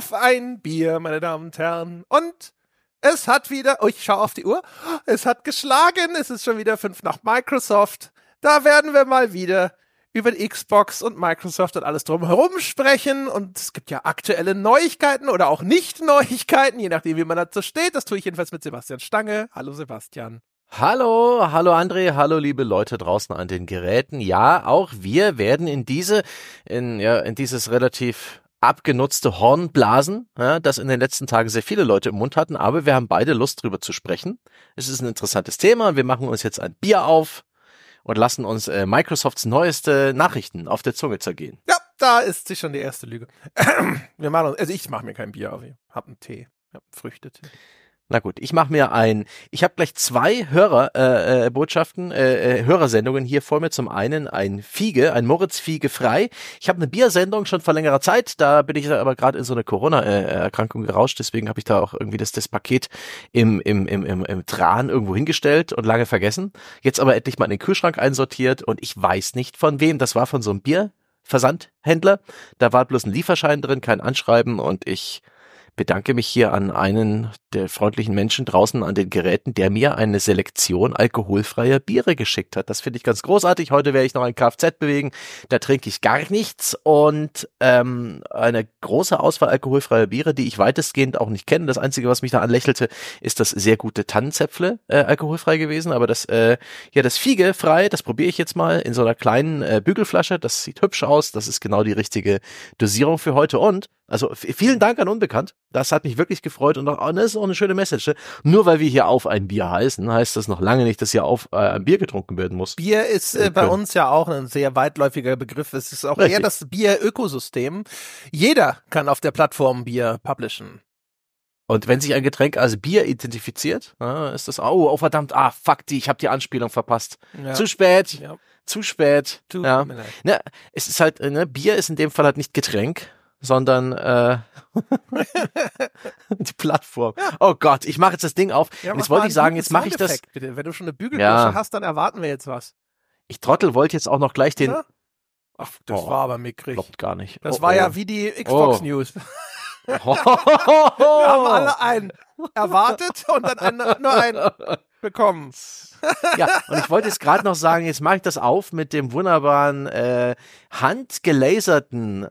auf ein Bier, meine Damen und Herren. Und es hat wieder, oh, ich schaue auf die Uhr, es hat geschlagen, es ist schon wieder fünf nach Microsoft. Da werden wir mal wieder über die Xbox und Microsoft und alles drumherum sprechen. Und es gibt ja aktuelle Neuigkeiten oder auch Nicht-Neuigkeiten, je nachdem, wie man dazu steht. Das tue ich jedenfalls mit Sebastian Stange. Hallo Sebastian. Hallo, hallo André, hallo liebe Leute draußen an den Geräten. Ja, auch wir werden in diese, in, ja, in dieses relativ abgenutzte Horn blasen, ja, das in den letzten Tagen sehr viele Leute im Mund hatten, aber wir haben beide Lust drüber zu sprechen. Es ist ein interessantes Thema. Wir machen uns jetzt ein Bier auf und lassen uns äh, Microsofts neueste Nachrichten auf der Zunge zergehen. Ja, da ist sich schon die erste Lüge. wir machen uns, also ich mache mir kein Bier auf, ich hab einen Tee, ich hab Früchtetee. Na gut, ich mache mir ein. Ich habe gleich zwei Hörerbotschaften, äh, äh, Botschaften, äh, äh, Hörersendungen hier vor mir. Zum einen ein Fiege, ein Moritz Fiege frei. Ich habe eine Biersendung schon vor längerer Zeit. Da bin ich aber gerade in so eine Corona-Erkrankung gerauscht. Deswegen habe ich da auch irgendwie das, das Paket im, im, im, im, im Tran irgendwo hingestellt und lange vergessen. Jetzt aber endlich mal in den Kühlschrank einsortiert und ich weiß nicht von wem. Das war von so einem Bierversandhändler. Da war bloß ein Lieferschein drin, kein Anschreiben und ich bedanke mich hier an einen der freundlichen Menschen draußen an den Geräten, der mir eine Selektion alkoholfreier Biere geschickt hat. Das finde ich ganz großartig. Heute werde ich noch ein Kfz bewegen. Da trinke ich gar nichts und ähm, eine große Auswahl alkoholfreier Biere, die ich weitestgehend auch nicht kenne. Das Einzige, was mich da anlächelte, ist das sehr gute Tannenzäpfle äh, alkoholfrei gewesen. Aber das, äh, ja, das Fiege frei, das probiere ich jetzt mal in so einer kleinen äh, Bügelflasche. Das sieht hübsch aus. Das ist genau die richtige Dosierung für heute. Und also vielen Dank an Unbekannt. Das hat mich wirklich gefreut und auch, das ist auch eine schöne Message. Ne? Nur weil wir hier auf ein Bier heißen, heißt das noch lange nicht, dass hier auf äh, ein Bier getrunken werden muss. Bier ist äh, bei uns ja auch ein sehr weitläufiger Begriff. Es ist auch Richtig. eher das Bier-Ökosystem. Jeder kann auf der Plattform Bier publishen. Und wenn sich ein Getränk als Bier identifiziert, äh, ist das, oh, oh verdammt, ah, fuck, die, ich habe die Anspielung verpasst. Ja. Zu spät, ja. zu spät. Tut ja. Ne, es ist halt, ne, Bier ist in dem Fall halt nicht Getränk, sondern äh, die Plattform. Ja. Oh Gott, ich mache jetzt das Ding auf. Ja, jetzt wollte ich sagen, jetzt mache ich das. Bitte. Wenn du schon eine Bügelflasche ja. hast, dann erwarten wir jetzt was. Ich Trottel wollte jetzt auch noch gleich den. Ach, das oh, war aber mickrig. Klappt gar nicht. Das oh, war oh. ja wie die Xbox oh. News. wir haben alle einen erwartet und dann einen, nur einen bekommen. ja, und ich wollte jetzt gerade noch sagen, jetzt mache ich das auf mit dem wunderbaren äh, handgelaserten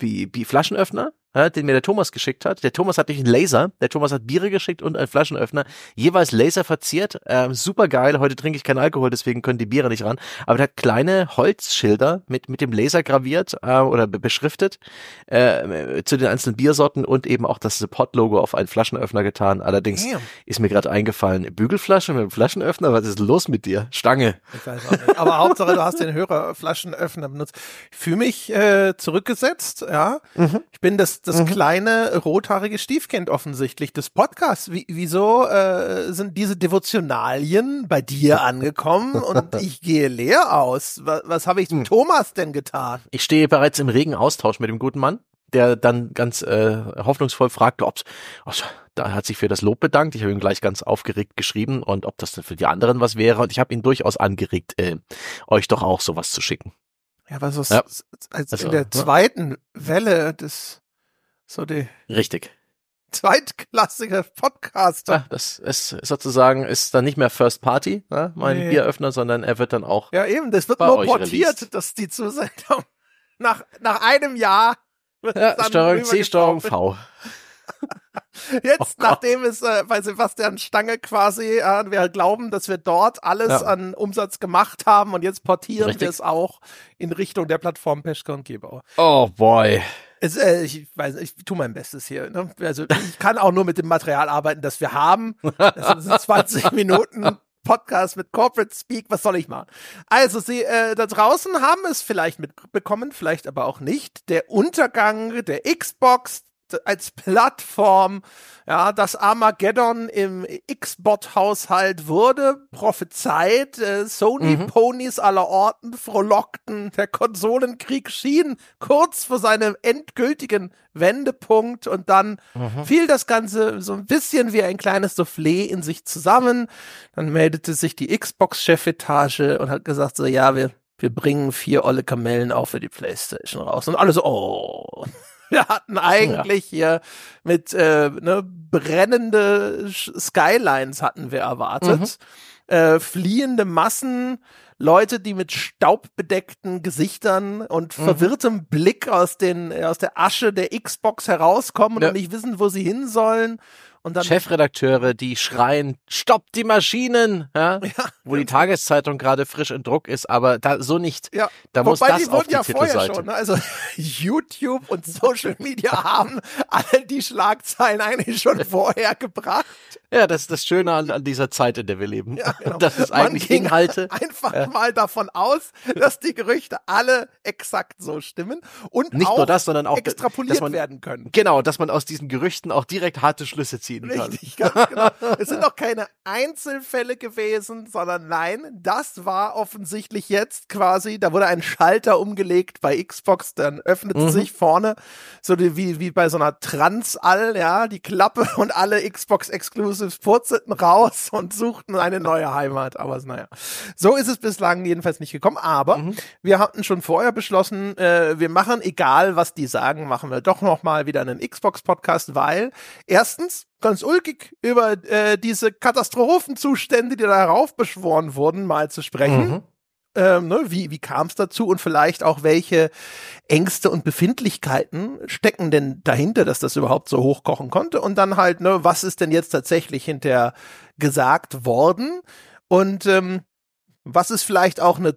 wie, wie Flaschenöffner den mir der Thomas geschickt hat. Der Thomas hat nicht einen Laser. Der Thomas hat Biere geschickt und einen Flaschenöffner. Jeweils Laser verziert. Ähm, super geil. Heute trinke ich keinen Alkohol, deswegen können die Biere nicht ran. Aber der hat kleine Holzschilder mit, mit dem Laser graviert äh, oder beschriftet äh, zu den einzelnen Biersorten und eben auch das Support-Logo auf einen Flaschenöffner getan. Allerdings Damn. ist mir gerade eingefallen, Bügelflasche mit einem Flaschenöffner, was ist los mit dir? Stange. Ich weiß auch nicht. Aber Hauptsache, du hast den Hörerflaschenöffner benutzt. Ich fühle mich äh, zurückgesetzt, ja. Mhm. Ich bin das das, mhm. kleine rothaarige Stiefkind offensichtlich des Podcasts. Wie, wieso äh, sind diese Devotionalien bei dir angekommen und ich gehe leer aus? Was, was habe ich mhm. Thomas denn getan? Ich stehe bereits im regen Austausch mit dem guten Mann der dann ganz äh, hoffnungsvoll fragte, ob oh, da hat sich für das Lob bedankt. Ich habe ihm gleich ganz aufgeregt geschrieben und ob das für die anderen was wäre. Und ich habe ihn durchaus angeregt, äh, euch doch auch sowas zu schicken. Ja, was ja. als also, in der zweiten Welle des so die. Richtig. Zweitklassige Podcaster. Ja, das ist sozusagen, ist dann nicht mehr First Party, ne, mein nee. Bieröffner, sondern er wird dann auch. Ja, eben, das wird nur portiert, dass die Zusendung nach, nach einem Jahr. Ja, Steuerung C, Steuerung V. Jetzt, oh nachdem es äh, bei Sebastian Stange quasi, äh, wir glauben, dass wir dort alles ja. an Umsatz gemacht haben und jetzt portieren Richtig. wir es auch in Richtung der Plattform Peschke und Gebauer. Oh boy. Es, äh, ich weiß, ich tue mein Bestes hier. Ne? Also ich kann auch nur mit dem Material arbeiten, das wir haben. Das sind 20 Minuten Podcast mit Corporate Speak. Was soll ich machen? Also Sie äh, da draußen haben es vielleicht mitbekommen, vielleicht aber auch nicht. Der Untergang der Xbox, als Plattform, ja, das Armageddon im X-Bot-Haushalt wurde prophezeit. Äh, Sony-Ponys mhm. aller Orten frohlockten. Der Konsolenkrieg schien kurz vor seinem endgültigen Wendepunkt und dann mhm. fiel das Ganze so ein bisschen wie ein kleines Soufflé in sich zusammen. Dann meldete sich die Xbox-Chefetage und hat gesagt so, ja, wir, wir bringen vier olle Kamellen auch für die Playstation raus. Und alle so, oh. Wir hatten eigentlich ja. hier mit äh, ne, brennende Skylines hatten wir erwartet. Mhm. Äh, fliehende Massen, Leute, die mit staubbedeckten Gesichtern und mhm. verwirrtem Blick aus den aus der Asche der Xbox herauskommen ja. und nicht wissen, wo sie hin sollen. Und dann Chefredakteure, die schreien, stoppt die Maschinen, ja? ja wo die Tageszeitung gerade frisch in Druck ist, aber da so nicht. Ja. Da Wobei muss das die auf die ja Titelseite. Schon, ne? Also YouTube und Social Media haben alle die Schlagzeilen eigentlich schon vorher gebracht. Ja, das ist das Schöne an, an dieser Zeit, in der wir leben. Ja, genau. Das ist eigentlich Man Inhalte. Einfach ja. mal davon aus, dass die Gerüchte alle exakt so stimmen und nicht nur das, sondern auch extrapoliert man, werden können. Genau, dass man aus diesen Gerüchten auch direkt harte Schlüsse ziehen kann. Richtig, ganz genau. Es sind auch keine Einzelfälle gewesen, sondern nein, das war offensichtlich jetzt quasi, da wurde ein Schalter umgelegt bei Xbox, dann öffnet mhm. sich vorne so wie, wie bei so einer Transall, ja, die Klappe und alle Xbox Exclusive purzelten raus und suchten eine neue Heimat. Aber naja, so ist es bislang jedenfalls nicht gekommen. Aber mhm. wir hatten schon vorher beschlossen, äh, wir machen, egal was die sagen, machen wir doch noch mal wieder einen Xbox-Podcast, weil erstens ganz ulkig über äh, diese Katastrophenzustände, die da heraufbeschworen wurden, mal zu sprechen. Mhm. Ähm, ne, wie, wie kam es dazu und vielleicht auch welche Ängste und Befindlichkeiten stecken denn dahinter, dass das überhaupt so hochkochen konnte? Und dann halt, ne, was ist denn jetzt tatsächlich hinterher gesagt worden? Und ähm, was ist vielleicht auch eine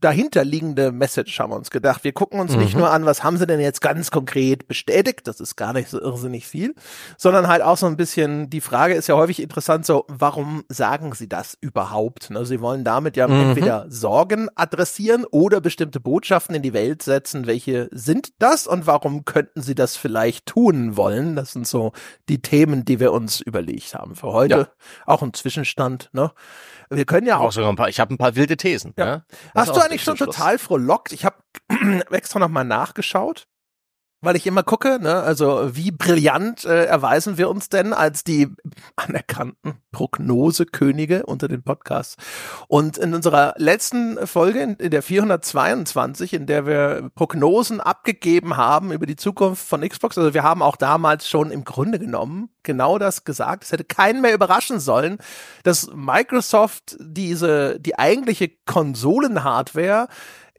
dahinterliegende Message haben wir uns gedacht. Wir gucken uns mhm. nicht nur an, was haben sie denn jetzt ganz konkret bestätigt, das ist gar nicht so irrsinnig viel, sondern halt auch so ein bisschen, die Frage ist ja häufig interessant, so, warum sagen sie das überhaupt? Ne, sie wollen damit ja mhm. entweder Sorgen adressieren oder bestimmte Botschaften in die Welt setzen. Welche sind das und warum könnten sie das vielleicht tun wollen? Das sind so die Themen, die wir uns überlegt haben für heute. Ja. Auch ein Zwischenstand, ne? Wir können ja auch. Sogar ein paar, ich habe ein paar wilde Thesen. Ja. ja. Hast du eigentlich schon total frohlockt? Ich habe extra nochmal nachgeschaut weil ich immer gucke, ne, also wie brillant äh, erweisen wir uns denn als die anerkannten Prognosekönige unter den Podcasts. Und in unserer letzten Folge, in, in der 422, in der wir Prognosen abgegeben haben über die Zukunft von Xbox, also wir haben auch damals schon im Grunde genommen genau das gesagt. Es hätte keinen mehr überraschen sollen, dass Microsoft diese, die eigentliche Konsolenhardware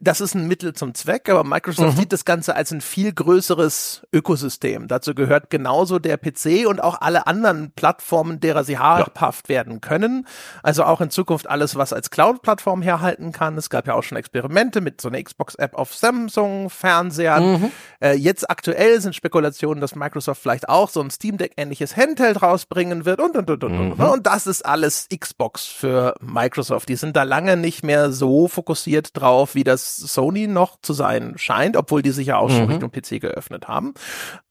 das ist ein Mittel zum Zweck, aber Microsoft mhm. sieht das Ganze als ein viel größeres Ökosystem. Dazu gehört genauso der PC und auch alle anderen Plattformen, derer sie habhaft werden können. Also auch in Zukunft alles, was als Cloud-Plattform herhalten kann. Es gab ja auch schon Experimente mit so einer Xbox-App auf Samsung-Fernsehern. Mhm. Äh, jetzt aktuell sind Spekulationen, dass Microsoft vielleicht auch so ein Steam Deck-ähnliches Handheld rausbringen wird und und und und. Mhm. und. Und das ist alles Xbox für Microsoft. Die sind da lange nicht mehr so fokussiert drauf, wie das Sony noch zu sein scheint, obwohl die sich ja auch schon mhm. Richtung PC geöffnet haben.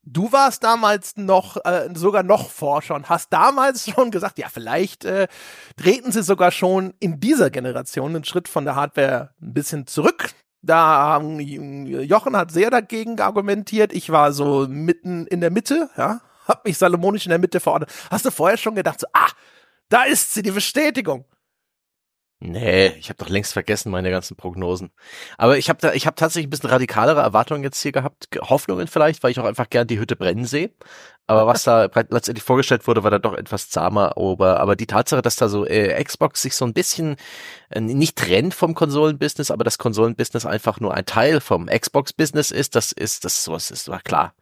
Du warst damals noch, äh, sogar noch Forscher und hast damals schon gesagt, ja, vielleicht äh, treten sie sogar schon in dieser Generation einen Schritt von der Hardware ein bisschen zurück. Da haben, Jochen hat sehr dagegen argumentiert. Ich war so mitten in der Mitte, ja, hab mich salomonisch in der Mitte verordnet. Hast du vorher schon gedacht, so, ah, da ist sie, die Bestätigung. Nee, ich habe doch längst vergessen meine ganzen Prognosen. Aber ich habe da, ich habe tatsächlich ein bisschen radikalere Erwartungen jetzt hier gehabt, Hoffnungen vielleicht, weil ich auch einfach gern die Hütte brennen sehe. Aber was da letztendlich vorgestellt wurde, war da doch etwas zahmer. Aber, aber die Tatsache, dass da so äh, Xbox sich so ein bisschen äh, nicht trennt vom Konsolenbusiness, aber das Konsolenbusiness einfach nur ein Teil vom Xbox-Business ist, das ist, das sowas ist war klar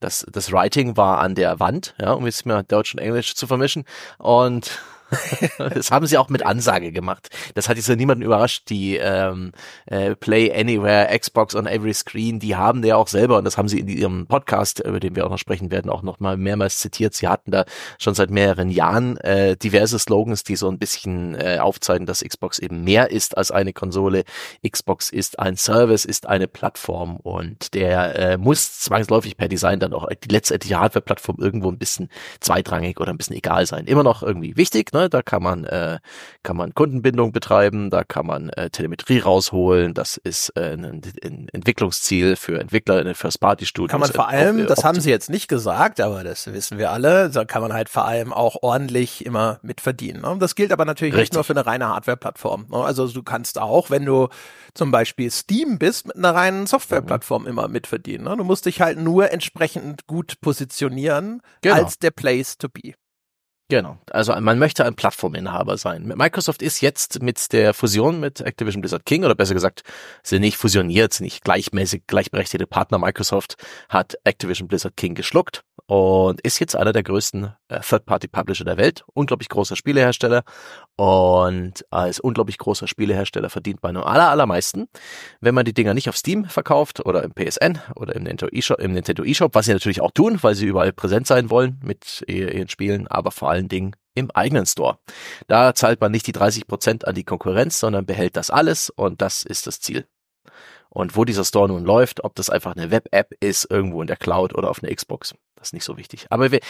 das, das Writing war an der Wand, ja, um jetzt mal Deutsch und Englisch zu vermischen. Und das haben sie auch mit Ansage gemacht. Das hat jetzt niemanden überrascht. Die ähm, äh, Play Anywhere, Xbox on Every Screen, die haben ja auch selber, und das haben sie in ihrem Podcast, über den wir auch noch sprechen werden, auch noch mal mehrmals zitiert. Sie hatten da schon seit mehreren Jahren äh, diverse Slogans, die so ein bisschen äh, aufzeigen, dass Xbox eben mehr ist als eine Konsole. Xbox ist ein Service, ist eine Plattform und der äh, muss zwangsläufig per Design dann auch die letztendliche Hardware-Plattform irgendwo ein bisschen zweitrangig oder ein bisschen egal sein. Immer noch irgendwie wichtig, Ne? Da kann man, äh, kann man Kundenbindung betreiben, da kann man äh, Telemetrie rausholen. Das ist äh, ein, ein Entwicklungsziel für Entwickler in den First-Party-Studios. Kann man vor allem, das haben sie jetzt nicht gesagt, aber das wissen wir alle, da kann man halt vor allem auch ordentlich immer mit verdienen. Ne? Das gilt aber natürlich Richtig. nicht nur für eine reine Hardware-Plattform. Ne? Also du kannst auch, wenn du zum Beispiel Steam bist, mit einer reinen Software-Plattform mhm. immer mitverdienen. Ne? Du musst dich halt nur entsprechend gut positionieren genau. als der Place to be. Genau. Also man möchte ein Plattforminhaber sein. Microsoft ist jetzt mit der Fusion mit Activision Blizzard King oder besser gesagt, sind nicht fusioniert, sind nicht gleichmäßig gleichberechtigte Partner. Microsoft hat Activision Blizzard King geschluckt und ist jetzt einer der größten äh, Third-Party-Publisher der Welt. Unglaublich großer Spielehersteller und als unglaublich großer Spielehersteller verdient man nur aller, allermeisten, wenn man die Dinger nicht auf Steam verkauft oder im PSN oder im Nintendo eShop, im Nintendo eShop, was sie natürlich auch tun, weil sie überall präsent sein wollen mit ihren Spielen, aber vor allen Dingen im eigenen Store. Da zahlt man nicht die 30 Prozent an die Konkurrenz, sondern behält das alles und das ist das Ziel. Und wo dieser Store nun läuft, ob das einfach eine Web-App ist, irgendwo in der Cloud oder auf einer Xbox, das ist nicht so wichtig. Aber wir,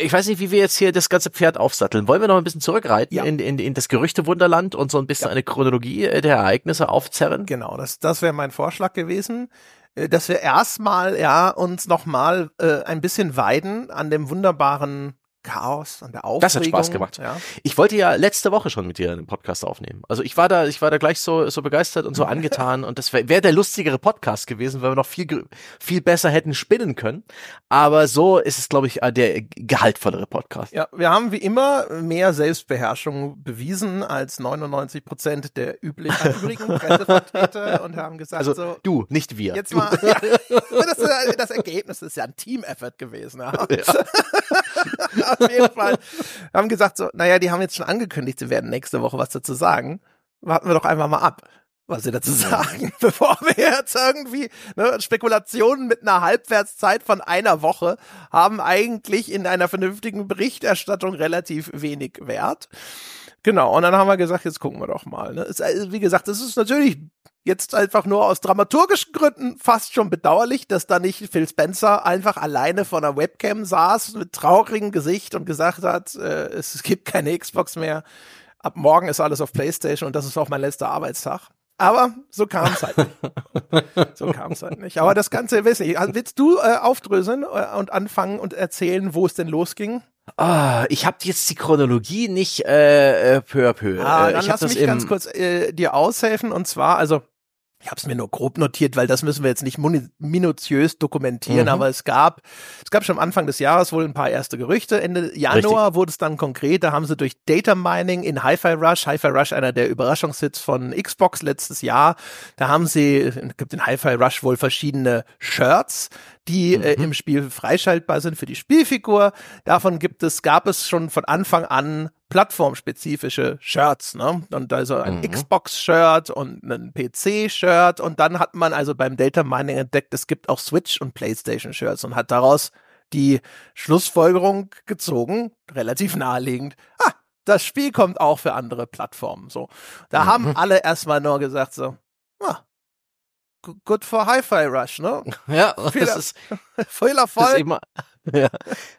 ich weiß nicht, wie wir jetzt hier das ganze Pferd aufsatteln. Wollen wir noch ein bisschen zurückreiten ja. in, in, in das Gerüchtewunderland und so ein bisschen ja. eine Chronologie äh, der Ereignisse aufzerren? Genau, das, das wäre mein Vorschlag gewesen äh, dass wir erstmal ja uns nochmal äh, ein bisschen weiden an dem wunderbaren Chaos und der Aufregung. Das hat Spaß gemacht. Ja. Ich wollte ja letzte Woche schon mit dir einen Podcast aufnehmen. Also ich war da, ich war da gleich so, so begeistert und so angetan und das wäre wär der lustigere Podcast gewesen, weil wir noch viel, viel besser hätten spinnen können. Aber so ist es, glaube ich, der gehaltvollere Podcast. Ja, wir haben wie immer mehr Selbstbeherrschung bewiesen als 99 Prozent der üblichen, übrigen Pressevertreter und haben gesagt, also so, du, nicht wir. Jetzt mal, ja, das, das Ergebnis ist ja ein Team-Effort gewesen. Ja. ja. auf jeden Fall. Haben gesagt so, naja, die haben jetzt schon angekündigt, sie werden nächste Woche was dazu sagen. Warten wir doch einfach mal ab was sie dazu sagen, bevor wir jetzt irgendwie ne, Spekulationen mit einer Halbwertszeit von einer Woche haben eigentlich in einer vernünftigen Berichterstattung relativ wenig Wert. Genau, und dann haben wir gesagt, jetzt gucken wir doch mal. Ne? Es, wie gesagt, es ist natürlich jetzt einfach nur aus dramaturgischen Gründen fast schon bedauerlich, dass da nicht Phil Spencer einfach alleine vor einer Webcam saß mit traurigem Gesicht und gesagt hat, äh, es gibt keine Xbox mehr. Ab morgen ist alles auf PlayStation und das ist auch mein letzter Arbeitstag. Aber so kam es halt nicht. so kam es halt nicht. Aber das Ganze, weiß nicht, willst du äh, aufdröseln äh, und anfangen und erzählen, wo es denn losging? Ah, ich habe jetzt die Chronologie nicht äh, äh peu à peu. Ah, dann ich lass mich ganz kurz äh, dir aushelfen und zwar, also ich habe es mir nur grob notiert, weil das müssen wir jetzt nicht minutiös dokumentieren, mhm. aber es gab, es gab schon am Anfang des Jahres wohl ein paar erste Gerüchte. Ende Januar Richtig. wurde es dann konkret, da haben sie durch Data Mining in Hi-Fi Rush, Hi-Fi Rush einer der Überraschungshits von Xbox letztes Jahr, da haben sie, gibt in Hi-Fi Rush wohl verschiedene Shirts, die äh, mhm. äh, im Spiel freischaltbar sind für die Spielfigur. Davon gibt es, gab es schon von Anfang an plattformspezifische Shirts, ne? Und also ein mhm. Xbox-Shirt und ein PC-Shirt und dann hat man also beim Data Mining entdeckt, es gibt auch Switch- und PlayStation-Shirts und hat daraus die Schlussfolgerung gezogen, relativ naheliegend. Ah, das Spiel kommt auch für andere Plattformen. So, da mhm. haben alle erstmal nur gesagt so, good for Hi-Fi Rush, ne? Ja, viel, das ist, viel Erfolg. Ja.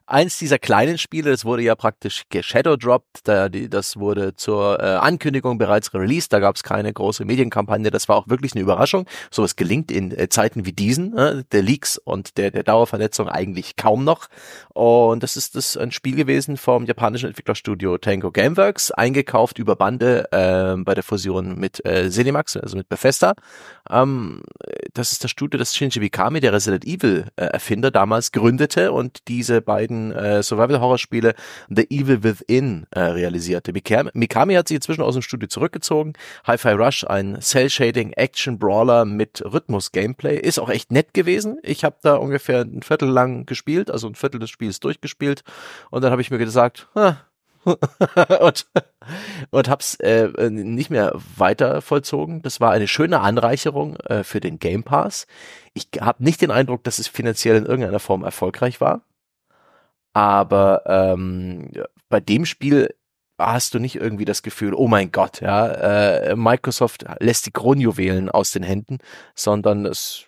Eins dieser kleinen Spiele, das wurde ja praktisch geshadowdropped, da, die, das wurde zur äh, Ankündigung bereits released, da gab es keine große Medienkampagne, das war auch wirklich eine Überraschung. Sowas gelingt in äh, Zeiten wie diesen, äh, der Leaks und der, der Dauervernetzung eigentlich kaum noch. Und das ist das ein Spiel gewesen vom japanischen Entwicklerstudio Tango Gameworks, eingekauft über Bande äh, bei der Fusion mit äh, Cinemax, also mit Bethesda. Ähm, das ist das Studio, das Shinji Mikami, der Resident Evil äh, Erfinder, damals gründete und und diese beiden äh, Survival-Horror-Spiele The Evil Within äh, realisierte. Mikami, hat sich inzwischen aus dem Studio zurückgezogen. Hi-Fi Rush, ein Cell-Shading-Action-Brawler mit Rhythmus-Gameplay, ist auch echt nett gewesen. Ich habe da ungefähr ein Viertel lang gespielt, also ein Viertel des Spiels durchgespielt und dann habe ich mir gesagt, ah, und, und hab's äh, nicht mehr weiter vollzogen. Das war eine schöne Anreicherung äh, für den Game Pass. Ich habe nicht den Eindruck, dass es finanziell in irgendeiner Form erfolgreich war. Aber ähm, bei dem Spiel hast du nicht irgendwie das Gefühl, oh mein Gott, ja, äh, Microsoft lässt die Kronjuwelen aus den Händen, sondern es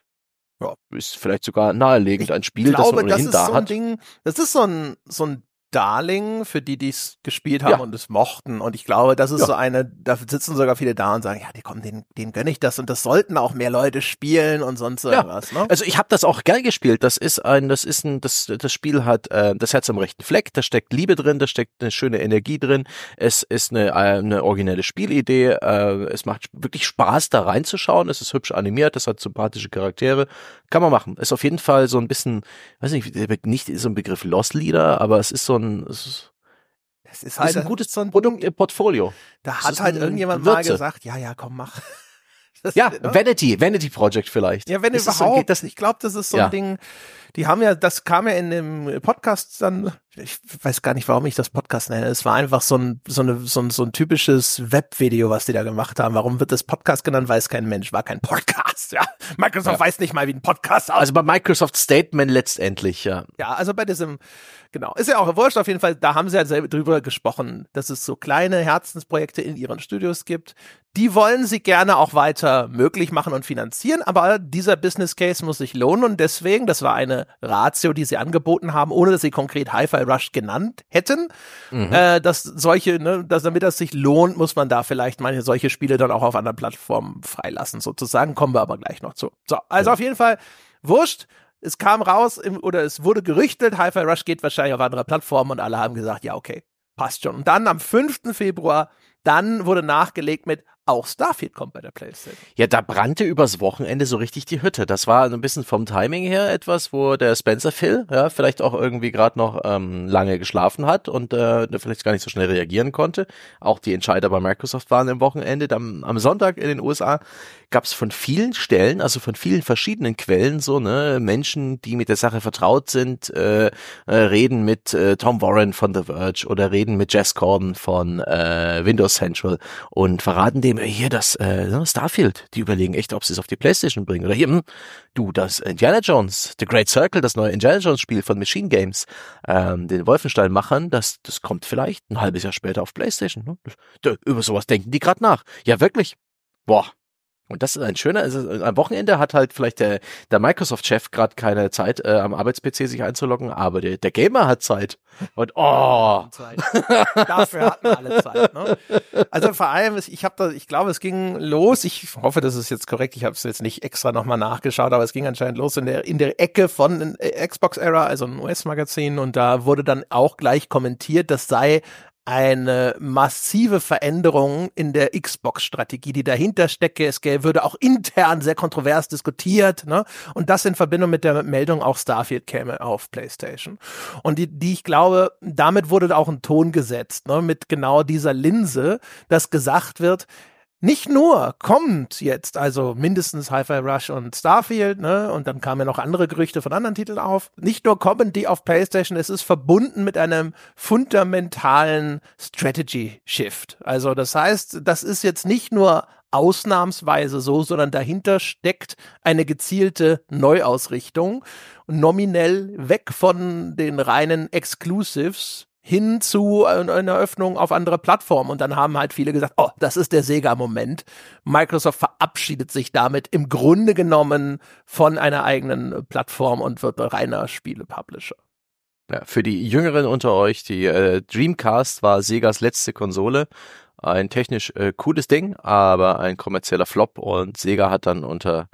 ja, ist vielleicht sogar naheliegend ein Spiel, glaube, das man ohnehin das ist da so ein Ding, das ist so ein, so ein Darling für die, die es gespielt haben Ja. und es mochten. Und ich glaube, das ist Ja. so eine, da sitzen sogar viele da und sagen, ja, die kommen, denen, denen gönne ich das und das sollten auch mehr Leute spielen und sonst irgendwas. Ne? Also ich habe das auch gern gespielt. Das ist ein, das ist ein, das, das Spiel hat äh, das Herz am rechten Fleck. Da steckt Liebe drin, da steckt eine schöne Energie drin. Es ist eine, äh, eine originelle Spielidee. Äh, es macht wirklich Spaß, da reinzuschauen. Es ist hübsch animiert. Es hat sympathische Charaktere. Kann man machen. Ist auf jeden Fall so ein bisschen, weiß nicht, nicht so ein Begriff Lost Leader, aber es ist so ein, es ist, Das ist halt ist ein gutes so ein Produkt im Portfolio. Da Das hat halt irgendjemand mal Würze. gesagt, ja, ja, komm, mach. Das, Ja, ne? Vanity, Vanity Project vielleicht. Ja, wenn Ist es so- überhaupt. geht das ich glaube, das ist so Ja. ein Ding. Die haben ja, das kam ja in dem Podcast dann. Ich weiß gar nicht, warum ich das Podcast nenne. Es war einfach so ein, so eine, so ein, so ein typisches Webvideo, was die da gemacht haben. Warum wird das Podcast genannt? Weiß kein Mensch. War kein Podcast. Ja, Microsoft Ja. weiß nicht mal, wie ein Podcast aussieht. Also bei Microsoft Statement letztendlich, ja. Ja, also bei diesem, genau, ist ja auch wurscht auf jeden Fall, da haben sie ja selber drüber gesprochen, dass es so kleine Herzensprojekte in ihren Studios gibt. Die wollen sie gerne auch weiter möglich machen und finanzieren, aber dieser Business Case muss sich lohnen und deswegen, das war eine Ratio, die sie angeboten haben, ohne dass sie konkret Hi-Fi Rush genannt hätten, äh, dass solche, ne, dass damit das sich lohnt, muss man da vielleicht manche solche Spiele dann auch auf anderen Plattformen freilassen, sozusagen, kommen wir aber gleich noch zu. So, also auf jeden Fall, wurscht, es kam raus im, oder es wurde gerüchtet, Hi-Fi Rush geht wahrscheinlich auf andere Plattformen und alle haben gesagt, ja, okay, passt schon. Und dann am 5. Februar, dann wurde nachgelegt mit, auch Starfield kommt bei der PlayStation. Ja, da brannte übers Wochenende so richtig die Hütte. Das war ein bisschen vom Timing her etwas, wo der Spencer Phil ja vielleicht auch irgendwie gerade noch ähm, lange geschlafen hat und äh, vielleicht gar nicht so schnell reagieren konnte. Auch die Entscheider bei Microsoft waren am Wochenende. Am, am Sonntag in den USA gab es von vielen Stellen, also von vielen verschiedenen Quellen so ne Menschen, die mit der Sache vertraut sind, äh, äh, reden mit äh, Tom Warren von The Verge oder reden mit Jess Corden von äh, Windows Central und verraten dem äh, hier das äh, ne, Starfield. Die überlegen echt, ob sie es auf die PlayStation bringen oder hier hm, du das Indiana Jones, The Great Circle, das neue Indiana Jones Spiel von Machine Games, ähm, den Wolfenstein-Machern, das das kommt vielleicht ein halbes Jahr später auf PlayStation. Ne? Über sowas denken die gerade nach. Ja wirklich. Boah. Und das ist ein schöner, also am Wochenende hat halt vielleicht der, der Microsoft-Chef gerade keine Zeit, äh, am Arbeits-PC sich einzuloggen, aber der, der Gamer hat Zeit. Und oh, Zeit. Dafür hatten alle Zeit. Ne? Also vor allem, ich habe da, ich glaube, es ging los. Ich hoffe, das ist jetzt korrekt. Ich habe es jetzt nicht extra nochmal nachgeschaut, aber es ging anscheinend los in der in der Ecke von äh, Xbox Era, also ein US-Magazin, und da wurde dann auch gleich kommentiert, das sei eine massive Veränderung in der Xbox-Strategie, die dahinter stecke. Es würde auch intern sehr kontrovers diskutiert, ne? Und das in Verbindung mit der Meldung, auch Starfield käme auf PlayStation. Und die, die ich glaube, damit wurde auch ein Ton gesetzt, ne? Mit genau dieser Linse, dass gesagt wird, nicht nur kommt jetzt also mindestens Hi-Fi Rush und Starfield, ne, und dann kamen ja noch andere Gerüchte von anderen Titeln auf. Nicht nur kommen die auf PlayStation, es ist verbunden mit einem fundamentalen Strategy Shift. Also das heißt, das ist jetzt nicht nur ausnahmsweise so, sondern dahinter steckt eine gezielte Neuausrichtung, nominell weg von den reinen Exclusives hin zu einer Öffnung auf andere Plattformen. Und dann haben halt viele gesagt, oh, das ist der Sega-Moment. Microsoft verabschiedet sich damit im Grunde genommen von einer eigenen Plattform und wird reiner Spiele-Publisher. Ja, für die Jüngeren unter euch, die äh, Dreamcast war Segas letzte Konsole. Ein technisch äh, cooles Ding, aber ein kommerzieller Flop und Sega hat dann unter,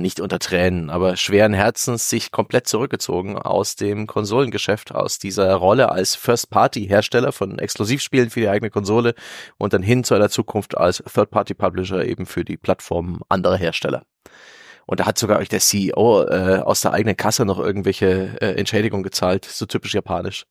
nicht unter Tränen, aber schweren Herzens sich komplett zurückgezogen aus dem Konsolengeschäft, aus dieser Rolle als First-Party-Hersteller von Exklusivspielen für die eigene Konsole und dann hin zu einer Zukunft als Third-Party-Publisher eben für die Plattformen anderer Hersteller. Und da hat sogar euch der CEO äh, aus der eigenen Kasse noch irgendwelche äh, Entschädigungen gezahlt, so typisch japanisch.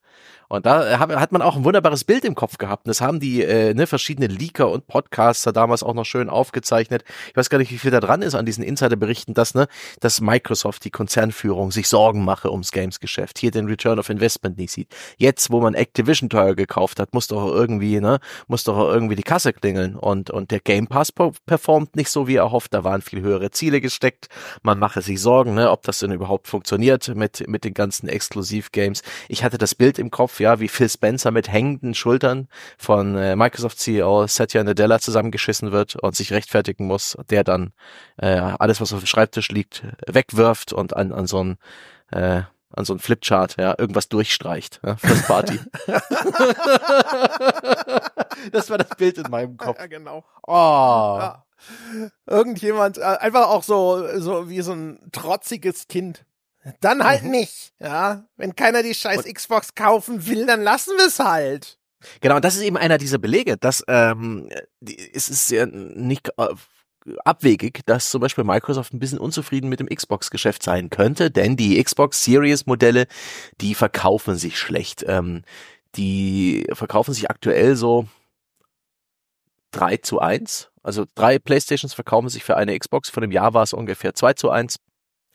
Und da hat, man auch ein wunderbares Bild im Kopf gehabt. Und das haben die äh, ne, verschiedene Leaker und Podcaster damals auch noch schön aufgezeichnet. Ich weiß gar nicht, wie viel da dran ist an diesen Insiderberichten, dass ne, dass Microsoft die Konzernführung sich Sorgen mache ums Games-Geschäft, hier den Return of Investment nicht sieht. Jetzt, wo man Activision teuer gekauft hat, muss doch irgendwie ne, muss doch irgendwie die Kasse klingeln. Und und der Game Pass performt nicht so wie erhofft. Da waren viel höhere Ziele gesteckt. Man mache sich Sorgen, ne, ob das denn überhaupt funktioniert mit mit den ganzen Exklusiv-Games. Ich hatte das Bild im Kopf, ja, wie Phil Spencer mit hängenden Schultern von äh, Microsoft CEO Satya Nadella zusammengeschissen wird und sich rechtfertigen muss, der dann äh, alles, was auf dem Schreibtisch liegt, wegwirft und an, an so ein äh, an so ein Flipchart, ja, irgendwas durchstreicht. Ja, First Party. das war das Bild in meinem Kopf. Ja, genau. Oh. Ja. Irgendjemand, äh, einfach auch so, so wie so ein trotziges Kind. Dann halt Mhm. nicht, ja. Wenn keiner die scheiß Xbox kaufen will, dann lassen wir es halt. Genau, und das ist eben einer dieser Belege, dass ähm, es ist ja nicht äh, abwegig, dass zum Beispiel Microsoft ein bisschen unzufrieden mit dem Xbox-Geschäft sein könnte, denn die Xbox Series-Modelle, die verkaufen sich schlecht. Ähm, die verkaufen sich aktuell so 3 zu 1. Also drei Playstations verkaufen sich für eine Xbox. Vor einem Jahr war es ungefähr 2 zu 1.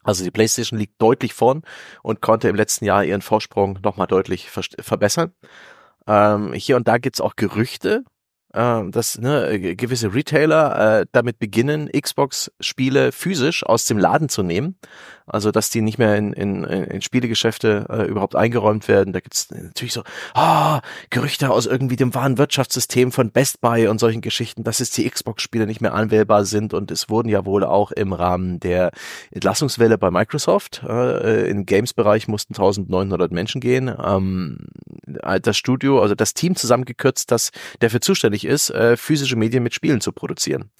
Also die PlayStation liegt deutlich vorn und konnte im letzten Jahr ihren Vorsprung nochmal deutlich verbessern. Ähm, hier und da gibt's auch Gerüchte, ähm, dass ne, äh, gewisse Retailer äh, damit beginnen, Xbox-Spiele physisch aus dem Laden zu nehmen. Also dass die nicht mehr in, in, in Spielegeschäfte äh, überhaupt eingeräumt werden. Da gibt's natürlich so ah, Gerüchte aus irgendwie dem wahren Wirtschaftssystem von Best Buy und solchen Geschichten, dass jetzt die Xbox-Spiele nicht mehr anwählbar sind. Und es wurden ja wohl auch im Rahmen der Entlassungswelle bei Microsoft äh, im Games-Bereich mussten 1900 Menschen gehen. Ähm, das Studio, also das Team zusammengekürzt, das dafür zuständig ist, äh, physische Medien mit Spielen zu produzieren.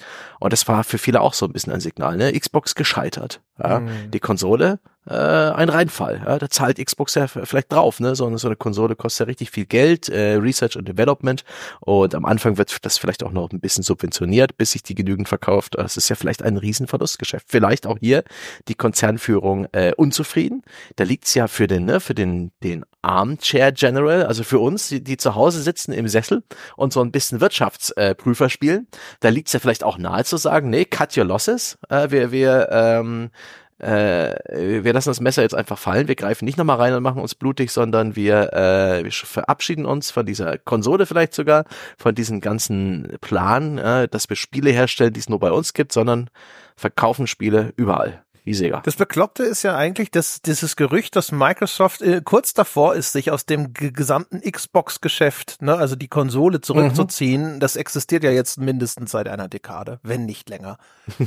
Und das war für viele auch so ein bisschen ein Signal. Ne? Xbox gescheitert. Ja? Mhm. Die Konsole äh, ein Reinfall. Ja? Da zahlt Xbox ja vielleicht drauf. Ne? So, eine- so eine Konsole kostet ja richtig viel Geld, äh, Research und Development. Und am Anfang wird das vielleicht auch noch ein bisschen subventioniert, bis sich die genügend verkauft. Das ist ja vielleicht ein Riesenverlustgeschäft. Vielleicht auch hier die Konzernführung äh, unzufrieden. Da liegt's ja für den, ne, für den, den Armchair General, also für uns, die, die zu Hause sitzen im Sessel und so ein bisschen Wirtschaftsprüfer äh, spielen, da liegt's ja vielleicht auch nahe zu sagen, nee, cut your losses. Äh, wir, wir, ähm, äh, wir lassen das Messer jetzt einfach fallen, wir greifen nicht nochmal rein und machen uns blutig, sondern wir, äh, wir verabschieden uns von dieser Konsole vielleicht sogar, von diesem ganzen Plan, äh, dass wir Spiele herstellen, die es nur bei uns gibt, sondern verkaufen Spiele überall. Wie Sega. Das Bekloppte ist ja eigentlich, dass dieses Gerücht, dass Microsoft äh, kurz davor ist, sich aus dem ge- gesamten Xbox-Geschäft, ne, also die Konsole zurückzuziehen, das existiert ja jetzt mindestens seit einer Dekade, wenn nicht länger.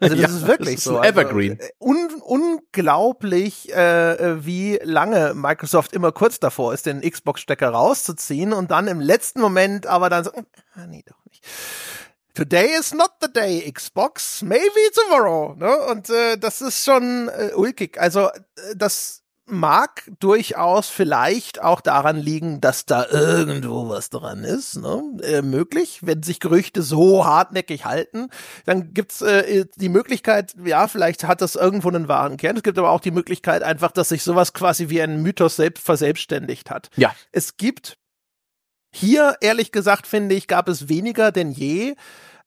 Also das Ja, ist wirklich das ist so. ein Evergreen. Also, äh, un unglaublich, äh, äh, wie lange Microsoft immer kurz davor ist, den Xbox-Stecker rauszuziehen und dann im letzten Moment aber dann so, ah, nee, doch nicht. Today is not the day, Xbox. Maybe tomorrow. Ne? Und äh, das ist schon äh, ulkig. Also äh, das mag durchaus vielleicht auch daran liegen, dass da irgendwo was dran ist, ne? äh, möglich. Wenn sich Gerüchte so hartnäckig halten, dann gibt's äh, die Möglichkeit, ja, vielleicht hat das irgendwo einen wahren Kern. Es gibt aber auch die Möglichkeit einfach, dass sich sowas quasi wie ein Mythos selbst verselbstständigt hat. Ja. Es gibt hier, ehrlich gesagt, finde ich, gab es weniger denn je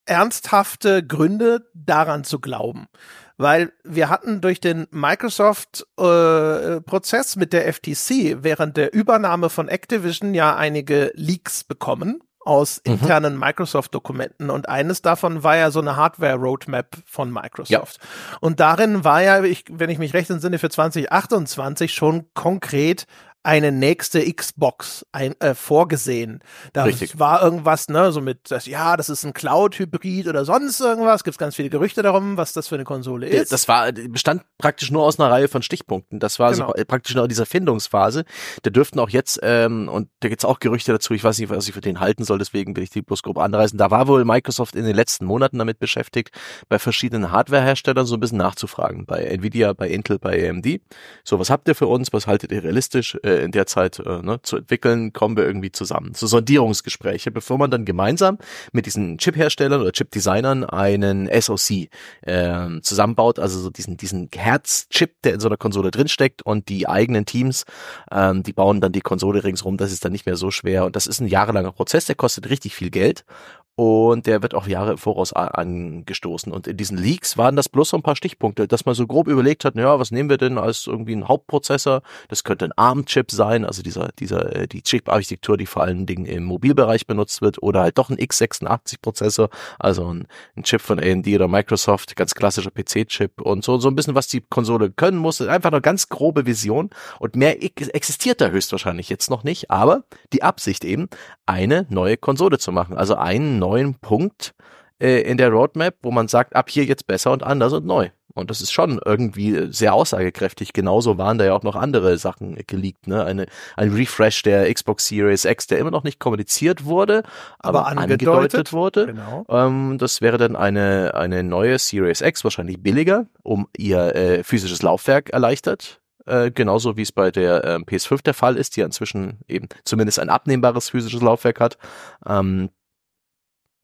ernsthafte Gründe daran zu glauben. Weil wir hatten durch den Microsoft-Prozess mit der FTC während der Übernahme von Activision ja einige Leaks bekommen aus Mhm. internen Microsoft-Dokumenten und eines davon war ja so eine Hardware-Roadmap von Microsoft. Und darin war ja, ich, wenn ich mich recht entsinne, für 2028 schon konkret eine nächste Xbox ein, äh, vorgesehen. Da Richtig. war irgendwas, ne, so mit, das, ja, das ist ein Cloud-Hybrid oder sonst irgendwas. Gibt ganz viele Gerüchte darum, was das für eine Konsole ist. Das war, bestand praktisch nur aus einer Reihe von Stichpunkten. Das war Genau. so äh, praktisch nur in dieser Findungsphase. Da dürften auch jetzt, ähm, und da gibt's auch Gerüchte dazu, ich weiß nicht, was ich für den halten soll, deswegen will ich die bloß grob anreißen. Da war wohl Microsoft in den letzten Monaten damit beschäftigt, bei verschiedenen Hardwareherstellern so ein bisschen nachzufragen. Bei Nvidia, bei Intel, bei AMD. So, was habt ihr für uns? Was haltet ihr realistisch äh, in der Zeit äh, ne, zu entwickeln? Kommen wir irgendwie zusammen. So Sondierungsgespräche, bevor man dann gemeinsam mit diesen Chip-Herstellern oder Chip-Designern einen SoC ähm, zusammenbaut, also so diesen, diesen Herzchip, der in so einer Konsole drinsteckt und die eigenen Teams, ähm, die bauen dann die Konsole ringsrum, das ist dann nicht mehr so schwer und das ist ein jahrelanger Prozess, der kostet richtig viel Geld und der wird auch Jahre im Voraus angestoßen. Und in diesen Leaks waren das bloß so ein paar Stichpunkte, dass man so grob überlegt hat, naja, was nehmen wir denn als irgendwie ein Hauptprozessor? Das könnte ein ARM-Chip sein, also dieser, dieser, äh, die Chip-Architektur, die vor allen Dingen im Mobilbereich benutzt wird, oder halt doch ein x86-Prozessor, also ein, ein Chip von AMD oder Microsoft, ganz klassischer PC-Chip und so, so ein bisschen, was die Konsole können muss. Einfach eine ganz grobe Vision und mehr ex- existiert da höchstwahrscheinlich jetzt noch nicht, aber die Absicht eben, eine neue Konsole zu machen, also einen neuen Punkt äh, in der Roadmap, wo man sagt, ab hier jetzt besser und anders und neu. Und das ist schon irgendwie sehr aussagekräftig. Genauso waren da ja auch noch andere Sachen geleakt, ne? Eine, ein Refresh der Xbox Series X, der immer noch nicht kommuniziert wurde, aber, aber angedeutet, angedeutet, wurde. Genau. Ähm, das wäre dann eine, eine neue Series X, wahrscheinlich billiger, um ihr äh, physisches Laufwerk erleichtert. Äh, genauso wie es bei der äh, PS5 der Fall ist, die ja inzwischen eben zumindest ein abnehmbares physisches Laufwerk hat. Ähm,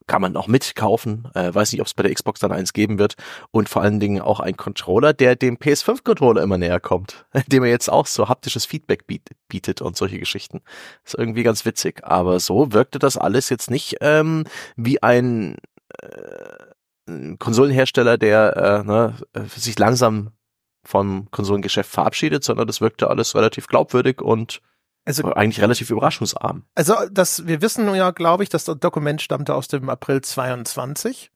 kann man auch mitkaufen. Äh, weiß nicht, ob es bei der Xbox dann eins geben wird. Und vor allen Dingen auch ein Controller, der dem PS5-Controller immer näher kommt, dem er jetzt auch so haptisches Feedback bietet und solche Geschichten. Ist irgendwie ganz witzig. Aber so wirkte das alles jetzt nicht ähm, wie ein äh, Konsolenhersteller, der äh, ne, sich langsam vom Konsolengeschäft verabschiedet, sondern das wirkte alles relativ glaubwürdig und also eigentlich relativ überraschungsarm. Also das, wir wissen ja, glaube ich, dass das Dokument stammte aus dem April 22.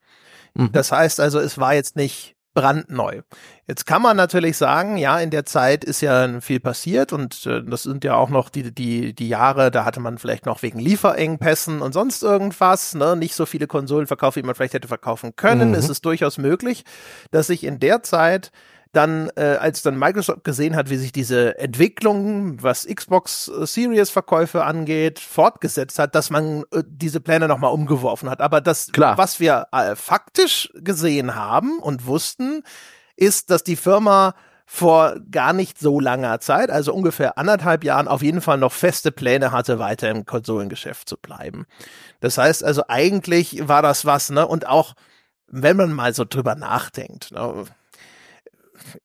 Mhm. Das heißt also, es war jetzt nicht brandneu. Jetzt kann man natürlich sagen, ja, in der Zeit ist ja viel passiert und äh, das sind ja auch noch die, die, die Jahre, da hatte man vielleicht noch wegen Lieferengpässen und sonst irgendwas, ne, nicht so viele Konsolen verkauft, wie man vielleicht hätte verkaufen können. Mhm. Es ist durchaus möglich, dass sich in der Zeit dann, äh, als dann Microsoft gesehen hat, wie sich diese Entwicklung, was Xbox äh, Series Verkäufe angeht, fortgesetzt hat, dass man äh, diese Pläne nochmal umgeworfen hat. Aber das, Klar. was wir äh, faktisch gesehen haben und wussten, ist, dass die Firma vor gar nicht so langer Zeit, also ungefähr anderthalb Jahren, auf jeden Fall noch feste Pläne hatte, weiter im Konsolengeschäft zu bleiben. Das heißt also, eigentlich war das was, ne? Und auch, wenn man mal so drüber nachdenkt, ne?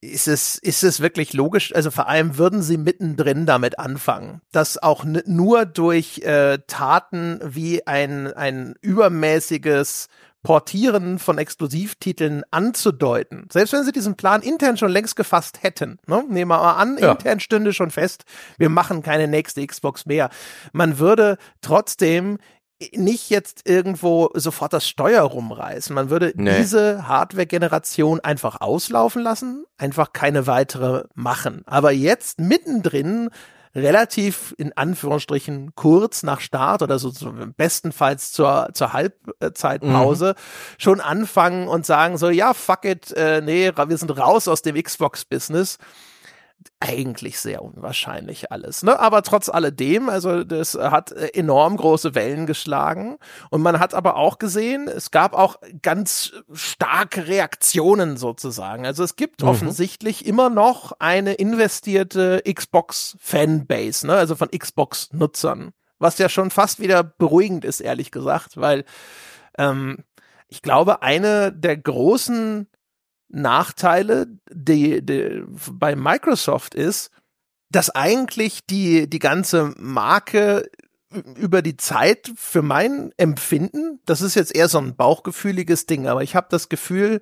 Ist es, ist es wirklich logisch? Also vor allem würden sie mittendrin damit anfangen, dass auch nur durch äh, Taten wie ein, ein übermäßiges Portieren von Exklusivtiteln anzudeuten. Selbst wenn sie diesen Plan intern schon längst gefasst hätten, ne? nehmen wir mal an, ja. intern stünde schon fest, wir machen keine nächste Xbox mehr. Man würde trotzdem nicht jetzt irgendwo sofort das Steuer rumreißen. Man würde nee. diese Hardware-Generation einfach auslaufen lassen, einfach keine weitere machen. Aber jetzt mittendrin relativ in Anführungsstrichen kurz nach Start oder so, so bestenfalls zur, zur Halbzeitpause mhm. schon anfangen und sagen so, ja, fuck it, äh, nee, wir sind raus aus dem Xbox-Business eigentlich sehr unwahrscheinlich alles. Ne? Aber trotz alledem, also das hat äh, enorm große Wellen geschlagen. Und man hat aber auch gesehen, es gab auch ganz starke Reaktionen sozusagen. Also es gibt mhm. offensichtlich immer noch eine investierte Xbox-Fanbase, ne? also von Xbox-Nutzern. Was ja schon fast wieder beruhigend ist, ehrlich gesagt, weil ähm, ich glaube, eine der großen Nachteile die, die, bei Microsoft ist, dass eigentlich die, die ganze Marke über die Zeit für mein Empfinden, das ist jetzt eher so ein bauchgefühliges Ding, aber ich habe das Gefühl,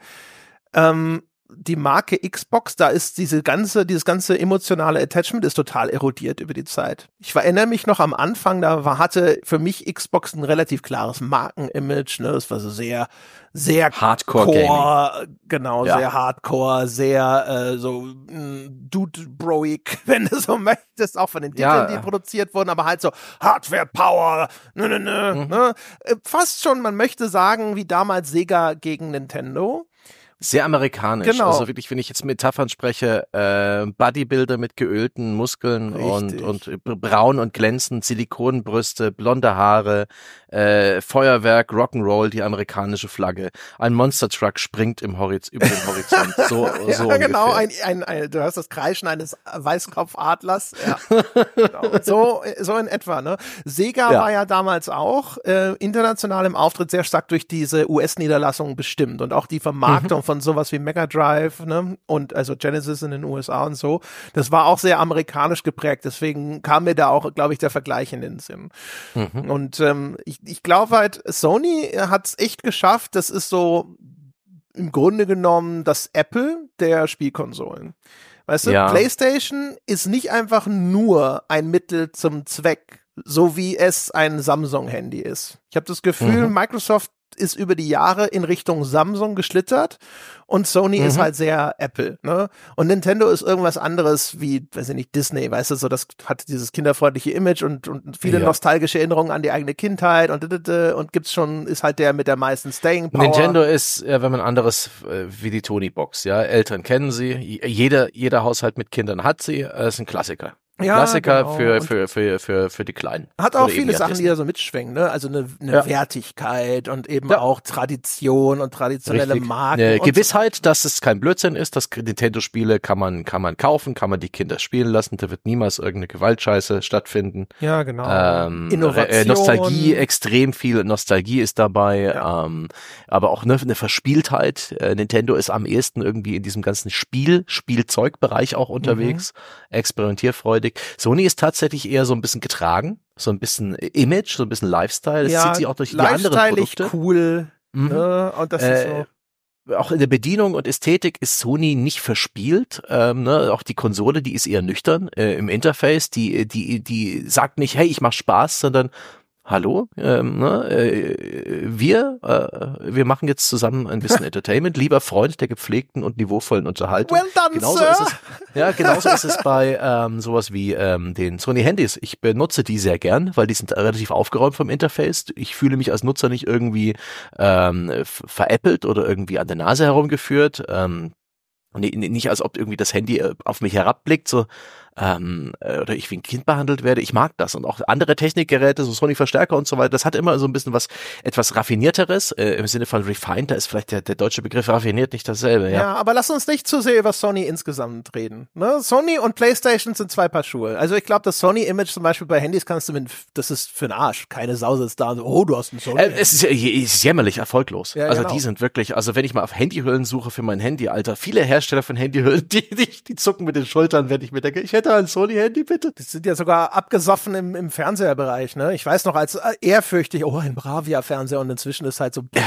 ähm, die Marke Xbox, da ist diese ganze, dieses ganze emotionale Attachment ist total erodiert über die Zeit. Ich erinnere mich noch am Anfang, da war, hatte für mich Xbox ein relativ klares Markenimage, ne, es war so sehr, sehr Hardcore, Core, genau, ja. sehr Hardcore, sehr, äh, so, mm, Dude-Broig, wenn du so möchtest, auch von den Titeln, ja. die produziert wurden, aber halt so Hardware Power, nö, nö, nö, mhm. ne? Äh, fast schon, man möchte sagen, wie damals Sega gegen Nintendo. Sehr amerikanisch. Genau. Also wirklich, wenn ich jetzt Metaphern spreche, äh, Bodybuilder mit geölten Muskeln und, und braun und glänzend, Silikonbrüste, blonde Haare, äh, Feuerwerk, Rock'n'Roll, die amerikanische Flagge. Ein Monster Truck springt im Horiz über den Horizont. So, ja, so genau, ein, ein, ein, du hast das Kreischen eines Weißkopfadlers. Ja. genau. so, so in etwa. Ne? Sega ja. war ja damals auch äh, international im Auftritt sehr stark durch diese US-Niederlassung bestimmt und auch die Vermarktung mhm. von sowas wie Mega Drive ne? und also Genesis in den USA und so. Das war auch sehr amerikanisch geprägt. Deswegen kam mir da auch, glaube ich, der Vergleich in den Sinn. Mhm. Und ähm, ich, ich glaube halt, Sony hat es echt geschafft. Das ist so im Grunde genommen das Apple der Spielkonsolen. Weißt du, ja. PlayStation ist nicht einfach nur ein Mittel zum Zweck, so wie es ein Samsung-Handy ist. Ich habe das Gefühl, mhm. Microsoft ist über die Jahre in Richtung Samsung geschlittert und Sony mhm. ist halt sehr Apple, ne? Und Nintendo ist irgendwas anderes wie, weiß ich nicht, Disney, weißt du, so das hat dieses kinderfreundliche Image und, und viele ja. nostalgische Erinnerungen an die eigene Kindheit und und gibt's schon, ist halt der mit der meisten Staying Power. Nintendo ist, ja, wenn man anderes äh, wie die Tony Box, ja, Eltern kennen sie, jeder, jeder Haushalt mit Kindern hat sie, äh, ist ein Klassiker ja, Klassiker genau. für, für, für, für, für die Kleinen. Hat auch viele Sachen, die da so mitschwingen, ne? Also eine, eine ja. Wertigkeit und eben ja. auch Tradition und traditionelle Richtig. Marken. Eine Gewissheit, so. dass es kein Blödsinn ist, dass Nintendo-Spiele kann man, kann man kaufen, kann man die Kinder spielen lassen, da wird niemals irgendeine Gewaltscheiße stattfinden. Ja, genau. Ähm, Innovation. Äh, Nostalgie, extrem viel Nostalgie ist dabei, ja. ähm, aber auch ne, eine Verspieltheit. Äh, Nintendo ist am ehesten irgendwie in diesem ganzen Spiel, Spielzeugbereich auch unterwegs, mhm. experimentierfreudig Optik. Sony ist tatsächlich eher so ein bisschen getragen, so ein bisschen Image, so ein bisschen Lifestyle. Das ja, zieht sich auch durch die anderen Produkte. cool. Mhm. Ne? Und das äh, ist so auch in der Bedienung und Ästhetik ist Sony nicht verspielt. Ähm, ne? Auch die Konsole, die ist eher nüchtern äh, im Interface. Die, die, die sagt nicht, hey, ich mach Spaß, sondern hallo, ähm, ne, äh, wir, äh, wir machen jetzt zusammen ein bisschen Entertainment, lieber Freund der gepflegten und niveauvollen Unterhaltung. Well done, genauso Sir. Ist es, ja, genauso ist es bei ähm, sowas wie ähm, den Sony Handys. Ich benutze die sehr gern, weil die sind relativ aufgeräumt vom Interface. Ich fühle mich als Nutzer nicht irgendwie ähm, veräppelt oder irgendwie an der Nase herumgeführt. Ähm, nicht als ob irgendwie das Handy äh, auf mich herabblickt, so ähm, äh, oder ich wie ein Kind behandelt werde. Ich mag das und auch andere Technikgeräte, so Sony Verstärker und so weiter. Das hat immer so ein bisschen was etwas raffinierteres äh, im Sinne von refined. Da ist vielleicht der, der deutsche Begriff raffiniert nicht dasselbe. Ja. ja, aber lass uns nicht zu sehr über Sony insgesamt reden. Ne? Sony und PlayStation sind zwei Paar Schuhe. Also ich glaube, das Sony-Image zum Beispiel bei Handys kannst du mit, das ist für den Arsch. Keine Sau sitzt da und so, oh, du hast ein Sony. Äh, es ist, ist jämmerlich erfolglos. Ja, also genau. die sind wirklich, also wenn ich mal auf Handyhüllen suche für mein Handy, Alter, viele Hersteller von Handyhüllen, die, die, die zucken mit den Schultern, wenn ich mir denke, ich hätte ein Sony-Handy bitte? Die sind ja sogar abgesoffen im, im Fernseherbereich, ne? Ich weiß noch, als äh, ehrfürchtig, oh, ein Bravia-Fernseher und inzwischen ist halt so, ne?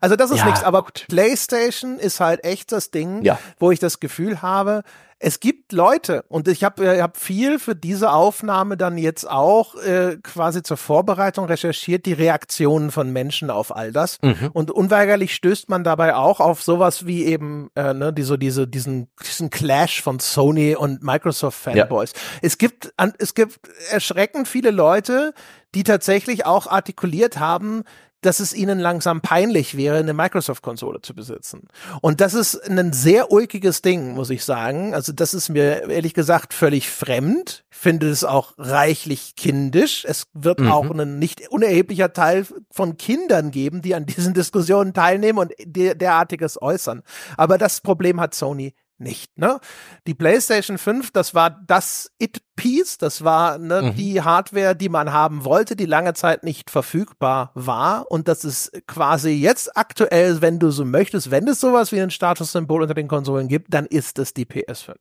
Also das ist ja, nichts, aber gut. PlayStation ist halt echt das Ding, ja. wo ich das Gefühl habe, es gibt Leute und ich habe äh, hab viel für diese Aufnahme dann jetzt auch äh, quasi zur Vorbereitung recherchiert, die Reaktionen von Menschen auf all das. Mhm. Und unweigerlich stößt man dabei auch auf sowas wie eben äh, ne, die, so diese, diesen, diesen Clash von Sony und Microsoft Fanboys. Ja. Es gibt es gibt erschreckend viele Leute, die tatsächlich auch artikuliert haben, dass es ihnen langsam peinlich wäre, eine Microsoft-Konsole zu besitzen. Und das ist ein sehr ulkiges Ding, muss ich sagen. Also das ist mir ehrlich gesagt völlig fremd. Ich finde es auch reichlich kindisch. Es wird mhm. auch ein nicht unerheblicher Teil von Kindern geben, die an diesen Diskussionen teilnehmen und derartiges äußern. Aber das Problem hat Sony nicht. Ne? Die PlayStation 5, das war das It-Piece, das war ne, mhm. die Hardware, die man haben wollte, die lange Zeit nicht verfügbar war. Und das ist quasi jetzt aktuell, wenn du so möchtest, wenn es sowas wie ein Statussymbol unter den Konsolen gibt, dann ist es die PS5.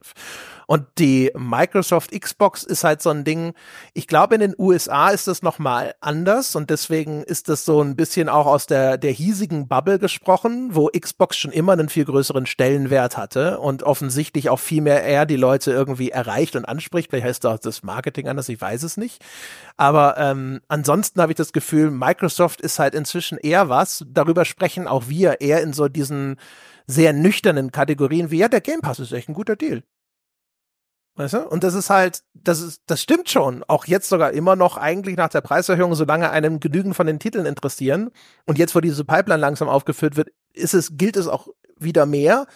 Und die Microsoft Xbox ist halt so ein Ding, ich glaube, in den USA ist das nochmal anders und deswegen ist das so ein bisschen auch aus der, der hiesigen Bubble gesprochen, wo Xbox schon immer einen viel größeren Stellenwert hatte und offensichtlich auch viel mehr eher die Leute irgendwie erreicht und anspricht. Vielleicht heißt auch das Marketing anders, ich weiß es nicht. Aber ähm, ansonsten habe ich das Gefühl, Microsoft ist halt inzwischen eher was. Darüber sprechen auch wir eher in so diesen sehr nüchternen Kategorien wie, ja, der Game Pass ist echt ein guter Deal. Weißt du? Und das ist halt, das ist, das stimmt schon. Auch jetzt sogar immer noch eigentlich nach der Preiserhöhung, solange einem genügend von den Titeln interessieren. Und jetzt, wo diese Pipeline langsam aufgefüllt wird, ist es, gilt es auch wieder mehr.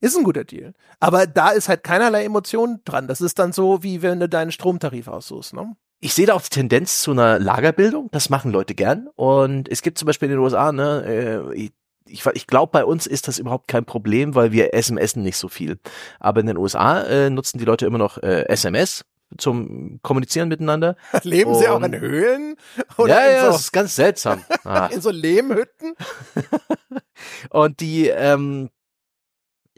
Ist ein guter Deal. Aber da ist halt keinerlei Emotion dran. Das ist dann so, wie wenn du deinen Stromtarif aussuchst, ne? Ich sehe da auch die Tendenz zu einer Lagerbildung. Das machen Leute gern. Und es gibt zum Beispiel in den USA, ne, äh, ich, ich glaube, bei uns ist das überhaupt kein Problem, weil wir SMSen nicht so viel. Aber in den USA äh, nutzen die Leute immer noch äh, SMS zum Kommunizieren miteinander. Leben Und, sie auch in Höhlen? Oder ja, ja, so, das ist ganz seltsam. Ah. in so Lehmhütten? Und die, ähm, äh,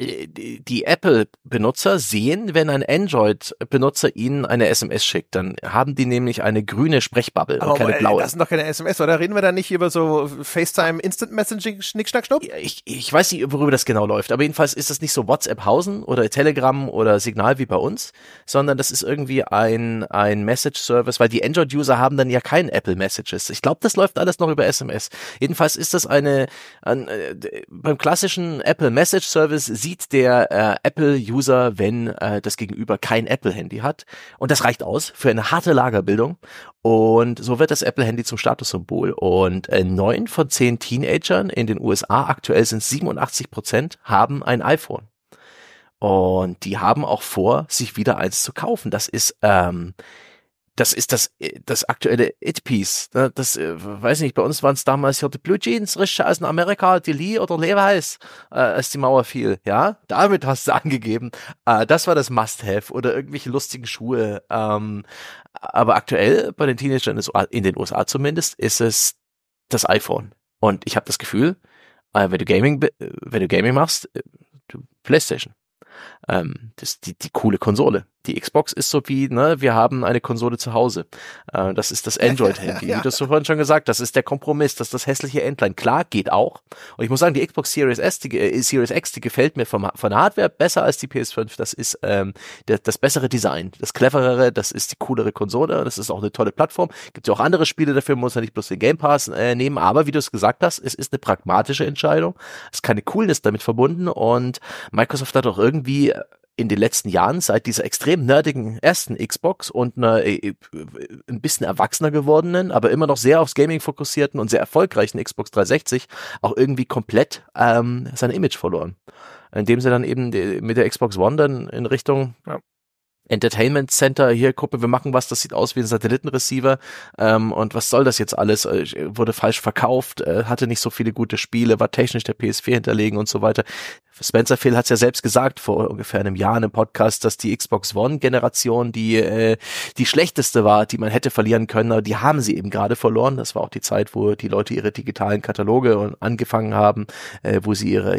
die Apple-Benutzer sehen, wenn ein Android-Benutzer ihnen eine SMS schickt, dann haben die nämlich eine grüne Sprechbubble oh, und keine blaue. Das sind doch keine SMS, oder reden wir da nicht über so FaceTime Instant Messaging Schnick, Schnack, Schnupp? Ich, ich weiß nicht, worüber das genau läuft, aber jedenfalls ist das nicht so WhatsApp-Hausen oder Telegram oder Signal wie bei uns, sondern das ist irgendwie ein, ein Message-Service, weil die Android-User haben dann ja kein Apple-Messages. Ich glaube, das läuft alles noch über SMS. Jedenfalls ist das eine, ein, äh, beim klassischen Apple Message Service sieht der äh, Apple-User, wenn äh, das Gegenüber kein Apple-Handy hat. Und das reicht aus für eine harte Lagerbildung. Und so wird das Apple-Handy zum Statussymbol. Und äh, neun von zehn Teenagern in den USA, aktuell sind 87 Prozent, haben ein iPhone. Und die haben auch vor, sich wieder eins zu kaufen. Das ist ähm, das ist das, äh, das aktuelle It-Piece. Ne? Das, äh, weiß nicht, bei uns waren es damals hier die Blue Jeans, richtig aus Amerika, die Lee oder Levi's, äh, als die Mauer fiel. Ja, damit hast du angegeben. Äh, das war das Must-Have oder irgendwelche lustigen Schuhe. Ähm, aber aktuell bei den Teenagern in den USA zumindest ist es das iPhone. Und ich habe das Gefühl, äh, wenn du Gaming, wenn du Gaming machst, äh, PlayStation. Ähm, das die, die coole Konsole. Die Xbox ist so wie, ne, wir haben eine Konsole zu Hause. Äh, das ist das Android-Handy. ja, ja. Wie du es vorhin schon gesagt das ist der Kompromiss, das ist das hässliche Endline. Klar, geht auch. Und ich muss sagen, die Xbox Series S, die, äh, Series X, die gefällt mir vom, von der Hardware besser als die PS5. Das ist ähm, der, das bessere Design, das cleverere, das ist die coolere Konsole, das ist auch eine tolle Plattform. Gibt ja auch andere Spiele dafür, muss ja nicht bloß den Game Pass äh, nehmen, aber wie du es gesagt hast, es ist eine pragmatische Entscheidung. Es ist keine Coolness damit verbunden und Microsoft hat auch irgendwie in den letzten Jahren, seit dieser extrem nerdigen ersten Xbox und einer äh, äh, ein bisschen erwachsener gewordenen, aber immer noch sehr aufs Gaming fokussierten und sehr erfolgreichen Xbox 360 auch irgendwie komplett ähm, sein Image verloren. Indem sie dann eben die, mit der Xbox One dann in Richtung ja. Entertainment Center, hier gucken wir machen was, das sieht aus wie ein Satellitenreceiver ähm, und was soll das jetzt alles, äh, wurde falsch verkauft, äh, hatte nicht so viele gute Spiele, war technisch der PS4 hinterlegen und so weiter. Spencer Phil hat es ja selbst gesagt vor ungefähr einem Jahr in einem Podcast, dass die Xbox One Generation die äh, die schlechteste war, die man hätte verlieren können, aber die haben sie eben gerade verloren. Das war auch die Zeit, wo die Leute ihre digitalen Kataloge angefangen haben, äh, wo sie ihre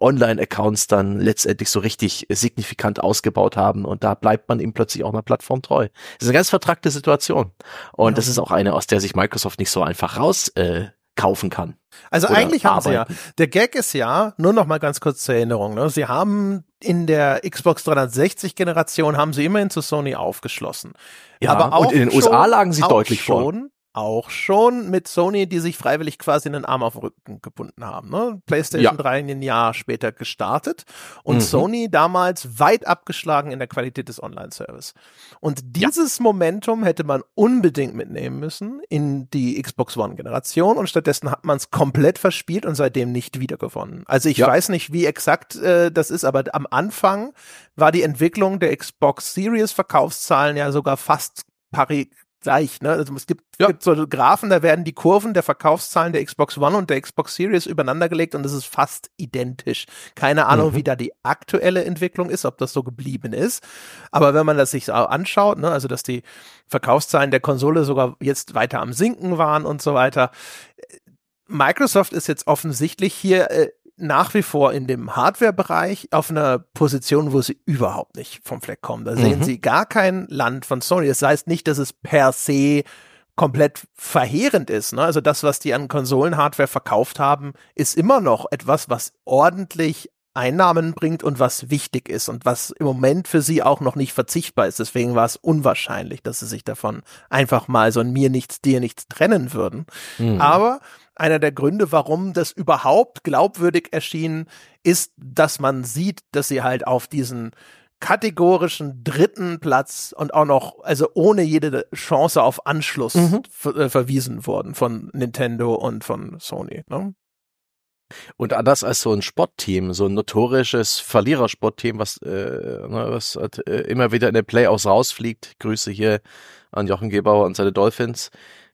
Online-Accounts dann letztendlich so richtig signifikant ausgebaut haben und da bleibt man ihm plötzlich auch einer Plattform treu. Das ist eine ganz vertragte Situation und ja. das ist auch eine, aus der sich Microsoft nicht so einfach raus äh, kaufen kann. Also eigentlich haben arbeiten. sie ja, der Gag ist ja, nur noch mal ganz kurz zur Erinnerung, ne? sie haben in der Xbox 360 Generation haben sie immerhin zu Sony aufgeschlossen. Ja, aber auch und in den USA lagen sie deutlich schon, vor auch schon mit Sony, die sich freiwillig quasi einen Arm auf den Rücken gebunden haben. Ne? PlayStation ja. 3 ein Jahr später gestartet und mhm. Sony damals weit abgeschlagen in der Qualität des Online-Service. Und dieses ja. Momentum hätte man unbedingt mitnehmen müssen in die Xbox One-Generation und stattdessen hat man es komplett verspielt und seitdem nicht wiedergewonnen. Also ich ja. weiß nicht, wie exakt äh, das ist, aber am Anfang war die Entwicklung der Xbox Series Verkaufszahlen ja sogar fast pari gleich. Ne? Also es gibt, ja. gibt so Graphen, da werden die Kurven der Verkaufszahlen der Xbox One und der Xbox Series übereinander gelegt und es ist fast identisch. Keine Ahnung, mhm. wie da die aktuelle Entwicklung ist, ob das so geblieben ist. Aber wenn man das sich anschaut, ne, also dass die Verkaufszahlen der Konsole sogar jetzt weiter am Sinken waren und so weiter. Microsoft ist jetzt offensichtlich hier äh, nach wie vor in dem Hardware-Bereich auf einer Position, wo sie überhaupt nicht vom Fleck kommen. Da mhm. sehen sie gar kein Land von Sony. Das heißt nicht, dass es per se komplett verheerend ist. Ne? Also das, was die an Konsolen-Hardware verkauft haben, ist immer noch etwas, was ordentlich Einnahmen bringt und was wichtig ist und was im Moment für sie auch noch nicht verzichtbar ist. Deswegen war es unwahrscheinlich, dass sie sich davon einfach mal so ein mir nichts, dir nichts trennen würden. Mhm. Aber einer der Gründe, warum das überhaupt glaubwürdig erschien, ist, dass man sieht, dass sie halt auf diesen kategorischen dritten Platz und auch noch, also ohne jede Chance auf Anschluss mhm. ver verwiesen wurden von Nintendo und von Sony. Ne? Und anders als so ein Sportteam, so ein notorisches Verlierersportteam, was, äh, ne, was halt, äh, immer wieder in den Playoffs rausfliegt. Grüße hier an Jochen Gebauer und seine Dolphins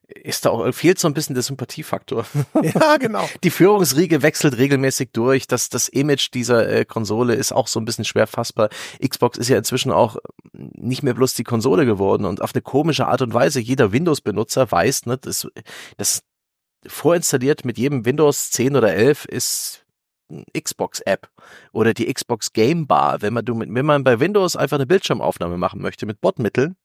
ist da auch, fehlt so ein bisschen der Sympathiefaktor. Ja, genau. Die Führungsriege wechselt regelmäßig durch. Das, das Image dieser äh, Konsole ist auch so ein bisschen schwer fassbar. Xbox ist ja inzwischen auch nicht mehr bloß die Konsole geworden und auf eine komische Art und Weise. Jeder Windows-Benutzer weiß, ne, das, das vorinstalliert mit jedem Windows 10 oder 11 ist Xbox-App oder die Xbox Game Bar. Wenn man, du mit, wenn man bei Windows einfach eine Bildschirmaufnahme machen möchte mit Botmitteln,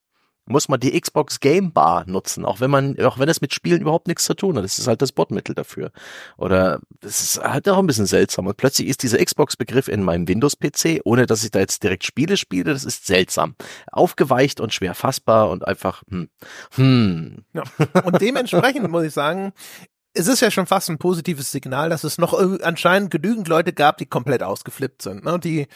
muss man die Xbox Game Bar nutzen, auch wenn man, auch wenn es mit Spielen überhaupt nichts zu tun hat. Das ist halt das Botmittel dafür. Oder das ist halt auch ein bisschen seltsam. Und plötzlich ist dieser Xbox-Begriff in meinem Windows-PC, ohne dass ich da jetzt direkt Spiele spiele, das ist seltsam. Aufgeweicht und schwer fassbar und einfach, hm. hm. Ja. Und dementsprechend muss ich sagen, es ist ja schon fast ein positives Signal, dass es noch anscheinend genügend Leute gab, die komplett ausgeflippt sind, ne? die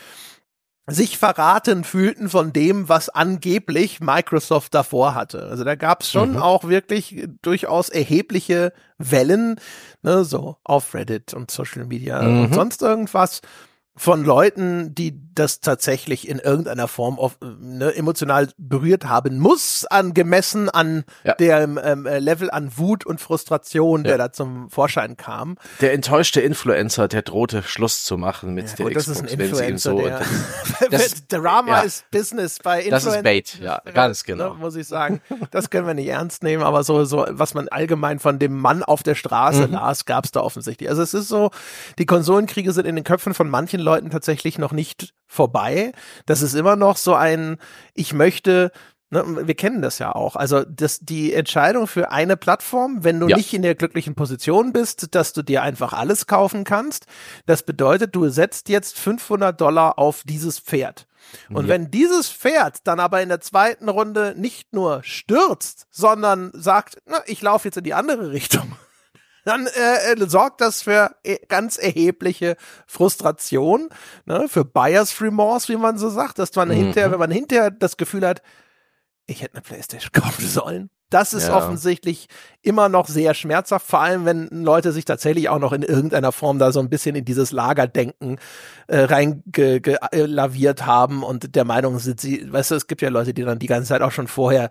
sich verraten fühlten von dem, was angeblich Microsoft davor hatte. Also da gab es schon mhm. auch wirklich durchaus erhebliche Wellen, ne, so auf Reddit und Social Media mhm. und sonst irgendwas von Leuten, die das tatsächlich in irgendeiner Form auf, ne, emotional berührt haben muss, angemessen an ja. dem ähm, äh, Level an Wut und Frustration, der ja. da zum Vorschein kam. Der enttäuschte Influencer, der drohte Schluss zu machen mit ja, der gut, Xbox, das ist ein Influencer, so der, das, Drama ist Business bei Influencer. Das ist Bait, ja, ganz genau. Ne, muss ich sagen, das können wir nicht ernst nehmen, aber so, so was man allgemein von dem Mann auf der Straße mhm. las, gab es da offensichtlich. Also es ist so, die Konsolenkriege sind in den Köpfen von manchen Leuten tatsächlich noch nicht vorbei. Das ist immer noch so ein, ich möchte Ne, wir kennen das ja auch. Also das, die Entscheidung für eine Plattform, wenn du ja. nicht in der glücklichen Position bist, dass du dir einfach alles kaufen kannst, das bedeutet, du setzt jetzt 500 Dollar auf dieses Pferd. Und ja. wenn dieses Pferd dann aber in der zweiten Runde nicht nur stürzt, sondern sagt, na, ich laufe jetzt in die andere Richtung, dann äh, äh, sorgt das für äh, ganz erhebliche Frustration, ne, für Buyers Remorse, wie man so sagt, dass man mhm. hinterher, wenn man hinterher das Gefühl hat, ich hätte eine Playstation kaufen sollen. Das ist ja. offensichtlich immer noch sehr schmerzhaft, vor allem wenn Leute sich tatsächlich auch noch in irgendeiner Form da so ein bisschen in dieses Lagerdenken äh, reingelaviert haben und der Meinung sind sie, weißt du, es gibt ja Leute, die dann die ganze Zeit auch schon vorher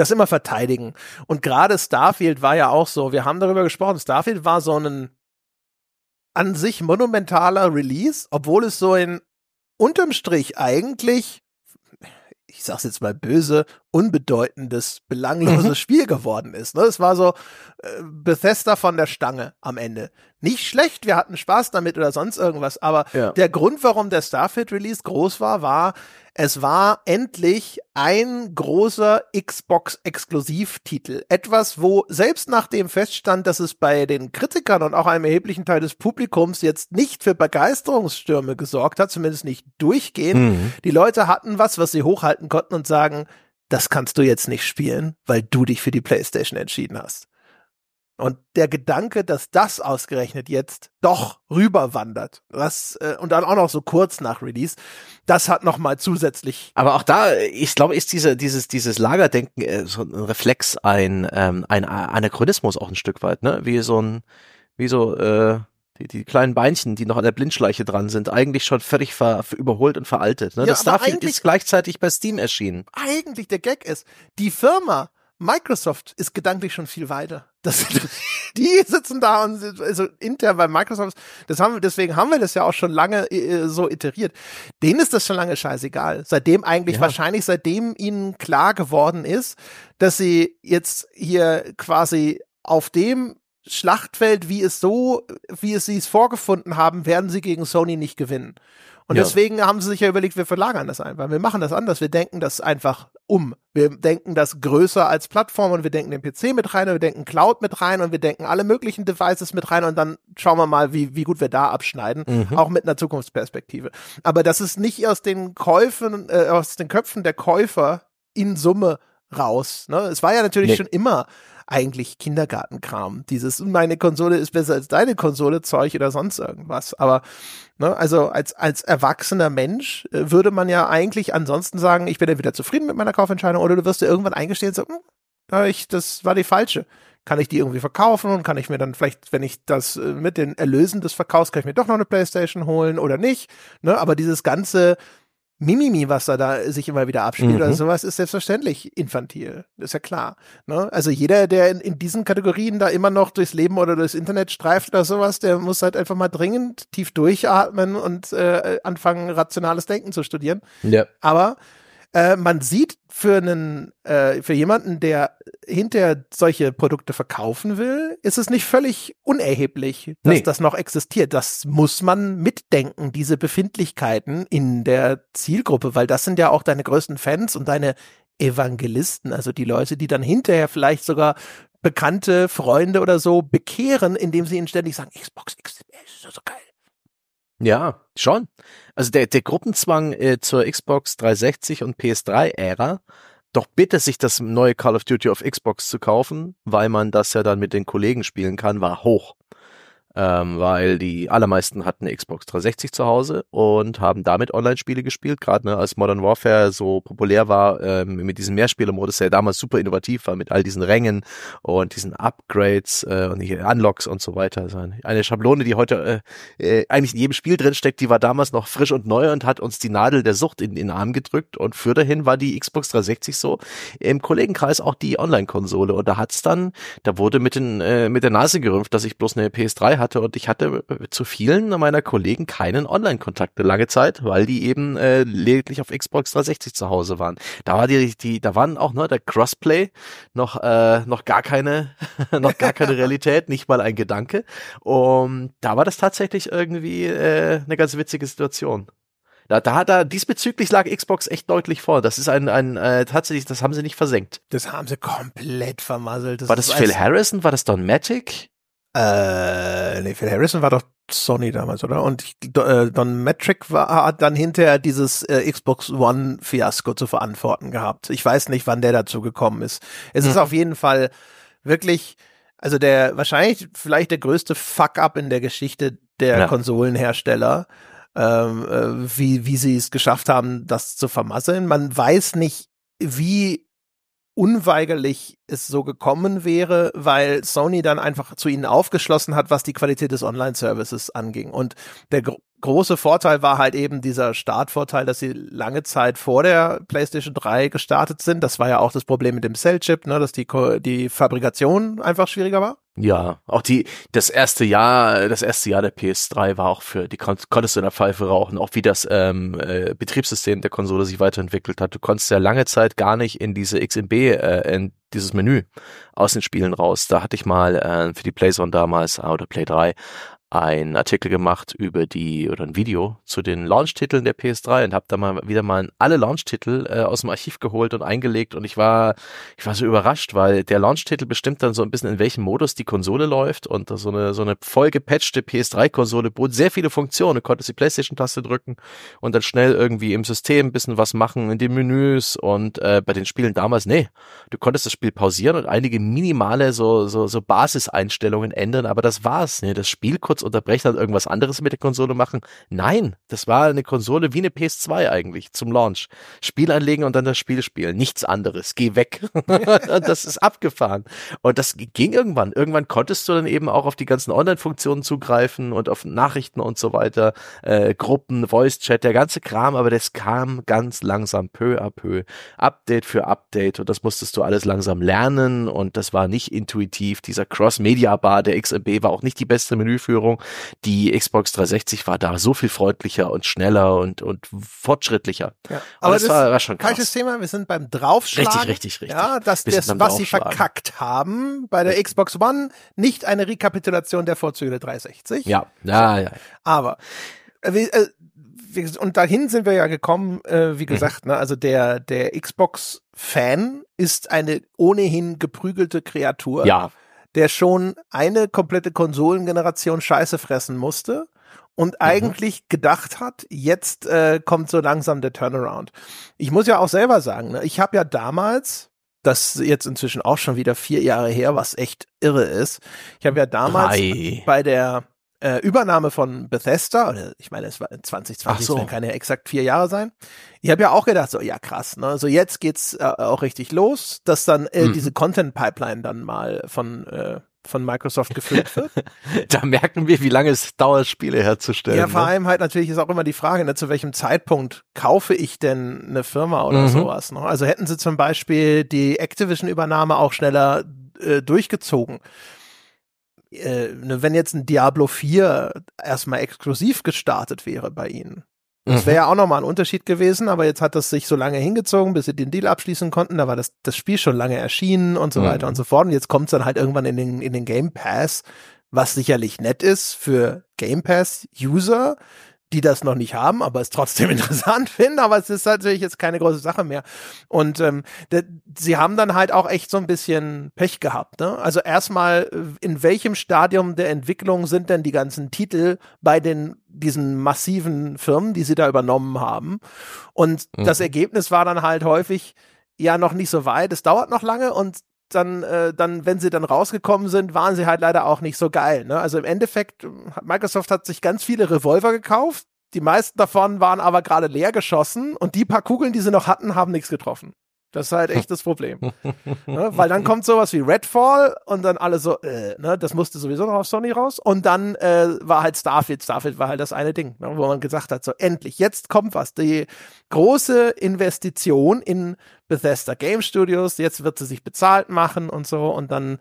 das immer verteidigen. Und gerade Starfield war ja auch so, wir haben darüber gesprochen, Starfield war so ein an sich monumentaler Release, obwohl es so in unterm Strich eigentlich ich sag's jetzt mal böse, unbedeutendes, belangloses mhm. Spiel geworden ist. Ne? Es war so äh, Bethesda von der Stange am Ende. Nicht schlecht, wir hatten Spaß damit oder sonst irgendwas, aber ja. der Grund, warum der Starfield Release groß war, war, es war endlich ein großer Xbox-Exklusivtitel. Etwas, wo selbst nachdem feststand, dass es bei den Kritikern und auch einem erheblichen Teil des Publikums jetzt nicht für Begeisterungsstürme gesorgt hat, zumindest nicht durchgehend. Mhm. Die Leute hatten was, was sie hochhalten konnten und sagen, das kannst du jetzt nicht spielen, weil du dich für die PlayStation entschieden hast. Und der Gedanke, dass das ausgerechnet jetzt doch rüberwandert, das äh, und dann auch noch so kurz nach Release, das hat noch mal zusätzlich. Aber auch da, ich glaube, ist diese, dieses dieses Lagerdenken äh, so ein Reflex, ein ähm, ein Anachronismus auch ein Stück weit, ne? Wie so ein wie so äh, die, die kleinen Beinchen, die noch an der Blindschleiche dran sind, eigentlich schon völlig ver, überholt und veraltet. Ne? Ja, das Starfield ist gleichzeitig bei Steam erschienen. Eigentlich der Gag ist, die Firma Microsoft ist gedanklich schon viel weiter. Das, die sitzen da und also intern bei Microsoft, das haben wir, deswegen haben wir das ja auch schon lange äh, so iteriert. Denen ist das schon lange scheißegal. Seitdem eigentlich ja. wahrscheinlich seitdem ihnen klar geworden ist, dass sie jetzt hier quasi auf dem Schlachtfeld, wie es so, wie es sie es vorgefunden haben, werden sie gegen Sony nicht gewinnen. Und ja. deswegen haben sie sich ja überlegt, wir verlagern das einfach. Wir machen das anders. Wir denken das einfach um. Wir denken das größer als Plattform und wir denken den PC mit rein und wir denken Cloud mit rein und wir denken alle möglichen Devices mit rein und dann schauen wir mal, wie, wie gut wir da abschneiden, mhm. auch mit einer Zukunftsperspektive. Aber das ist nicht aus den Käufen, äh, aus den Köpfen der Käufer in Summe raus. Ne? Es war ja natürlich nee. schon immer eigentlich Kindergartenkram. Dieses, meine Konsole ist besser als deine Konsole, Zeug oder sonst irgendwas. Aber, ne, also als, als erwachsener Mensch äh, würde man ja eigentlich ansonsten sagen, ich bin entweder zufrieden mit meiner Kaufentscheidung oder du wirst dir irgendwann eingestehen, so, hm, ich, das war die falsche kann ich die irgendwie verkaufen und kann ich mir dann vielleicht, wenn ich das äh, mit den Erlösen des Verkaufs, kann ich mir doch noch eine Playstation holen oder nicht. Ne? Aber dieses ganze Mimimi, was da, da sich immer wieder abspielt mhm. oder sowas, ist selbstverständlich infantil. ist ja klar. Ne? Also jeder, der in, in diesen Kategorien da immer noch durchs Leben oder durchs Internet streift oder sowas, der muss halt einfach mal dringend tief durchatmen und äh, anfangen, rationales Denken zu studieren. Ja. Aber äh, man sieht für einen, äh, für jemanden, der hinterher solche Produkte verkaufen will, ist es nicht völlig unerheblich, dass Nee. das noch existiert. Das muss man mitdenken, diese Befindlichkeiten in der Zielgruppe, weil das sind ja auch deine größten Fans und deine Evangelisten, also die Leute, die dann hinterher vielleicht sogar Bekannte, Freunde oder so bekehren, indem sie ihnen ständig sagen, Xbox X, ist so geil. Ja, schon. Also der, der Gruppenzwang äh, zur Xbox 360 und PS3-Ära, doch bitte sich das neue Call of Duty auf Xbox zu kaufen, weil man das ja dann mit den Kollegen spielen kann, war hoch. Ähm, weil die allermeisten hatten Xbox 360 zu Hause und haben damit Online-Spiele gespielt, gerade ne, als Modern Warfare so populär war, ähm, mit diesem Mehrspieler-Modus, der damals super innovativ war, mit all diesen Rängen und diesen Upgrades äh, und die Unlocks und so weiter. Also eine Schablone, die heute äh, äh, eigentlich in jedem Spiel drin steckt, die war damals noch frisch und neu und hat uns die Nadel der Sucht in, in den Arm gedrückt. Und für dahin war die Xbox 360 so im Kollegenkreis auch die Online-Konsole. Und da hat's dann, da wurde mit, den, äh, mit der Nase gerümpft, dass ich bloß eine PS3 hatte und ich hatte äh, zu vielen meiner Kollegen keinen Online-Kontakt eine lange Zeit, weil die eben äh, lediglich auf Xbox 360 zu Hause waren. Da war die, die da waren auch ne, der Crossplay noch äh, noch gar keine noch gar keine Realität, nicht mal ein Gedanke. Und da war das tatsächlich irgendwie äh, eine ganz witzige Situation. Da, da er diesbezüglich lag Xbox echt deutlich vor. Das ist ein, ein äh, tatsächlich, das haben sie nicht versenkt. Das haben sie komplett vermasselt. war das Phil Harrison? War das Don Matic? Äh, nee, Phil Harrison war doch Sony damals, oder? Und äh, Don Metric war, hat dann hinterher dieses äh, Xbox One Fiasko zu verantworten gehabt. Ich weiß nicht, wann der dazu gekommen ist. Es ist Mhm. auf jeden Fall wirklich, also der, wahrscheinlich vielleicht der größte Fuck-up in der Geschichte der Ja. Konsolenhersteller. Ähm, äh, wie, wie sie es geschafft haben, das zu vermasseln. Man weiß nicht, wie unweigerlich es so gekommen wäre, weil Sony dann einfach zu ihnen aufgeschlossen hat, was die Qualität des Online-Services anging. Und der gro große Vorteil war halt eben dieser Startvorteil, dass sie lange Zeit vor der PlayStation 3 gestartet sind. Das war ja auch das Problem mit dem Cell-Chip, ne, dass die, Ko die Fabrikation einfach schwieriger war. Ja, auch die, das erste Jahr, das erste Jahr der PS3 war auch für, die kon konntest du in der Pfeife rauchen, auch wie das ähm, äh, Betriebssystem der Konsole sich weiterentwickelt hat. Du konntest ja lange Zeit gar nicht in diese XMB, äh, in dieses Menü aus den Spielen raus. Da hatte ich mal äh, für die Playzone damals, äh, oder Play 3, einen Artikel gemacht über die oder ein Video zu den Launch-Titeln der PS3 und habe da mal wieder mal alle Launch-Titel äh, aus dem Archiv geholt und eingelegt und ich war ich war so überrascht, weil der Launch-Titel bestimmt dann so ein bisschen in welchem Modus die Konsole läuft und so eine so eine voll gepatchte PS3-Konsole bot sehr viele Funktionen. Du konntest die PlayStation-Taste drücken und dann schnell irgendwie im System ein bisschen was machen in den Menüs und äh, bei den Spielen damals nee, du konntest das Spiel pausieren und einige minimale so so so Basiseinstellungen ändern, aber das war's. Ne? Das Spiel kurz unterbrechen und irgendwas anderes mit der Konsole machen. Nein, das war eine Konsole wie eine PS2 eigentlich zum Launch. Spiel anlegen und dann das Spiel spielen. Nichts anderes. Geh weg. Das ist abgefahren. Und das ging irgendwann. Irgendwann konntest du dann eben auch auf die ganzen Online-Funktionen zugreifen und auf Nachrichten und so weiter, äh, Gruppen, Voice-Chat, der ganze Kram, aber das kam ganz langsam, peu à peu, Update für Update und das musstest du alles langsam lernen und das war nicht intuitiv. Dieser Cross-Media-Bar der XMB war auch nicht die beste Menüführung. Die Xbox 360 war da so viel freundlicher und schneller und, und fortschrittlicher. Ja. Aber das, war, war schon krass. falsches Thema. Wir sind beim Draufschlagen. Richtig, richtig, richtig. Ja, dass das, was sie verkackt haben bei der Xbox One, nicht eine Rekapitulation der Vorzüge der 360. Ja, ja, ja. Aber äh, äh, und dahin sind wir ja gekommen, äh, wie gesagt, ne, also der der Xbox Fan ist eine ohnehin geprügelte Kreatur, Ja, der schon eine komplette Konsolengeneration Scheiße fressen musste und eigentlich gedacht hat, jetzt äh, kommt so langsam der Turnaround. Ich muss ja auch selber sagen, ne, ich habe ja damals das ist jetzt inzwischen auch schon wieder vier Jahre her, was echt irre ist. Ich habe ja damals Drei. bei der äh, Übernahme von Bethesda, oder ich meine, es war 2020, Ach so. es werden keine exakt vier Jahre sein. Ich habe ja auch gedacht, so ja krass, ne? So jetzt geht's äh, auch richtig los, dass dann äh, Mhm. diese Content Pipeline dann mal von äh, von Microsoft gefüllt wird. da merken wir, wie lange es dauert, Spiele herzustellen. ja, vor ne? allem halt natürlich ist auch immer die Frage, ne, zu welchem Zeitpunkt kaufe ich denn eine Firma oder Mhm. sowas. Ne? Also hätten sie zum Beispiel die Activision-Übernahme auch schneller äh, durchgezogen. Äh, ne, wenn jetzt ein Diablo 4 erstmal exklusiv gestartet wäre bei ihnen, Das wäre ja auch nochmal ein Unterschied gewesen, aber jetzt hat das sich so lange hingezogen, bis sie den Deal abschließen konnten. Da war das, das Spiel schon lange erschienen und so Mhm. weiter und so fort. Und jetzt kommt es dann halt irgendwann in den, in den Game Pass, was sicherlich nett ist für Game Pass-User, die das noch nicht haben, aber es trotzdem interessant finden. Aber es ist natürlich jetzt keine große Sache mehr. Und ähm, sie haben dann halt auch echt so ein bisschen Pech gehabt. Ne? Also erstmal, äh, in welchem Stadium der Entwicklung sind denn die ganzen Titel bei den diesen massiven Firmen, die sie da übernommen haben? Und Mhm. das Ergebnis war dann halt häufig ja noch nicht so weit. Es dauert noch lange und dann, äh, dann, wenn sie dann rausgekommen sind, waren sie halt leider auch nicht so geil. Ne? Also im Endeffekt, äh, Microsoft hat sich ganz viele Revolver gekauft. Die meisten davon waren aber gerade leer geschossen und die paar Kugeln, die sie noch hatten, haben nichts getroffen. Das ist halt echt das Problem. ne? Weil dann kommt sowas wie Redfall und dann alle so, äh, ne? das musste sowieso noch auf Sony raus. Und dann äh, war halt Starfield. Starfield war halt das eine Ding, ne? wo man gesagt hat, so endlich, jetzt kommt was. Die große Investition in Bethesda Game Studios, jetzt wird sie sich bezahlt machen und so. Und dann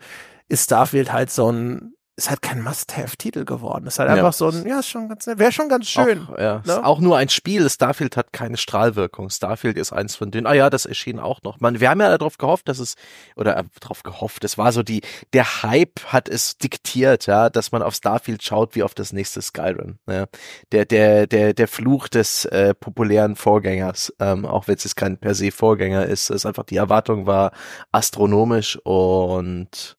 ist Starfield halt so ein, ist halt kein Must-Have-Titel geworden. Ist halt Ja. einfach so ein, ja, ist schon ganz, wäre schon ganz schön. Auch, ja, ist ne? auch nur ein Spiel. Starfield hat keine Strahlwirkung. Starfield ist eins von denen. Ah ja, das erschien auch noch. Man, wir haben ja darauf gehofft, dass es oder äh, darauf gehofft. Es war so die der Hype hat es diktiert, ja, dass man auf Starfield schaut wie auf das nächste Skyrim. Ja. Der der der der Fluch des äh, populären Vorgängers, ähm, auch wenn es jetzt kein per se Vorgänger ist, ist einfach die Erwartung war astronomisch und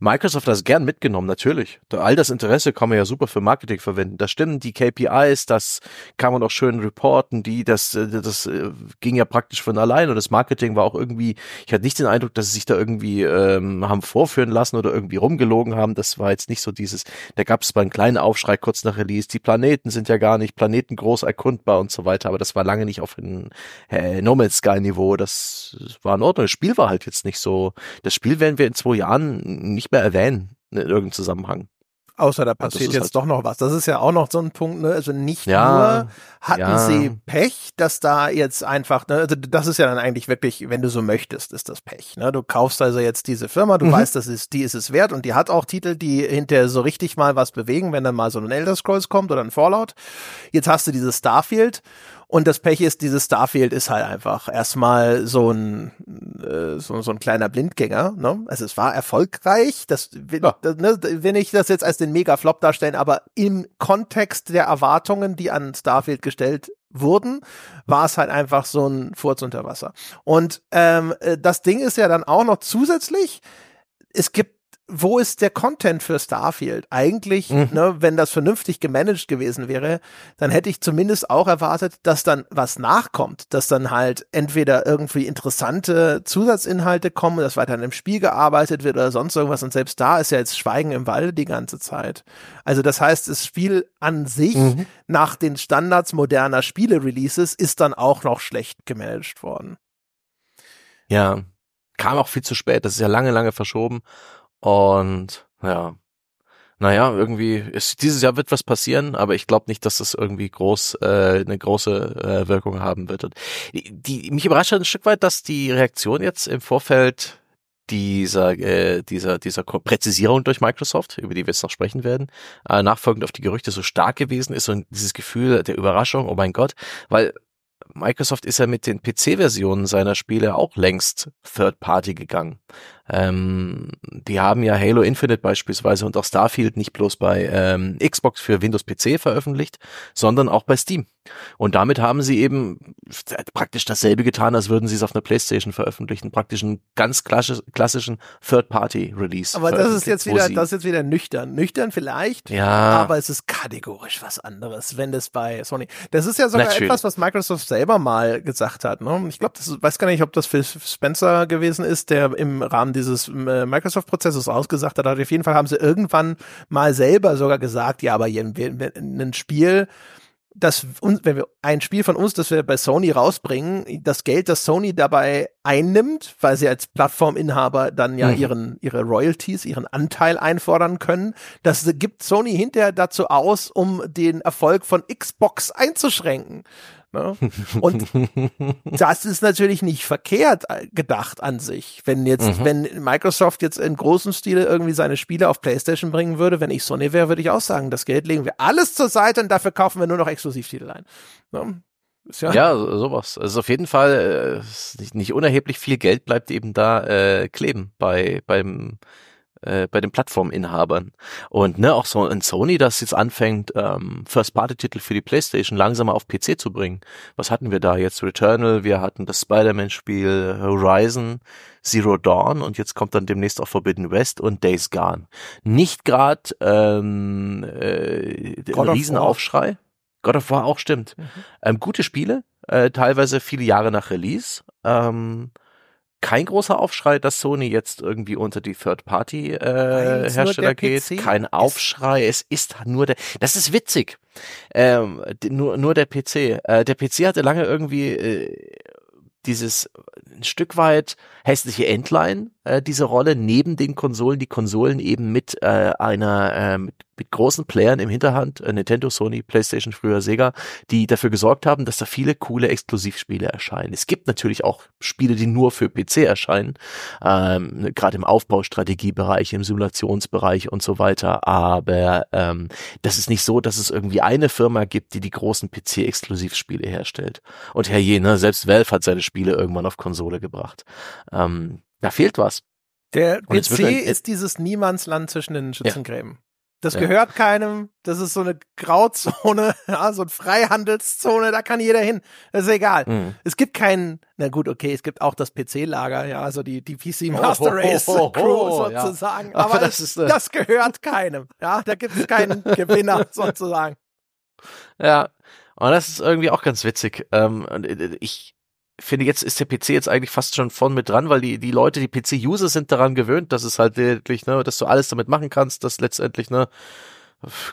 Microsoft hat das gern mitgenommen, natürlich. All das Interesse kann man ja super für Marketing verwenden. Das stimmen die KPIs, das kann man auch schön reporten, die, das, äh, das äh, ging ja praktisch von allein und das Marketing war auch irgendwie, ich hatte nicht den Eindruck, dass sie sich da irgendwie ähm, haben vorführen lassen oder irgendwie rumgelogen haben. Das war jetzt nicht so dieses, da gab es mal einen kleinen Aufschrei kurz nach Release, die Planeten sind ja gar nicht Planeten groß erkundbar und so weiter, aber das war lange nicht auf ein äh, No Man's Sky Niveau. Das war in Ordnung. Das Spiel war halt jetzt nicht so, das Spiel werden wir in zwei Jahren nicht mehr erwähnen in irgendeinem Zusammenhang. Außer da passiert jetzt halt- doch noch was. Das ist ja auch noch so ein Punkt, ne? Also nicht Ja, nur hatten ja. sie Pech, dass da jetzt einfach, ne, also das ist ja dann eigentlich wirklich, wenn du so möchtest, ist das Pech. Ne? Du kaufst also jetzt diese Firma, du Mhm. weißt, das ist, die ist es wert und die hat auch Titel, die hinterher so richtig mal was bewegen, wenn dann mal so ein Elder Scrolls kommt oder ein Fallout. Jetzt hast du dieses Starfield und das Pech ist, dieses Starfield ist halt einfach erstmal so ein äh, so, so ein kleiner Blindgänger. Ne? Also es war erfolgreich. Das, Ja. das ne, wenn ich das jetzt als den Mega-Flop darstellen, aber im Kontext der Erwartungen, die an Starfield gestellt wurden, war es halt einfach so ein Furz unter Wasser. Und ähm, äh, das Ding ist ja dann auch noch zusätzlich, es gibt wo ist der Content für Starfield? Eigentlich, Mhm. ne, wenn das vernünftig gemanagt gewesen wäre, dann hätte ich zumindest auch erwartet, dass dann was nachkommt, dass dann halt entweder irgendwie interessante Zusatzinhalte kommen, dass weiter an dem Spiel gearbeitet wird oder sonst irgendwas. Und selbst da ist ja jetzt Schweigen im Walde die ganze Zeit. Also das heißt, das Spiel an sich Mhm. nach den Standards moderner Spiele-Releases ist dann auch noch schlecht gemanagt worden. Ja, kam auch viel zu spät. Das ist ja lange, lange verschoben. Und ja, naja, irgendwie ist dieses Jahr wird was passieren, aber ich glaube nicht, dass das irgendwie groß äh, eine große äh, Wirkung haben wird. Und die, die mich überrascht ein Stück weit, dass die Reaktion jetzt im Vorfeld dieser äh, dieser dieser Präzisierung durch Microsoft, über die wir jetzt noch sprechen werden, äh, nachfolgend auf die Gerüchte so stark gewesen ist und dieses Gefühl der Überraschung, oh mein Gott, weil Microsoft ist ja mit den PC-Versionen seiner Spiele auch längst Third Party gegangen. Ähm, die haben ja Halo Infinite beispielsweise und auch Starfield nicht bloß bei ähm, Xbox für Windows PC veröffentlicht, sondern auch bei Steam. Und damit haben sie eben praktisch dasselbe getan, als würden sie es auf einer PlayStation veröffentlichen, praktisch einen ganz klassisch, klassischen Third-Party-Release. Aber das ist jetzt wieder, das ist jetzt wieder nüchtern. Nüchtern vielleicht, ja, aber es ist kategorisch was anderes, wenn das bei Sony. Das ist ja sogar Natürlich. etwas, was Microsoft selber mal gesagt hat. Ne? Ich glaube, das weiß gar nicht, ob das Phil Spencer gewesen ist, der im Rahmen dieses äh, Microsoft-Prozesses ausgesagt hat. Auf jeden Fall haben sie irgendwann mal selber sogar gesagt, ja, aber ein Spiel das uns, wenn wir ein Spiel von uns, das wir bei Sony rausbringen, das Geld, das Sony dabei einnimmt, weil sie als Plattforminhaber dann ja Mhm. ihren ihre Royalties, ihren Anteil einfordern können, das gibt Sony hinterher dazu aus, um den Erfolg von Xbox einzuschränken. Ne? Und das ist natürlich nicht verkehrt äh, gedacht an sich. Wenn jetzt, mhm. wenn Microsoft jetzt in großem Stile irgendwie seine Spiele auf PlayStation bringen würde, wenn ich Sony wäre, würde ich auch sagen, das Geld legen wir alles zur Seite und dafür kaufen wir nur noch Exklusivtitel ein. Ne? Ja, ja sowas. Also auf jeden Fall äh, nicht, nicht unerheblich viel Geld bleibt eben da äh, kleben bei beim äh, bei den Plattforminhabern. Und ne, auch so ein Sony, das jetzt anfängt, ähm, First-Party-Titel für die Playstation langsamer auf PC zu bringen. Was hatten wir da jetzt? Returnal, wir hatten das Spider-Man-Spiel Horizon, Zero Dawn und jetzt kommt dann demnächst auch Forbidden West und Days Gone. Nicht gerade ähm, äh, Riesenaufschrei. God of War auch stimmt. Mhm. Ähm, gute Spiele, äh, teilweise viele Jahre nach Release. Ähm, kein großer Aufschrei, dass Sony jetzt irgendwie unter die Third-Party-Hersteller äh, geht. Kein Aufschrei. Es ist nur der. Das ist witzig. Ähm, nur, nur der PC. Äh, der PC hatte lange irgendwie äh, dieses ein Stück weit hässliche Endline, äh, diese Rolle neben den Konsolen, die Konsolen eben mit äh, einer äh, mit, mit großen Playern im Hinterhand, äh, Nintendo, Sony, PlayStation, früher Sega, die dafür gesorgt haben, dass da viele coole Exklusivspiele erscheinen. Es gibt natürlich auch Spiele, die nur für PC erscheinen, ähm, gerade im Aufbaustrategiebereich, im Simulationsbereich und so weiter. Aber ähm, das ist nicht so, dass es irgendwie eine Firma gibt, die die großen PC-Exklusivspiele herstellt. Und herrje, ne, selbst Valve hat seine Spiele irgendwann auf Konsole gebracht. Ähm, da fehlt was. Der PC ist dieses Niemandsland zwischen den Schützengräben. Ja. Das ja. gehört keinem. Das ist so eine Grauzone, ja, so eine Freihandelszone, da kann jeder hin. Das ist egal. Mhm. Es gibt keinen, na gut, okay, es gibt auch das PC-Lager, ja, also die, die PC Master Race oh, oh, oh, Crew sozusagen. Ja. Aber, Aber das, das, ist, äh das gehört keinem. Ja, da gibt es keinen Gewinner sozusagen. Ja. Und das ist irgendwie auch ganz witzig. Ähm, äh, ich, finde, jetzt ist der PC jetzt eigentlich fast schon vorn mit dran, weil die, die Leute, die PC-User sind daran gewöhnt, dass es halt wirklich, ne, dass du alles damit machen kannst, dass letztendlich, ne,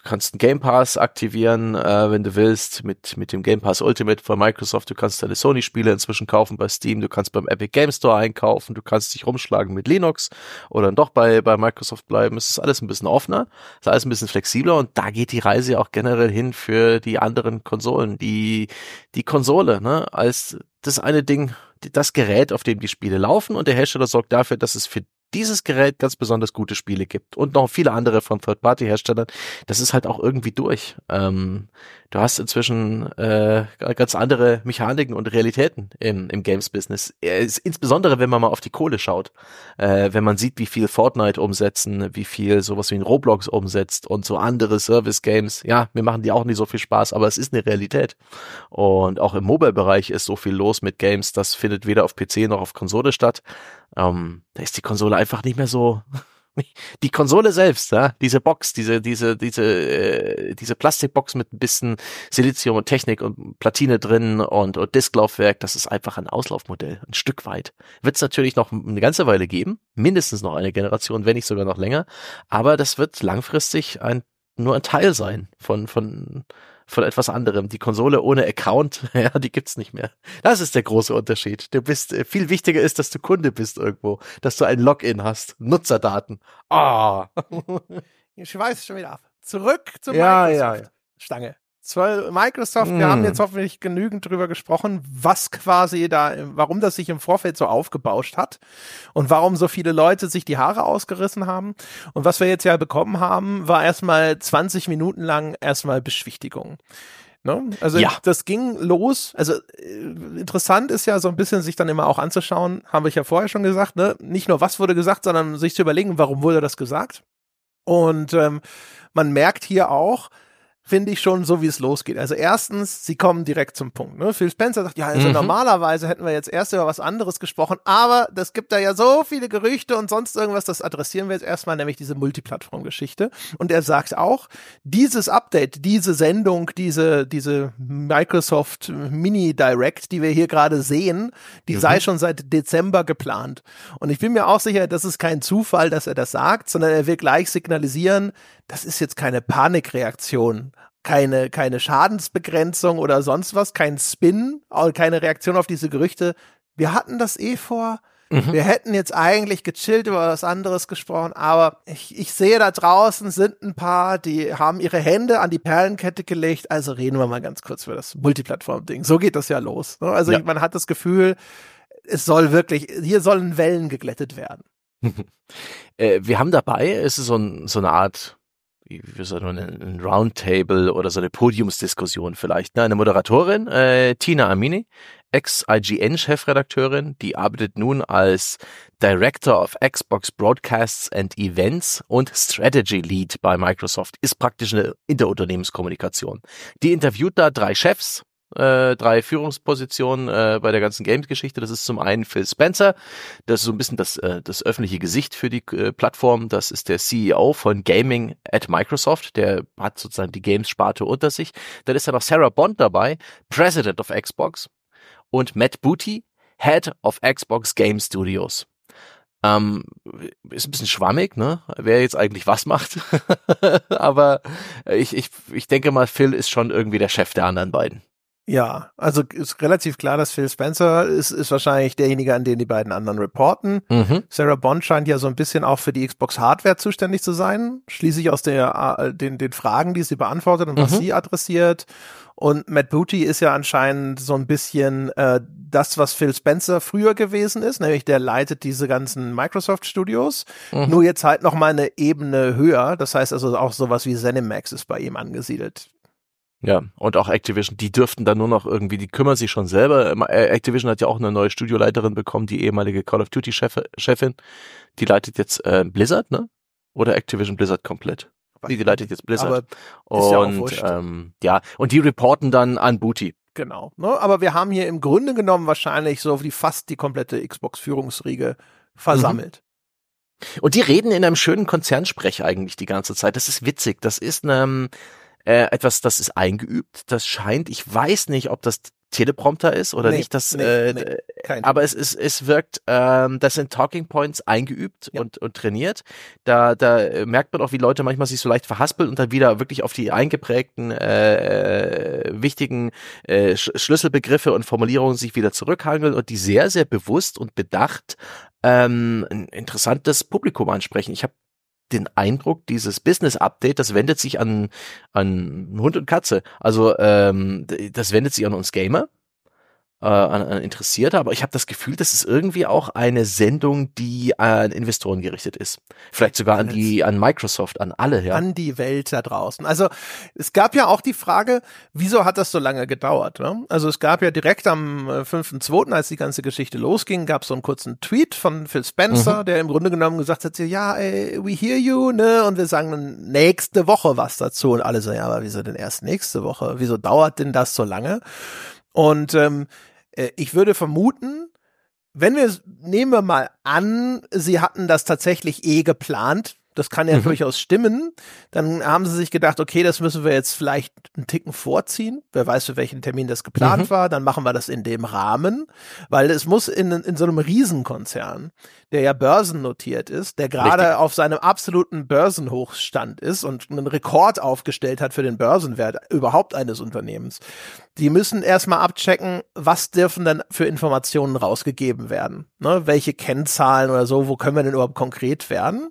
kannst einen Game Pass aktivieren, äh, wenn du willst, mit, mit dem Game Pass Ultimate von Microsoft. Du kannst deine Sony-Spiele inzwischen kaufen bei Steam. Du kannst beim Epic Game Store einkaufen. Du kannst dich rumschlagen mit Linux oder dann doch bei, bei Microsoft bleiben. Es ist alles ein bisschen offener, es ist alles ein bisschen flexibler und da geht die Reise auch generell hin für die anderen Konsolen. Die, die Konsole, ne, als das eine Ding, das Gerät, auf dem die Spiele laufen und der Hersteller sorgt dafür, dass es für dieses Gerät ganz besonders gute Spiele gibt und noch viele andere von Third-Party-Herstellern, das ist halt auch irgendwie durch. Ähm, du hast inzwischen äh, ganz andere Mechaniken und Realitäten im, im Games-Business. Insbesondere, wenn man mal auf die Kohle schaut. Äh, wenn man sieht, wie viel Fortnite umsetzen, wie viel sowas wie ein Roblox umsetzt und so andere Service-Games. Ja, mir machen die auch nicht so viel Spaß, aber es ist eine Realität. Und auch im Mobile-Bereich ist so viel los mit Games, das findet weder auf PC noch auf Konsole statt. Ähm, da ist die Konsole einfach nicht mehr so die Konsole selbst, ja, diese Box, diese, diese, diese, äh, diese Plastikbox mit ein bisschen Silizium und Technik und Platine drin und, und Disklaufwerk, das ist einfach ein Auslaufmodell, ein Stück weit. Wird es natürlich noch eine ganze Weile geben, mindestens noch eine Generation, wenn nicht sogar noch länger, aber das wird langfristig ein, nur ein Teil sein von, von, von etwas anderem. Die Konsole ohne Account, ja, die gibt's nicht mehr. Das ist der große Unterschied. Du bist, äh, viel wichtiger ist, dass du Kunde bist irgendwo, dass du ein Login hast, Nutzerdaten. Ah. Oh. Ich weiß schon wieder ab. Zurück zum ja, Microsoft. Ja, ja. Microsoft, mm. wir haben hm. jetzt hoffentlich genügend drüber gesprochen, was quasi da, warum das sich im Vorfeld so aufgebauscht hat und warum so viele Leute sich die Haare ausgerissen haben. Und was wir jetzt ja bekommen haben, war erstmal 20 Minuten lang erstmal Beschwichtigung. Ne? Also ja. das ging los. Also äh, interessant ist ja so ein bisschen sich dann immer auch anzuschauen, habe ich ja vorher schon gesagt, ne? Nicht nur was wurde gesagt, sondern sich zu überlegen, warum wurde das gesagt. Und ähm, man merkt hier auch, finde ich schon so, wie es losgeht. Also erstens, sie kommen direkt zum Punkt. Ne? Phil Spencer sagt, ja, also mhm. normalerweise hätten wir jetzt erst über was anderes gesprochen, aber das gibt da ja so viele Gerüchte und sonst irgendwas, das adressieren wir jetzt erstmal, nämlich diese Multiplattform-Geschichte. Und er sagt auch, dieses Update, diese Sendung, diese, diese Microsoft Mini Direct, die wir hier gerade sehen, die mhm. sei schon seit Dezember geplant. Und ich bin mir auch sicher, das ist kein Zufall, dass er das sagt, sondern er will gleich signalisieren, das ist jetzt keine Panikreaktion, keine, keine Schadensbegrenzung oder sonst was, kein Spin, keine Reaktion auf diese Gerüchte. Wir hatten das eh vor. Mhm. Wir hätten jetzt eigentlich gechillt über was anderes gesprochen, aber ich, ich sehe da draußen sind ein paar, die haben ihre Hände an die Perlenkette gelegt. Also reden wir mal ganz kurz über das Multiplattform-Ding. So geht das ja los. Ne? Also ja. man hat das Gefühl, es soll wirklich, hier sollen Wellen geglättet werden. äh, wir haben dabei, es ist so, ein, so eine Art wie, wie so ein, ein Roundtable oder so eine Podiumsdiskussion vielleicht. Ne? Eine Moderatorin, äh, Tina Amini, Ex-IGN-Chefredakteurin, die arbeitet nun als Director of Xbox Broadcasts and Events und Strategy Lead bei Microsoft, ist praktisch eine Interunternehmenskommunikation. Die interviewt da drei Chefs, äh, drei Führungspositionen äh, bei der ganzen Games-Geschichte. Das ist zum einen Phil Spencer, das ist so ein bisschen das, äh, das öffentliche Gesicht für die äh, Plattform. Das ist der CEO von Gaming at Microsoft, der hat sozusagen die Games-Sparte unter sich. Dann ist da noch Sarah Bond dabei, President of Xbox und Matt Booty, Head of Xbox Game Studios. Ähm, ist ein bisschen schwammig, ne? Wer jetzt eigentlich was macht. Aber ich, ich, ich denke mal, Phil ist schon irgendwie der Chef der anderen beiden. Ja, also ist relativ klar, dass Phil Spencer ist, ist wahrscheinlich derjenige, an den die beiden anderen reporten. Mhm. Sarah Bond scheint ja so ein bisschen auch für die Xbox Hardware zuständig zu sein, schließlich aus der, äh, den, den Fragen, die sie beantwortet und was mhm. sie adressiert. Und Matt Booty ist ja anscheinend so ein bisschen äh, das, was Phil Spencer früher gewesen ist, nämlich der leitet diese ganzen Microsoft Studios, mhm. nur jetzt halt noch mal eine Ebene höher. Das heißt also auch sowas wie ZeniMax ist bei ihm angesiedelt. Ja, und auch Activision, die dürften dann nur noch irgendwie, die kümmern sich schon selber. Äh, Activision hat ja auch eine neue Studioleiterin bekommen, die ehemalige Call of Duty Chefin. Die leitet jetzt äh, Blizzard, ne? Oder Activision Blizzard komplett? Nee, die leitet jetzt Blizzard. Aber und ja, ähm, ja, und die reporten dann an Booty. Genau. Ne? Aber wir haben hier im Grunde genommen wahrscheinlich so die fast die komplette Xbox-Führungsriege versammelt. Mhm. Und die reden in einem schönen Konzernsprech eigentlich die ganze Zeit. Das ist witzig. Das ist eine, äh, etwas, das ist eingeübt. Das scheint, ich weiß nicht, ob das Teleprompter ist oder nee, nicht, das, nee, äh, nee, aber es ist, es wirkt, ähm, das sind Talking Points eingeübt ja. und, und trainiert. Da, da merkt man auch, wie Leute manchmal sich so leicht verhaspeln und dann wieder wirklich auf die eingeprägten äh, äh wichtigen äh, Sch Schlüsselbegriffe und Formulierungen sich wieder zurückhangeln und die sehr, sehr bewusst und bedacht ähm, ein interessantes Publikum ansprechen. Ich habe den Eindruck, dieses Business-Update, das wendet sich an, an Hund und Katze. Also ähm, das wendet sich an uns Gamer äh, Interessierte, aber ich habe das Gefühl, das ist irgendwie auch eine Sendung, die an Investoren gerichtet ist. Vielleicht sogar an die, an Microsoft, an alle, ja. An die Welt da draußen. Also es gab ja auch die Frage, wieso hat das so lange gedauert? Ne? Also es gab ja direkt am 5.2., äh, als die ganze Geschichte losging, gab es so einen kurzen Tweet von Phil Spencer, mhm. der im Grunde genommen gesagt hat, ja, ey, we hear you, ne? Und wir sagen dann nächste Woche was dazu. Und alle so, ja, aber wieso denn erst nächste Woche? Wieso dauert denn das so lange? Und ähm, äh, ich würde vermuten, wenn wir, nehmen wir mal an, sie hatten das tatsächlich eh geplant, das kann ja mhm. durchaus stimmen. Dann haben sie sich gedacht, okay, das müssen wir jetzt vielleicht einen Ticken vorziehen. Wer weiß, für welchen Termin das geplant mhm. war. Dann machen wir das in dem Rahmen, weil es muss in, in so einem Riesenkonzern, der ja börsennotiert ist, der gerade auf seinem absoluten Börsenhochstand ist und einen Rekord aufgestellt hat für den Börsenwert überhaupt eines Unternehmens. Die müssen erstmal abchecken, was dürfen denn für Informationen rausgegeben werden. Ne? Welche Kennzahlen oder so, wo können wir denn überhaupt konkret werden?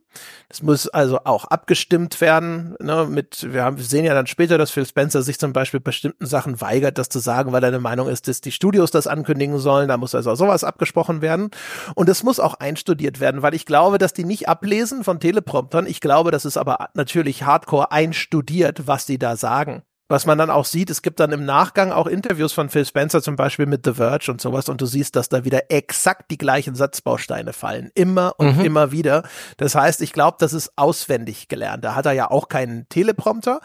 Das muss also auch abgestimmt werden. Ne, mit, wir, haben, wir sehen ja dann später, dass Phil Spencer sich zum Beispiel bestimmten Sachen weigert, das zu sagen, weil er der Meinung ist, dass die Studios das ankündigen sollen. Da muss also sowas abgesprochen werden. Und es muss auch einstudiert werden, weil ich glaube, dass die nicht ablesen von Telepromptern. Ich glaube, das ist aber natürlich hardcore einstudiert, was die da sagen was man dann auch sieht, es gibt dann im Nachgang auch Interviews von Phil Spencer zum Beispiel mit The Verge und sowas und du siehst, dass da wieder exakt die gleichen Satzbausteine fallen. Immer und mhm. immer wieder. Das heißt, ich glaube, das ist auswendig gelernt. Da hat er ja auch keinen Teleprompter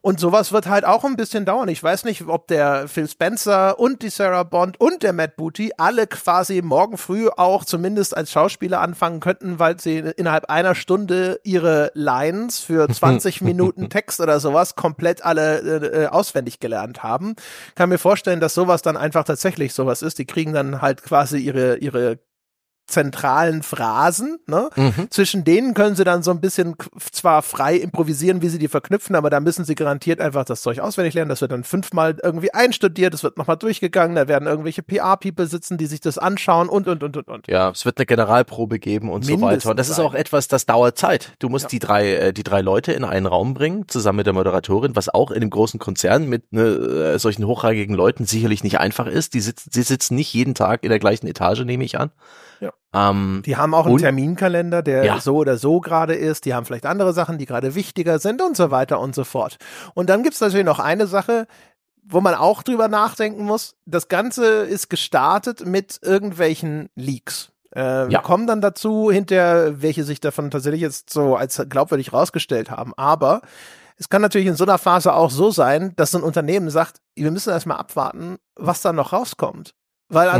und sowas wird halt auch ein bisschen dauern. Ich weiß nicht, ob der Phil Spencer und die Sarah Bond und der Matt Booty alle quasi morgen früh auch zumindest als Schauspieler anfangen könnten, weil sie innerhalb einer Stunde ihre Lines für 20 Minuten Text oder sowas komplett alle äh, auswendig gelernt haben. Kann mir vorstellen, dass sowas dann einfach tatsächlich sowas ist. Die kriegen dann halt quasi ihre, ihre zentralen Phrasen. Ne? Mhm. Zwischen denen können sie dann so ein bisschen zwar frei improvisieren, wie sie die verknüpfen, aber da müssen sie garantiert einfach das Zeug auswendig lernen. Das wird dann fünfmal irgendwie einstudiert, es wird nochmal durchgegangen, da werden irgendwelche PR-People sitzen, die sich das anschauen und, und, und, und, und. Ja, es wird eine Generalprobe geben und Mindestens so weiter. Und das ist auch etwas, das dauert Zeit. Du musst ja. die drei, äh, die drei Leute in einen Raum bringen, zusammen mit der Moderatorin, was auch in einem großen Konzern mit ne, äh, solchen hochrangigen Leuten sicherlich nicht einfach ist. Die sitzen, sie sitzen nicht jeden Tag in der gleichen Etage, nehme ich an. Ja. Ähm, die haben auch einen Terminkalender, der ja. so oder so gerade ist. Die haben vielleicht andere Sachen, die gerade wichtiger sind und so weiter und so fort. Und dann gibt es natürlich noch eine Sache, wo man auch drüber nachdenken muss. Das Ganze ist gestartet mit irgendwelchen Leaks. Äh, ja. Wir kommen dann dazu, hinter welche sich davon tatsächlich jetzt so als glaubwürdig rausgestellt haben. Aber es kann natürlich in so einer Phase auch so sein, dass so ein Unternehmen sagt, wir müssen erstmal abwarten, was da noch rauskommt. Weil mhm.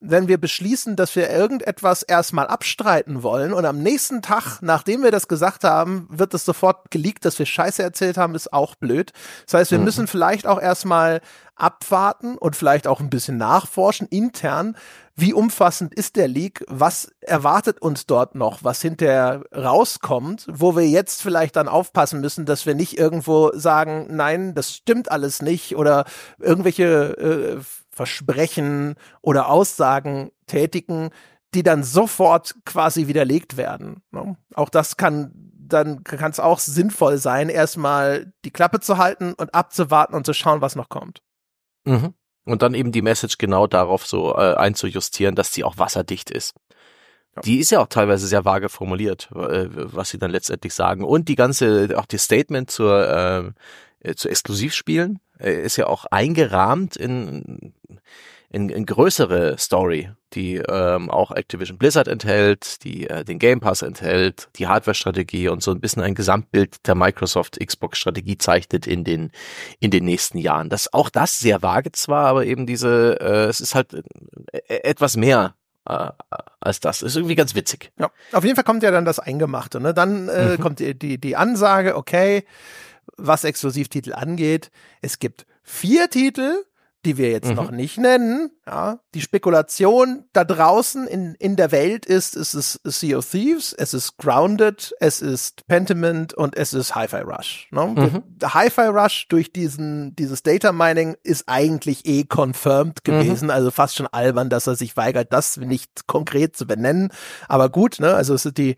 Wenn wir beschließen, dass wir irgendetwas erstmal abstreiten wollen und am nächsten Tag, nachdem wir das gesagt haben, wird es sofort geleakt, dass wir Scheiße erzählt haben, ist auch blöd. Das heißt, wir mhm. müssen vielleicht auch erstmal abwarten und vielleicht auch ein bisschen nachforschen intern, wie umfassend ist der Leak, was erwartet uns dort noch, was hinterher rauskommt, wo wir jetzt vielleicht dann aufpassen müssen, dass wir nicht irgendwo sagen, nein, das stimmt alles nicht oder irgendwelche äh, Versprechen oder Aussagen tätigen, die dann sofort quasi widerlegt werden. Ne? Auch das kann dann kann es auch sinnvoll sein, erstmal die Klappe zu halten und abzuwarten und zu schauen, was noch kommt. Mhm. Und dann eben die Message genau darauf so äh, einzujustieren, dass sie auch wasserdicht ist. Ja. Die ist ja auch teilweise sehr vage formuliert, äh, was sie dann letztendlich sagen. Und die ganze, auch die Statement zur, ähm, äh, zu Exklusivspielen äh, ist ja auch eingerahmt in, in, in größere Story, die ähm, auch Activision Blizzard enthält, die äh, den Game Pass enthält, die Hardware-Strategie und so ein bisschen ein Gesamtbild der Microsoft Xbox-Strategie zeichnet in den in den nächsten Jahren. Das auch das sehr vage zwar, aber eben diese, äh, es ist halt äh, etwas mehr äh, als das. Ist irgendwie ganz witzig. Ja, auf jeden Fall kommt ja dann das Eingemachte. Ne? Dann äh, mhm. kommt die, die die Ansage, okay was Exklusivtitel angeht. Es gibt vier Titel, die wir jetzt mhm. noch nicht nennen. Ja, die Spekulation da draußen in, in der Welt ist, es ist Sea of Thieves, es ist Grounded, es ist Pentiment und es ist Hi-Fi Rush. Ne? Mhm. Hi-Fi Rush durch diesen, dieses Data Mining ist eigentlich eh confirmed mhm. gewesen, mhm. also fast schon albern, dass er sich weigert, das nicht konkret zu benennen. Aber gut, ne, also es sind die,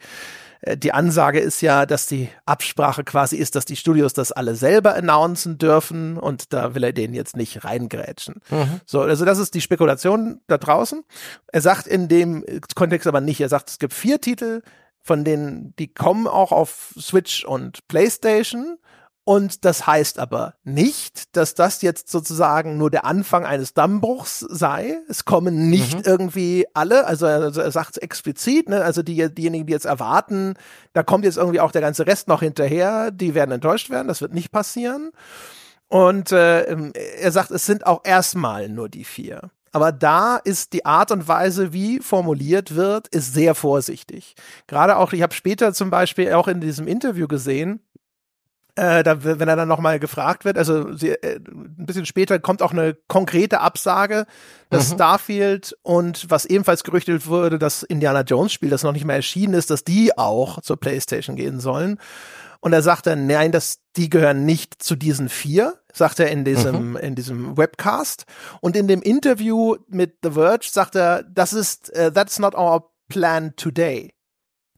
die Ansage ist ja, dass die Absprache quasi ist, dass die Studios das alle selber announcen dürfen und da will er denen jetzt nicht reingrätschen. Mhm. So, also das ist die Spekulation da draußen. Er sagt in dem Kontext aber nicht, er sagt, es gibt vier Titel, von denen, die kommen auch auf Switch und PlayStation und das heißt aber nicht, dass das jetzt sozusagen nur der Anfang eines Dammbruchs sei. Es kommen nicht mhm. irgendwie alle, also er, also er sagt es explizit, ne? also die, diejenigen, die jetzt erwarten, da kommt jetzt irgendwie auch der ganze Rest noch hinterher, die werden enttäuscht werden, das wird nicht passieren. Und äh, er sagt, es sind auch erstmal nur die vier. Aber da ist die Art und Weise, wie formuliert wird, ist sehr vorsichtig. Gerade auch, ich habe später zum Beispiel auch in diesem Interview gesehen, äh, da, wenn er dann nochmal gefragt wird, also sie, äh, ein bisschen später kommt auch eine konkrete Absage, dass mhm. Starfield und was ebenfalls gerüchtet wurde, das Indiana Jones Spiel, das noch nicht mehr erschienen ist, dass die auch zur PlayStation gehen sollen. Und er sagt dann, nein, dass die gehören nicht zu diesen vier, sagt er in diesem, mhm. in diesem Webcast. Und in dem Interview mit The Verge sagt er, das ist, uh, that's not our plan today.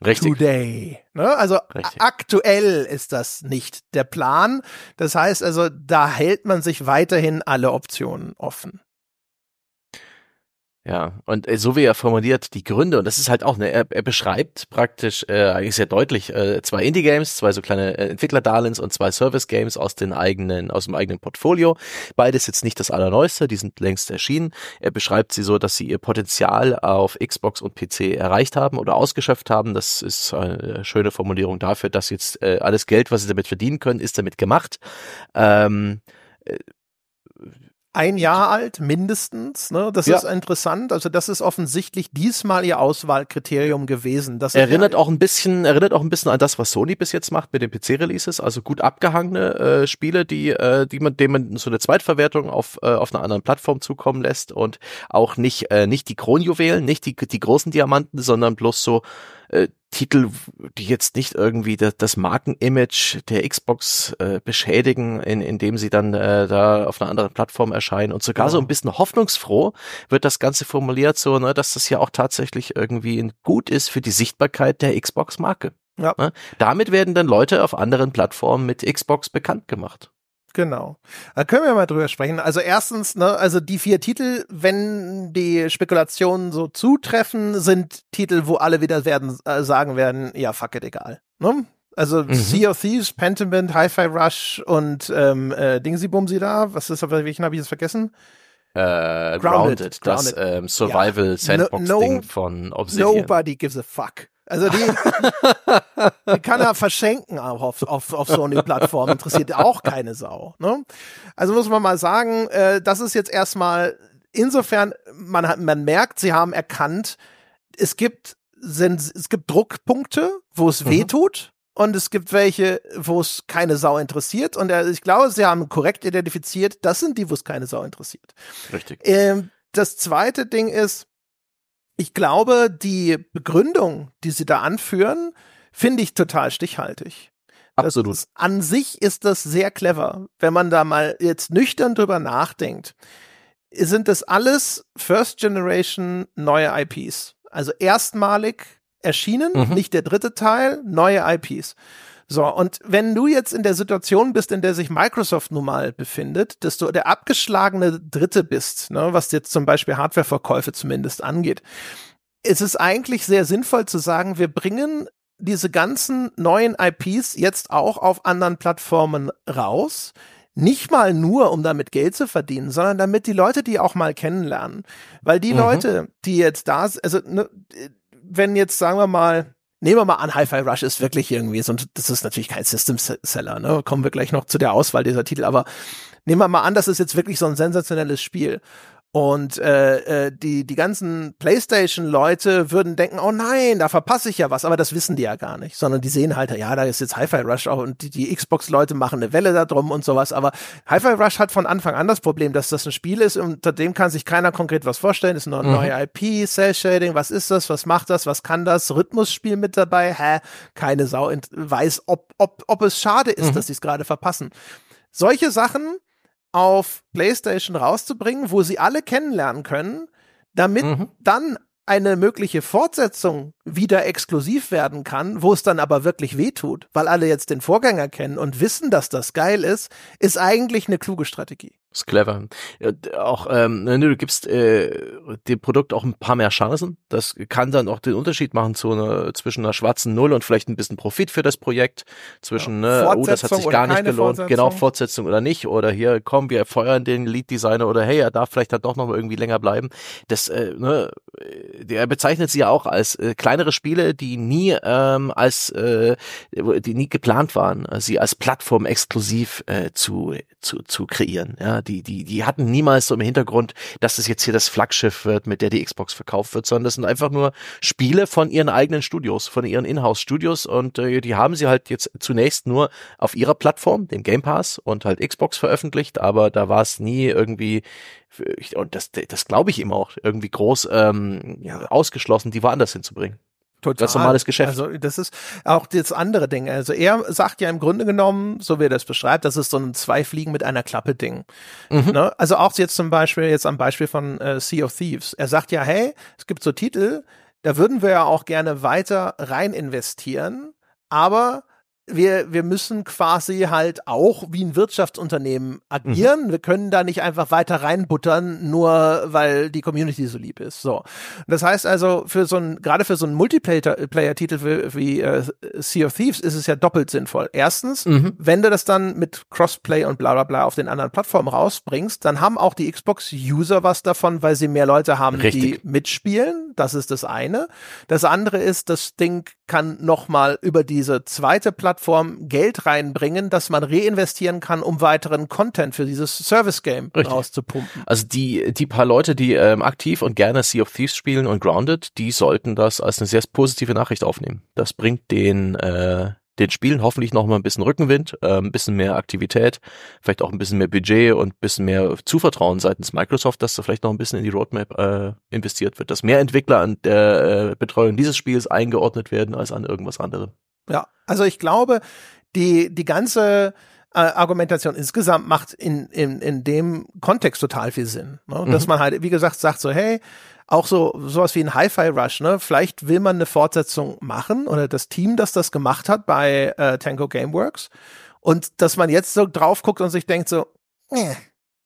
Richtig. Today. Ne? Also Richtig. aktuell ist das nicht der Plan. Das heißt also, da hält man sich weiterhin alle Optionen offen. Ja, und äh, so wie er formuliert die Gründe, und das ist halt auch, ne, er, er beschreibt praktisch äh, eigentlich sehr deutlich äh, zwei Indie-Games, zwei so kleine äh, Entwickler-Darlehens und zwei Service-Games aus den eigenen, aus dem eigenen Portfolio. Beides jetzt nicht das Allerneueste, die sind längst erschienen. Er beschreibt sie so, dass sie ihr Potenzial auf Xbox und PC erreicht haben oder ausgeschöpft haben. Das ist eine schöne Formulierung dafür, dass jetzt äh, alles Geld, was sie damit verdienen können, ist damit gemacht. Ähm, äh, ein Jahr alt, mindestens. Ne? Das Ja. ist interessant. Also das ist offensichtlich diesmal ihr Auswahlkriterium gewesen. Das Erinnert auch ein bisschen, erinnert auch ein bisschen an das, was Sony bis jetzt macht mit den PC-Releases, also gut abgehangene äh, Spiele, die, äh, die man, denen man so eine Zweitverwertung auf, äh, auf einer anderen Plattform zukommen lässt und auch nicht, äh, nicht die Kronjuwelen, nicht die, die großen Diamanten, sondern bloß so äh, Titel, die jetzt nicht irgendwie das, das Markenimage der Xbox äh, beschädigen, in, indem sie dann äh, da auf einer anderen Plattform erscheinen und sogar so ein bisschen hoffnungsfroh wird das Ganze formuliert, so, ne, dass das ja auch tatsächlich irgendwie gut ist für die Sichtbarkeit der Xbox-Marke. Ja. Ne? Damit werden dann Leute auf anderen Plattformen mit Xbox bekannt gemacht. Genau. Da können wir mal drüber sprechen. Also erstens, ne, also die vier Titel, wenn die Spekulationen so zutreffen, sind Titel, wo alle wieder werden äh, sagen werden, ja, fuck it, egal. Ne? Also Mhm. Sea of Thieves, Pentiment, Hi-Fi Rush und ähm, äh, Dingsy Bumsy da. Was ist, welchen habe ich jetzt vergessen? Äh, Grounded, Grounded, das ähm, Survival Sandbox No- Ding no- von Obsidian. Nobody gives a fuck. Also die, die kann er verschenken auf, auf, auf Sony-Plattform. Interessiert auch keine Sau. Ne? Also muss man mal sagen, äh, das ist jetzt erstmal insofern, man, hat, man merkt, sie haben erkannt, es gibt, sind, es gibt Druckpunkte, wo es Mhm. weh tut. Und es gibt welche, wo es keine Sau interessiert. Und äh, ich glaube, sie haben korrekt identifiziert, das sind die, wo es keine Sau interessiert. Richtig. Ähm, das zweite Ding ist, ich glaube, die Begründung, die sie da anführen, finde ich total stichhaltig. Absolut. Ist, an sich ist das sehr clever, wenn man da mal jetzt nüchtern drüber nachdenkt. Sind das alles First Generation neue IPs? Also erstmalig erschienen, Mhm. nicht der dritte Teil, neue IPs. So, und wenn du jetzt in der Situation bist, in der sich Microsoft nun mal befindet, dass du der abgeschlagene Dritte bist, ne, was jetzt zum Beispiel Hardwareverkäufe zumindest angeht, ist es eigentlich sehr sinnvoll zu sagen, wir bringen diese ganzen neuen IPs jetzt auch auf anderen Plattformen raus. Nicht mal nur, um damit Geld zu verdienen, sondern damit die Leute die auch mal kennenlernen. Weil die Mhm. Leute, die jetzt da sind, also ne, wenn jetzt, sagen wir mal, nehmen wir mal an, Hi-Fi Rush ist wirklich irgendwie so, das ist natürlich kein System-Seller, ne? Kommen wir gleich noch zu der Auswahl dieser Titel, aber nehmen wir mal an, das ist jetzt wirklich so ein sensationelles Spiel. Und äh, äh, die, die ganzen PlayStation-Leute würden denken, oh nein, da verpasse ich ja was, aber das wissen die ja gar nicht, sondern die sehen halt, ja, da ist jetzt Hi-Fi Rush auch und die, die Xbox-Leute machen eine Welle da drum und sowas, aber Hi-Fi Rush hat von Anfang an das Problem, dass das ein Spiel ist, unter dem kann sich keiner konkret was vorstellen, ist nur eine Mhm. neue IP, Cell-Shading, was ist das, was macht das, was kann das, Rhythmusspiel mit dabei, hä, keine Sau weiß, ob, ob, ob es schade ist, Mhm. dass sie es gerade verpassen. Solche Sachen auf PlayStation rauszubringen, wo sie alle kennenlernen können, damit Mhm. dann eine mögliche Fortsetzung wieder exklusiv werden kann, wo es dann aber wirklich wehtut, weil alle jetzt den Vorgänger kennen und wissen, dass das geil ist, ist eigentlich eine kluge Strategie. Ist clever. Auch, ähm, ne, du gibst äh, dem Produkt auch ein paar mehr Chancen. Das kann dann auch den Unterschied machen zu einer, zwischen einer schwarzen Null und vielleicht ein bisschen Profit für das Projekt. Zwischen, Ja, ne, oh, das hat sich gar nicht gelohnt. Genau, Fortsetzung oder nicht. Oder hier, komm, wir feuern den Lead-Designer oder hey, er darf vielleicht dann doch noch mal irgendwie länger bleiben. Das, äh, ne, äh, der bezeichnet sie ja auch als äh, kleinere Spiele, die nie ähm, als, äh, die nie geplant waren, äh, sie als Plattform exklusiv äh, zu, zu, zu kreieren. Ja, die, die, die hatten niemals so im Hintergrund, dass es jetzt hier das Flaggschiff wird, mit der die Xbox verkauft wird, sondern das sind einfach nur Spiele von ihren eigenen Studios, von ihren Inhouse-Studios und äh, die haben sie halt jetzt zunächst nur auf ihrer Plattform, dem Game Pass und halt Xbox veröffentlicht, aber da war es nie irgendwie und das, das glaube ich ihm auch irgendwie groß ähm, Ja. ausgeschlossen, die woanders hinzubringen. Total. Ganz normales Geschäft. Also das ist auch das andere Ding. Also er sagt ja im Grunde genommen, so wie er das beschreibt, das ist so ein zwei Fliegen mit einer Klappe Ding. Mhm. Ne? Also auch jetzt zum Beispiel jetzt am Beispiel von äh, Sea of Thieves. Er sagt ja, hey, es gibt so Titel, da würden wir ja auch gerne weiter rein investieren, aber wir, wir müssen quasi halt auch wie ein Wirtschaftsunternehmen agieren. Wir können da nicht einfach weiter reinbuttern, nur weil die Community so lieb ist. So. Das heißt also, für so ein, gerade für so einen Multiplayer-Titel wie, wie äh, Sea of Thieves ist es ja doppelt sinnvoll. Erstens, Mhm. wenn du das dann mit Crossplay und bla bla bla auf den anderen Plattformen rausbringst, dann haben auch die Xbox-User was davon, weil sie mehr Leute haben, Richtig. die mitspielen. Das ist das eine. Das andere ist, das Ding kann nochmal über diese zweite Plattform Plattform Geld reinbringen, das man reinvestieren kann, um weiteren Content für dieses Service-Game rauszupumpen. Also die, die paar Leute, die ähm, aktiv und gerne Sea of Thieves spielen und Grounded, die sollten das als eine sehr positive Nachricht aufnehmen. Das bringt den, äh, den Spielen hoffentlich noch mal ein bisschen Rückenwind, äh, ein bisschen mehr Aktivität, vielleicht auch ein bisschen mehr Budget und ein bisschen mehr Zuvertrauen seitens Microsoft, dass da vielleicht noch ein bisschen in die Roadmap äh, investiert wird, dass mehr Entwickler an der äh, Betreuung dieses Spiels eingeordnet werden als an irgendwas anderem. Ja, also ich glaube, die, die ganze äh, Argumentation insgesamt macht in, in, in dem Kontext total viel Sinn. Ne? Dass mhm. man halt, wie gesagt, sagt so, hey, auch so sowas wie ein Hi-Fi Rush, ne? Vielleicht will man eine Fortsetzung machen oder das Team, das das gemacht hat bei äh, Tango Gameworks und dass man jetzt so drauf guckt und sich denkt so, äh,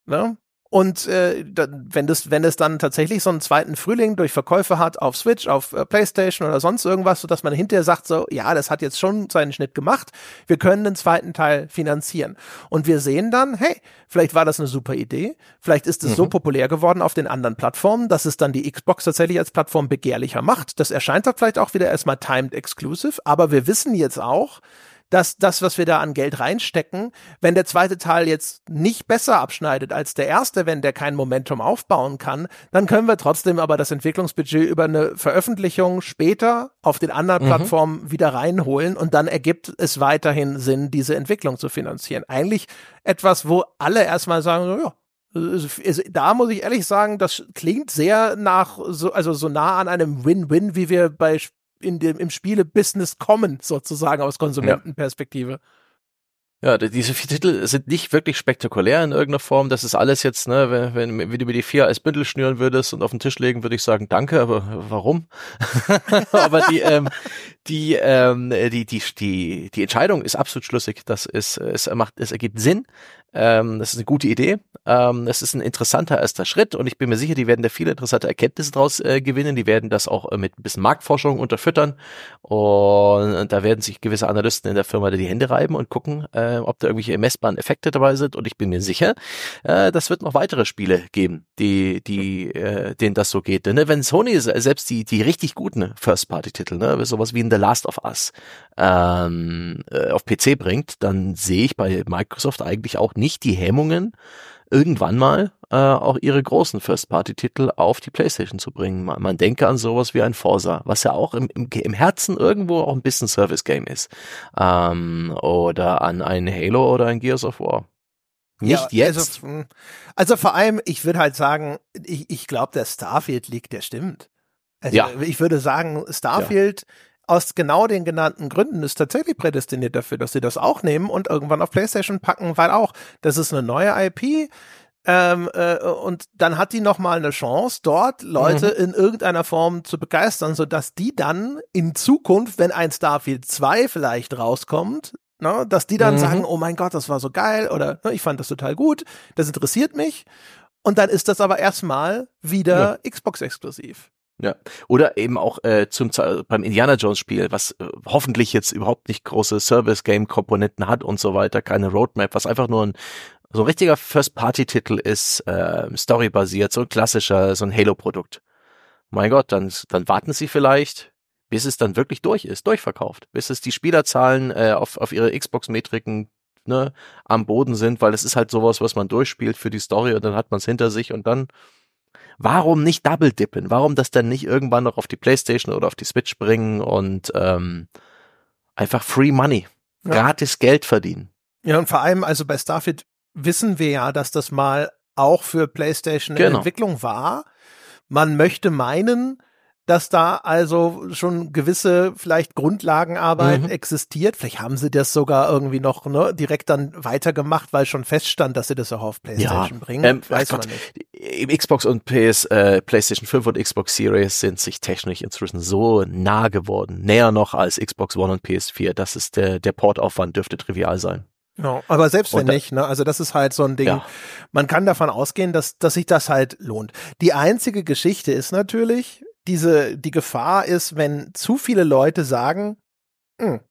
ne? Und äh, wenn das, wenn es dann tatsächlich so einen zweiten Frühling durch Verkäufe hat auf Switch, auf äh, PlayStation oder sonst irgendwas, so dass man hinterher sagt so, ja, das hat jetzt schon seinen Schnitt gemacht, wir können den zweiten Teil finanzieren. Und wir sehen dann, hey, vielleicht war das eine super Idee, vielleicht ist es mhm. so populär geworden auf den anderen Plattformen, dass es dann die Xbox tatsächlich als Plattform begehrlicher macht. Das erscheint dann vielleicht auch wieder erstmal timed exclusive, aber wir wissen jetzt auch, dass das, was wir da an Geld reinstecken, wenn der zweite Teil jetzt nicht besser abschneidet als der erste, wenn der kein Momentum aufbauen kann, dann können wir trotzdem aber das Entwicklungsbudget über eine Veröffentlichung später auf den anderen mhm. Plattformen wieder reinholen und dann ergibt es weiterhin Sinn, diese Entwicklung zu finanzieren. Eigentlich etwas, wo alle erstmal sagen, ja, da muss ich ehrlich sagen, das klingt sehr nach so, also so nah an einem Win-Win, wie wir bei in dem, im Spiele-Business kommen, sozusagen aus Konsumentenperspektive. Ja, diese vier Titel sind nicht wirklich spektakulär in irgendeiner Form. Das ist alles jetzt, ne, wenn, wenn, wenn du mir die vier als Bündel schnüren würdest und auf den Tisch legen, würde ich sagen, danke, aber warum? aber die, ähm, die, ähm, die, die, die, die Entscheidung ist absolut schlüssig. Das ist, es macht, es ergibt Sinn. Ähm, das ist eine gute Idee. Ähm, das ist ein interessanter erster Schritt und ich bin mir sicher, die werden da viele interessante Erkenntnisse draus äh, gewinnen. Die werden das auch äh, mit ein bisschen Marktforschung unterfüttern und da werden sich gewisse Analysten in der Firma die Hände reiben und gucken, äh, ob da irgendwelche messbaren Effekte dabei sind. Und ich bin mir sicher, äh, das wird noch weitere Spiele geben, die, die, äh, denen das so geht. Denn ne, wenn Sony selbst die, die richtig guten First-Party-Titel, ne, sowas wie in The Last of Us, ähm, äh, auf PC bringt, dann sehe ich bei Microsoft eigentlich auch nicht die Hemmungen, irgendwann mal äh, auch ihre großen First-Party-Titel auf die PlayStation zu bringen. Man, man, denke an sowas wie ein Forza, was ja auch im, im, im Herzen irgendwo auch ein bisschen Service-Game ist. Ähm, oder an ein Halo oder ein Gears of War. Nicht ja, jetzt. Also, also, vor allem, ich würde halt sagen, ich, ich glaube, der Starfield-Leak, der stimmt. Also ja. ich würde sagen, Starfield ja aus genau den genannten Gründen ist tatsächlich prädestiniert dafür, dass sie das auch nehmen und irgendwann auf PlayStation packen, weil auch das ist eine neue IP. Ähm, äh, und dann hat die noch mal eine Chance, dort Leute mhm. in irgendeiner Form zu begeistern, so dass die dann in Zukunft, wenn ein Starfield 2 vielleicht rauskommt, ne, dass die dann mhm. sagen, oh mein Gott, das war so geil oder ne, ich fand das total gut, das interessiert mich. Und dann ist das aber erstmal wieder ja. Xbox exklusiv. Ja. Oder eben auch äh, zum beim Indiana Jones Spiel, was äh, hoffentlich jetzt überhaupt nicht große Service Game Komponenten hat und so weiter, keine Roadmap, was einfach nur ein so ein richtiger First Party Titel ist, äh, Story basiert, so ein klassischer, so ein Halo Produkt. Mein Gott, dann dann warten Sie vielleicht, bis es dann wirklich durch ist, durchverkauft, bis es die Spielerzahlen äh, auf auf ihre Xbox Metriken ne, am Boden sind, weil es ist halt sowas, was man durchspielt für die Story und dann hat man es hinter sich und dann warum nicht double dippen? Warum das dann nicht irgendwann noch auf die Playstation oder auf die Switch bringen und ähm, einfach Free Money, ja. gratis Geld verdienen? Ja, und vor allem, also bei Starfield wissen wir ja, dass das mal auch für PlayStation in genau. Entwicklung war. Man möchte meinen, dass da also schon gewisse vielleicht Grundlagenarbeit mhm. existiert. Vielleicht haben sie das sogar irgendwie noch ne, direkt dann weitergemacht, weil schon feststand, dass sie das auch auf PlayStation ja, bringen. Ähm, Weiß man nicht. Xbox und PS, äh, PlayStation 5 und Xbox Series sind sich technisch inzwischen so nah geworden. Näher noch als Xbox One und PS4. Das ist der, der Portaufwand dürfte trivial sein. Ja, aber selbst wenn nicht, ne, also das ist halt so ein Ding. Ja. Man kann davon ausgehen, dass, dass sich das halt lohnt. Die einzige Geschichte ist natürlich, diese, die Gefahr ist, wenn zu viele Leute sagen, hm,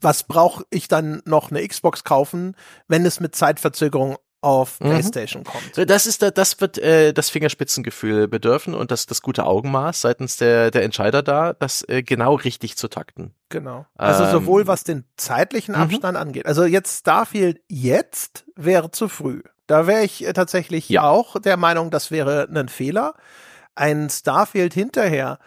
was brauche ich dann noch eine Xbox kaufen, wenn es mit Zeitverzögerung auf mhm. PlayStation kommt. Das ist da, das wird äh, das Fingerspitzengefühl bedürfen und das das gute Augenmaß seitens der der Entscheider da, das äh, genau richtig zu takten. Genau. Also ähm, sowohl was den zeitlichen mhm. Abstand mhm. angeht. Also jetzt Starfield jetzt wäre zu früh. Da wäre ich äh, tatsächlich ja. auch der Meinung, das wäre ein Fehler. Ein Starfield hinterher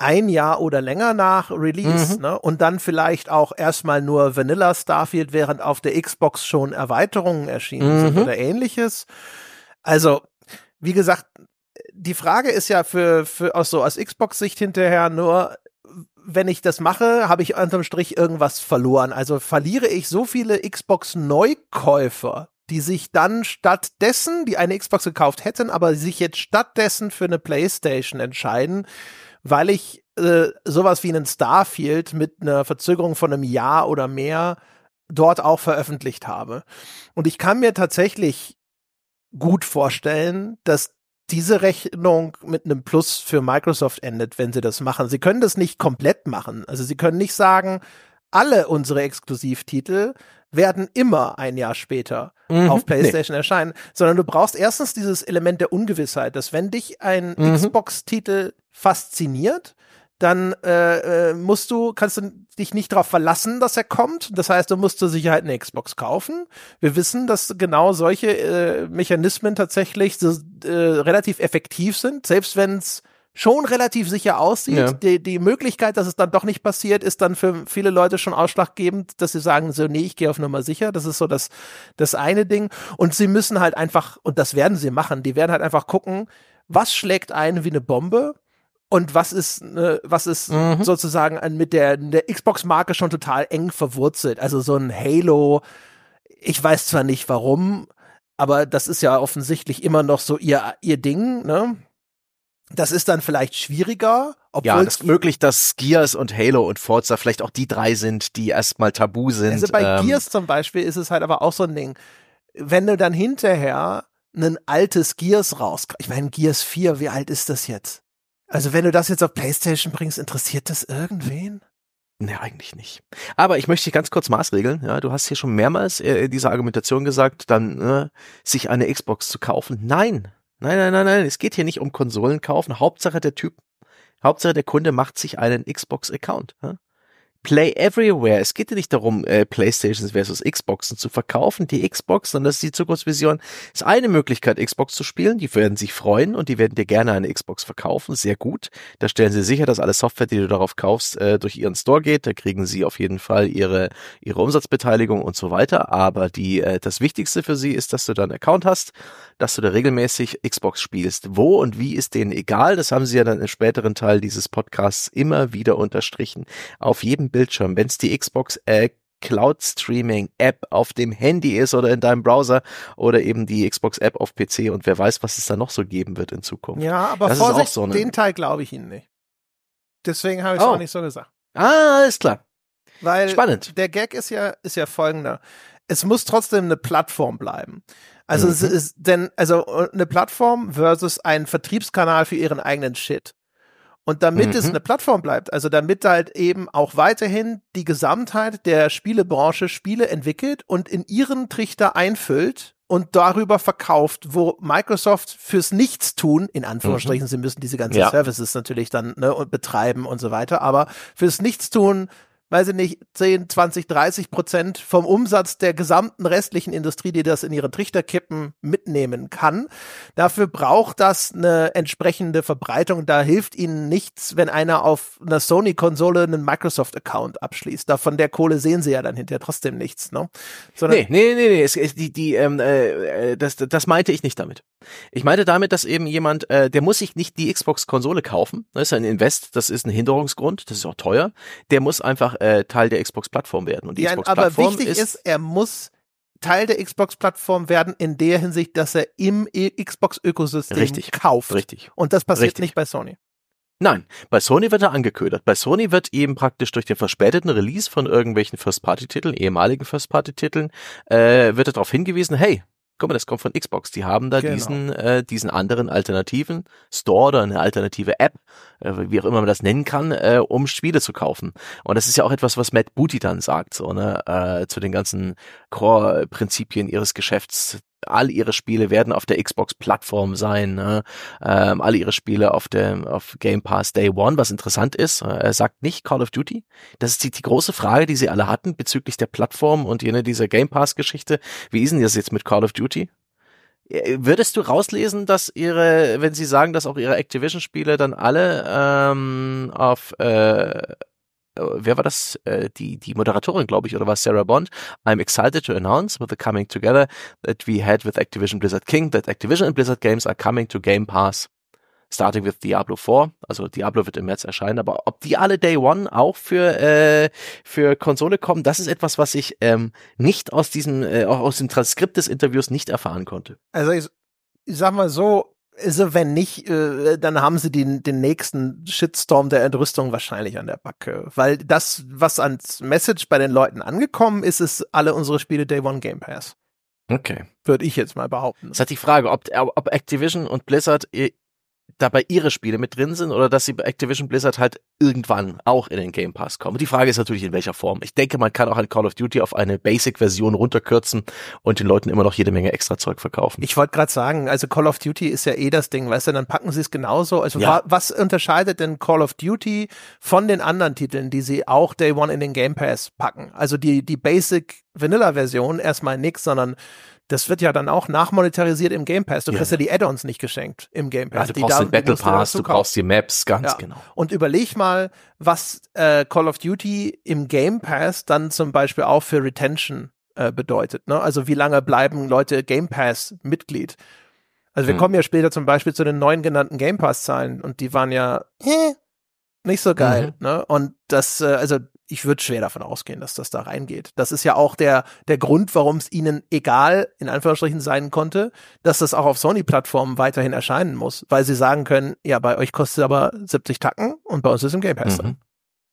ein Jahr oder länger nach Release, mhm. ne? Und dann vielleicht auch erstmal nur Vanilla Starfield, während auf der Xbox schon Erweiterungen erschienen mhm. sind oder ähnliches. Also, wie gesagt, die Frage ist ja für, für aus so aus Xbox-Sicht hinterher nur, wenn ich das mache, habe ich unterm Strich irgendwas verloren. Also verliere ich so viele Xbox-Neukäufer, die sich dann stattdessen, die eine Xbox gekauft hätten, aber sich jetzt stattdessen für eine PlayStation entscheiden, weil ich äh, sowas wie einen Starfield mit einer Verzögerung von einem Jahr oder mehr dort auch veröffentlicht habe. Und ich kann mir tatsächlich gut vorstellen, dass diese Rechnung mit einem Plus für Microsoft endet, wenn sie das machen. Sie können das nicht komplett machen. Also sie können nicht sagen, alle unsere Exklusivtitel werden immer ein Jahr später mhm, auf PlayStation nee. erscheinen, sondern du brauchst erstens dieses Element der Ungewissheit, dass wenn dich ein mhm. Xbox-Titel fasziniert, dann äh, äh, musst du, kannst du dich nicht darauf verlassen, dass er kommt. Das heißt, du musst zur Sicherheit eine Xbox kaufen. Wir wissen, dass genau solche äh, Mechanismen tatsächlich so, äh, relativ effektiv sind, selbst wenn es schon relativ sicher aussieht. Ja. Die, die Möglichkeit, dass es dann doch nicht passiert, ist dann für viele Leute schon ausschlaggebend, dass sie sagen, so, nee, ich gehe auf Nummer sicher. Das ist so das, das eine Ding. Und sie müssen halt einfach, und das werden sie machen, die werden halt einfach gucken, was schlägt ein wie eine Bombe und was ist, äh, was ist mhm. sozusagen mit der, der Xbox-Marke schon total eng verwurzelt. Also so ein Halo, ich weiß zwar nicht warum, aber das ist ja offensichtlich immer noch so ihr, ihr Ding, ne? Das ist dann vielleicht schwieriger. Ja, es ist möglich, dass Gears und Halo und Forza vielleicht auch die drei sind, die erstmal tabu sind. Also bei ähm, Gears zum Beispiel ist es halt aber auch so ein Ding. Wenn du dann hinterher ein altes Gears raus, ich meine Gears 4, wie alt ist das jetzt? Also wenn du das jetzt auf PlayStation bringst, interessiert das irgendwen? Nee, eigentlich nicht. Aber ich möchte dich ganz kurz maßregeln. Ja, du hast hier schon mehrmals äh, diese Argumentation gesagt, dann äh, sich eine Xbox zu kaufen. Nein, nein, nein, nein, nein. Es geht hier nicht um Konsolen kaufen. Hauptsache der Typ, Hauptsache der Kunde macht sich einen Xbox-Account. Ja? Play Everywhere. Es geht ja nicht darum, äh, Playstations versus Xboxen zu verkaufen. Die Xbox, sondern das ist die Zukunftsvision, ist eine Möglichkeit, Xbox zu spielen. Die werden sich freuen und die werden dir gerne eine Xbox verkaufen. Sehr gut. Da stellen sie sicher, dass alle Software, die du darauf kaufst, äh, durch ihren Store geht. Da kriegen sie auf jeden Fall ihre, ihre Umsatzbeteiligung und so weiter. Aber die, äh, das Wichtigste für sie ist, dass du da einen Account hast, dass du da regelmäßig Xbox spielst. Wo und wie ist denen egal. Das haben sie ja dann im späteren Teil dieses Podcasts immer wieder unterstrichen. Auf jedem Bildschirm, wenn es die Xbox äh, Cloud Streaming App auf dem Handy ist oder in deinem Browser oder eben die Xbox App auf PC und wer weiß, was es da noch so geben wird in Zukunft. Ja, aber das Vorsicht, so eine... den Teil glaube ich Ihnen nicht. Deswegen habe ich es oh. auch nicht so gesagt. Ah, ist klar. Weil Spannend. der Gag ist ja, ist ja folgender. Es muss trotzdem eine Plattform bleiben. Also mhm. es ist denn, also eine Plattform versus ein Vertriebskanal für ihren eigenen Shit. Und damit mhm. es eine Plattform bleibt, also damit halt eben auch weiterhin die Gesamtheit der Spielebranche Spiele entwickelt und in ihren Trichter einfüllt und darüber verkauft, wo Microsoft fürs Nichtstun, in Anführungsstrichen, mhm. sie müssen diese ganzen ja. Services natürlich dann ne, betreiben und so weiter, aber fürs Nichtstun weiß ich nicht, 10, 20, 30 Prozent vom Umsatz der gesamten restlichen Industrie, die das in ihre Trichter kippen, mitnehmen kann. Dafür braucht das eine entsprechende Verbreitung. Da hilft ihnen nichts, wenn einer auf einer Sony-Konsole einen Microsoft-Account abschließt. Davon der Kohle sehen sie ja dann hinterher trotzdem nichts, ne? Sondern nee, nee, nee, nee. Es, es, die, die, ähm, äh, das, das meinte ich nicht damit. Ich meinte damit, dass eben jemand, äh, der muss sich nicht die Xbox-Konsole kaufen. Das ist ein Invest, das ist ein Hinderungsgrund, das ist auch teuer. Der muss einfach äh, Teil der Xbox-Plattform werden. Und die ja, Xbox-Plattform aber wichtig ist, ist, er muss Teil der Xbox-Plattform werden in der Hinsicht, dass er im Xbox-Ökosystem kauft. Richtig. Und das passiert richtig. nicht bei Sony. Nein, bei Sony wird er angeködert. Bei Sony wird eben praktisch durch den verspäteten Release von irgendwelchen First-Party-Titeln, ehemaligen First-Party-Titeln, äh, wird er darauf hingewiesen, hey, guck mal, das kommt von Xbox. Die haben da genau. diesen, äh, diesen anderen alternativen Store oder eine alternative App, äh, wie auch immer man das nennen kann, äh, um Spiele zu kaufen. Und das ist ja auch etwas, was Matt Booty dann sagt, so, ne, äh, zu den ganzen Core-Prinzipien ihres Geschäfts. All ihre Spiele werden auf der Xbox-Plattform sein, ne? ähm, all ihre Spiele auf dem auf Game Pass Day One. Was interessant ist, er sagt nicht Call of Duty. Das ist die, die große Frage, die sie alle hatten bezüglich der Plattform und jene dieser Game Pass-Geschichte. Wie ist denn das jetzt mit Call of Duty? Äh, würdest du rauslesen, dass ihre, wenn sie sagen, dass auch ihre Activision-Spiele dann alle ähm, auf äh, wer war das? Äh, die, die Moderatorin, glaube ich, oder war Sarah Bond? I'm excited to announce with the coming together that we had with Activision Blizzard King that Activision and Blizzard Games are coming to Game Pass. Starting with Diablo 4, also Diablo wird im März erscheinen, aber ob die alle Day One auch für äh, für Konsole kommen, das ist etwas, was ich ähm, nicht aus diesem äh, aus dem Transkript des Interviews nicht erfahren konnte. Also ich, ich sag mal so, also wenn nicht, äh, dann haben sie den, den nächsten Shitstorm der Entrüstung wahrscheinlich an der Backe. Weil das, was ans Message bei den Leuten angekommen ist, ist alle unsere Spiele Day One Game Pass. Okay. Würde ich jetzt mal behaupten. Das hat die Frage, ob, ob Activision und Blizzard dabei ihre Spiele mit drin sind oder dass sie bei Activision Blizzard halt irgendwann auch in den Game Pass kommen. Die Frage ist natürlich, in welcher Form. Ich denke, man kann auch ein Call of Duty auf eine Basic-Version runterkürzen und den Leuten immer noch jede Menge extra Zeug verkaufen. Ich wollte gerade sagen, also Call of Duty ist ja eh das Ding, weißt du, dann packen sie es genauso. Also ja. was unterscheidet denn Call of Duty von den anderen Titeln, die sie auch Day One in den Game Pass packen? Also die, die Basic Vanilla-Version erstmal nix, sondern das wird ja dann auch nachmonetarisiert im Game Pass. Du ja. kriegst ja die Add-ons nicht geschenkt im Game Pass. Ja, du brauchst den Battle Pass, du brauchst die Maps, ganz ja. genau. Und überleg mal, was äh, Call of Duty im Game Pass dann zum Beispiel auch für Retention äh, bedeutet. Ne? Also wie lange bleiben Leute Game Pass Mitglied? Also wir hm. kommen ja später zum Beispiel zu den neuen genannten Game Pass Zahlen und die waren ja äh, nicht so geil. Mhm. Ne? Und das, äh, also ich würde schwer davon ausgehen, dass das da reingeht. Das ist ja auch der, der Grund, warum es ihnen egal, in Anführungsstrichen, sein konnte, dass das auch auf Sony-Plattformen weiterhin erscheinen muss, weil sie sagen können, ja, bei euch kostet es aber 70 Tacken und bei uns ist im Game Pass. Mhm.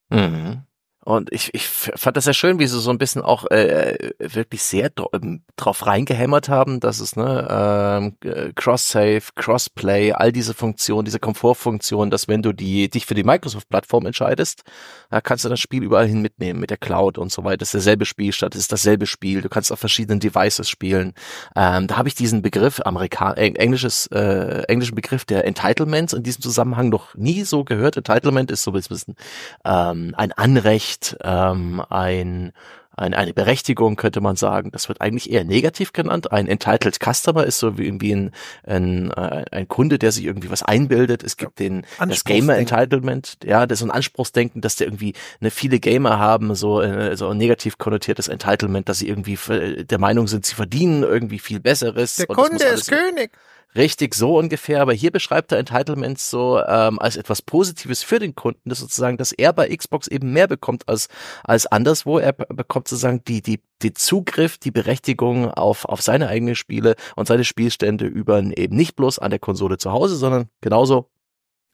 Mhm. Und ich, ich fand das sehr schön, wie sie so ein bisschen auch äh, wirklich sehr ähm, drauf reingehämmert haben, dass es ne ähm, äh, Cross-Save, Crossplay, all diese Funktionen, diese Komfortfunktionen, dass wenn du die dich für die Microsoft-Plattform entscheidest, da kannst du das Spiel überall hin mitnehmen mit der Cloud und so weiter. Das ist derselbe Spielstand, das ist dasselbe Spiel. Du kannst auf verschiedenen Devices spielen. Ähm, da habe ich diesen Begriff, Amerikan englisches, äh, englischen Begriff der Entitlements in diesem Zusammenhang noch nie so gehört. Entitlement ist so ein bisschen ähm, ein Anrecht Recht, ähm, ein, ein, eine Berechtigung, könnte man sagen. Das wird eigentlich eher negativ genannt. Ein Entitled Customer ist so wie irgendwie ein, ein, äh, ein Kunde, der sich irgendwie was einbildet. Es gibt den das Gamer Entitlement, ja, das ist so ein Anspruchsdenken, dass der irgendwie eine viele Gamer haben, so, äh, so ein negativ konnotiertes Entitlement, dass sie irgendwie der Meinung sind, sie verdienen irgendwie viel Besseres. Der Kunde ist König. Richtig, so ungefähr. Aber hier beschreibt er Entitlements so ähm, als etwas Positives für den Kunden, das sozusagen, dass er bei Xbox eben mehr bekommt als als anderswo. Er bekommt sozusagen die die die Zugriff, die Berechtigung auf auf seine eigenen Spiele und seine Spielstände über eben nicht bloß an der Konsole zu Hause, sondern genauso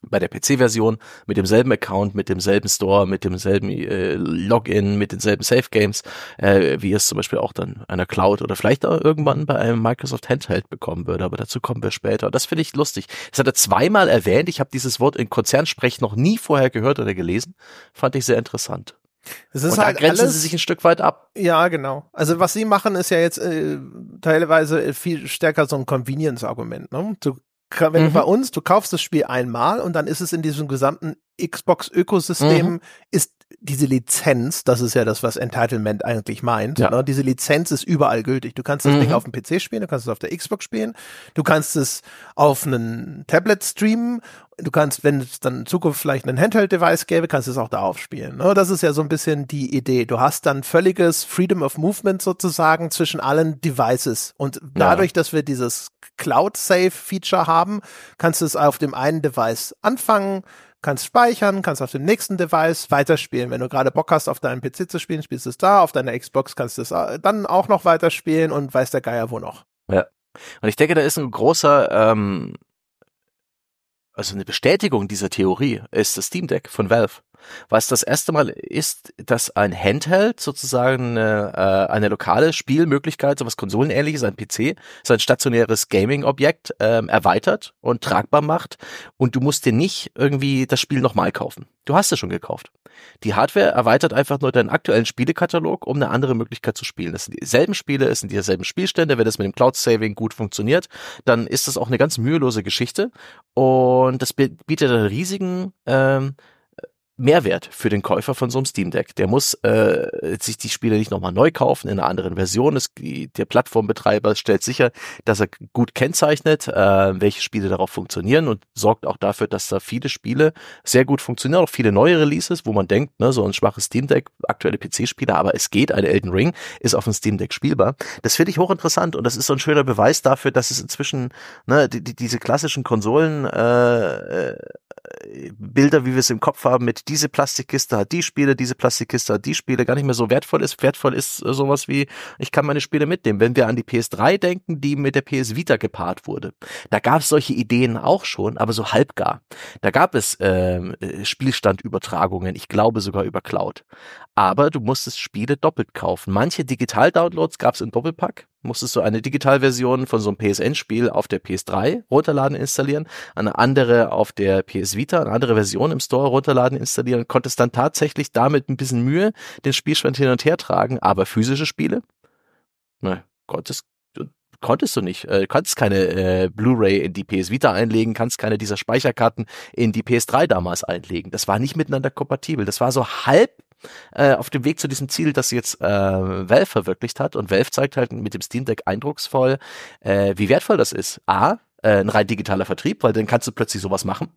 bei der PC-Version mit demselben Account, mit demselben Store, mit demselben äh, Login, mit denselben Safe Games, äh, wie es zum Beispiel auch dann einer Cloud oder vielleicht auch irgendwann bei einem Microsoft Handheld bekommen würde. Aber dazu kommen wir später. Das finde ich lustig. Das hat er zweimal erwähnt. Ich habe dieses Wort in Konzernsprech noch nie vorher gehört oder gelesen. Fand ich sehr interessant. Es ist Und halt da grenzen alles, sie sich ein Stück weit ab. Ja, genau. Also was sie machen, ist ja jetzt äh, teilweise viel stärker so ein Convenience-Argument. Ne? Du wenn mhm. du bei uns, du kaufst das Spiel einmal und dann ist es in diesem gesamten Xbox-Ökosystem, mhm. ist diese Lizenz, das ist ja das, was Entitlement eigentlich meint, ja. ne? diese Lizenz ist überall gültig. Du kannst das mhm. Ding auf dem PC spielen, du kannst es auf der Xbox spielen, du kannst es auf einem Tablet streamen, du kannst, wenn es dann in Zukunft vielleicht ein Handheld-Device gäbe, kannst du es auch darauf spielen. Ne? Das ist ja so ein bisschen die Idee. Du hast dann völliges Freedom of Movement sozusagen zwischen allen Devices und dadurch, ja. dass wir dieses Cloud-Save-Feature haben, kannst du es auf dem einen Device anfangen, kannst speichern, kannst auf dem nächsten Device weiterspielen. Wenn du gerade Bock hast, auf deinem PC zu spielen, spielst du es da, auf deiner Xbox kannst du es äh, dann auch noch weiterspielen und weiß der Geier wo noch. Ja. Und ich denke, da ist ein großer, ähm, also eine Bestätigung dieser Theorie ist das Steam Deck von Valve. Weil es das erste Mal ist, dass ein Handheld sozusagen eine, äh, eine lokale Spielmöglichkeit, sowas Konsolenähnliches, ein PC, sein stationäres Gaming-Objekt ähm, erweitert und tragbar macht und du musst dir nicht irgendwie das Spiel nochmal kaufen. Du hast es schon gekauft. Die Hardware erweitert einfach nur deinen aktuellen Spielekatalog, um eine andere Möglichkeit zu spielen. Es sind dieselben Spiele, es sind dieselben Spielstände. Wenn das mit dem Cloud Saving gut funktioniert, dann ist das auch eine ganz mühelose Geschichte. Und das bietet einen riesigen ähm, Mehrwert für den Käufer von so einem Steam Deck. Der muss äh, sich die Spiele nicht nochmal neu kaufen in einer anderen Version. Es, der Plattformbetreiber stellt sicher, dass er gut kennzeichnet, äh, welche Spiele darauf funktionieren und sorgt auch dafür, dass da viele Spiele sehr gut funktionieren, auch viele neue Releases, wo man denkt, ne, so ein schwaches Steam Deck, aktuelle PC-Spieler, aber es geht, ein Elden Ring ist auf dem Steam Deck spielbar. Das finde ich hochinteressant und das ist so ein schöner Beweis dafür, dass es inzwischen ne, die, die, diese klassischen Konsolen äh, äh Bilder, wie wir es im Kopf haben, mit diese Plastikkiste hat die Spiele, diese Plastikkiste hat die Spiele, gar nicht mehr so wertvoll ist. Wertvoll ist äh, sowas wie, ich kann meine Spiele mitnehmen. Wenn wir an die PS3 denken, die mit der PS Vita gepaart wurde, da gab es solche Ideen auch schon, aber so halbgar. Da gab es ähm, äh, Spielstandübertragungen, ich glaube sogar über Cloud. Aber du musstest Spiele doppelt kaufen. Manche Digital-Downloads gab es im Doppelpack, musstest du eine Digitalversion von so einem PSN-Spiel auf der PS3 runterladen, installieren, eine andere auf der PS Vita, eine andere Version im Store runterladen, installieren konntest dann tatsächlich damit ein bisschen Mühe den Spielstand hin und her tragen, aber physische Spiele? Ne, konntest konntest du nicht. Äh, kannst keine äh, Blu-ray in die PS Vita einlegen, kannst keine dieser Speicherkarten in die PS3 damals einlegen. Das war nicht miteinander kompatibel. Das war so halb äh, auf dem Weg zu diesem Ziel, das jetzt äh, Valve verwirklicht hat. Und Valve zeigt halt mit dem Steam Deck eindrucksvoll, äh, wie wertvoll das ist. A, äh, ein rein digitaler Vertrieb, weil dann kannst du plötzlich sowas machen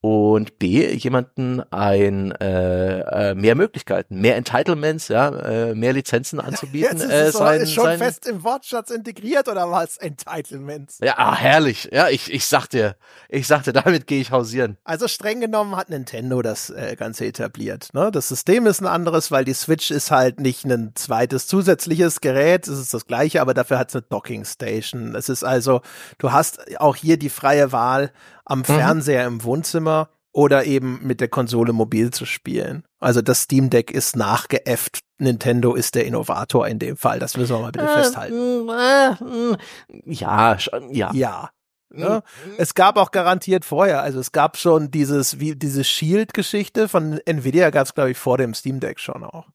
und B, jemanden ein äh, äh, mehr Möglichkeiten, mehr Entitlements, ja, äh, mehr Lizenzen anzubieten. Jetzt ist, äh, sein, ist schon sein, fest im Wortschatz integriert oder was? Entitlements. Ja, ah, herrlich. Ja, ich, ich sag dir, ich sagte, damit gehe ich hausieren. Also streng genommen hat Nintendo das äh, Ganze etabliert. Ne? Das System ist ein anderes, weil die Switch ist halt nicht ein zweites zusätzliches Gerät, es ist das gleiche, aber dafür hat es eine Docking Station. Es ist also, du hast auch hier die freie Wahl am mhm. Fernseher mhm. im Wohnzimmer oder eben mit der Konsole mobil zu spielen. Also das Steam Deck ist nachgeäfft. Nintendo ist der Innovator in dem Fall. Das müssen wir mal bitte äh, festhalten. Äh, äh, ja, schon, ja. Ja. Ne? Es gab auch garantiert vorher, also es gab schon dieses, wie diese Shield-Geschichte von Nvidia gab es, glaube ich, vor dem Steam Deck schon auch.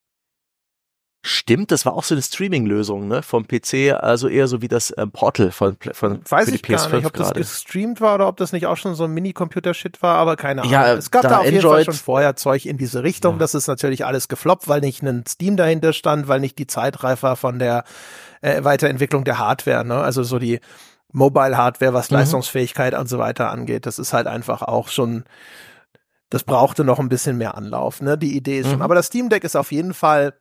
Stimmt, das war auch so eine Streaming-Lösung ne, vom PC, also eher so wie das ähm, Portal von, von Weiß ich gar nicht, ob grade. das gestreamt war oder ob das nicht auch schon so ein Mini-Computer-Shit war, aber keine Ahnung. Ja, es gab da, da auf Android, jeden Fall schon vorher Zeug in diese Richtung. Ja. Das ist natürlich alles gefloppt, weil nicht ein Steam dahinter stand, weil nicht die Zeit reif war von der äh, Weiterentwicklung der Hardware. Ne? Also so die Mobile-Hardware, was mhm. Leistungsfähigkeit und so weiter angeht. Das ist halt einfach auch schon das brauchte noch ein bisschen mehr Anlauf, ne? Die Idee ist mhm. schon. Aber das Steam Deck ist auf jeden Fall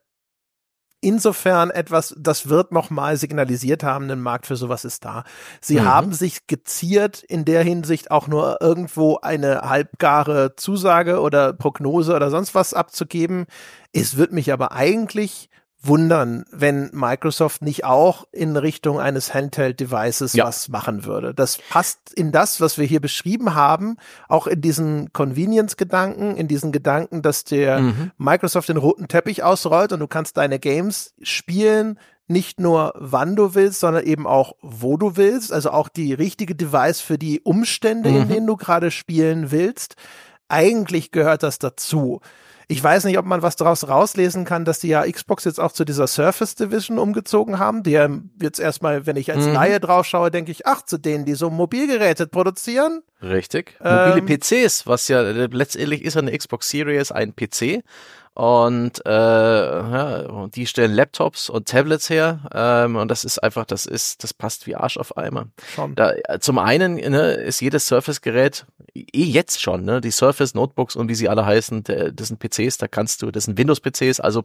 insofern etwas, das wird nochmal signalisiert haben, ein Markt für sowas ist da. Sie mhm. haben sich geziert in der Hinsicht auch nur irgendwo eine halbgare Zusage oder Prognose oder sonst was abzugeben. Es wird mich aber eigentlich wundern, wenn Microsoft nicht auch in Richtung eines Handheld-Devices ja. was machen würde. Das passt in das, was wir hier beschrieben haben, auch in diesen Convenience-Gedanken, in diesen Gedanken, dass der mhm. Microsoft den roten Teppich ausrollt und du kannst deine Games spielen, nicht nur wann du willst, sondern eben auch wo du willst, also auch die richtige Device für die Umstände, mhm. in denen du gerade spielen willst. Eigentlich gehört das dazu. Ich weiß nicht, ob man was daraus rauslesen kann, dass die ja Xbox jetzt auch zu dieser Surface Division umgezogen haben. Die jetzt erstmal, wenn ich als mhm. Laie drauf schaue, denke ich, ach, zu denen, die so Mobilgeräte produzieren. Richtig. Mobile ähm, PCs, was ja letztendlich ist eine Xbox Series ein PC und äh, ja, die stellen Laptops und Tablets her ähm, und das ist einfach, das ist, das passt wie Arsch auf Eimer. Schon. Da, zum einen ne, ist jedes Surface-Gerät eh jetzt schon, ne, die Surface Notebooks und wie sie alle heißen, das sind PCs, da kannst du, das sind Windows-PCs, also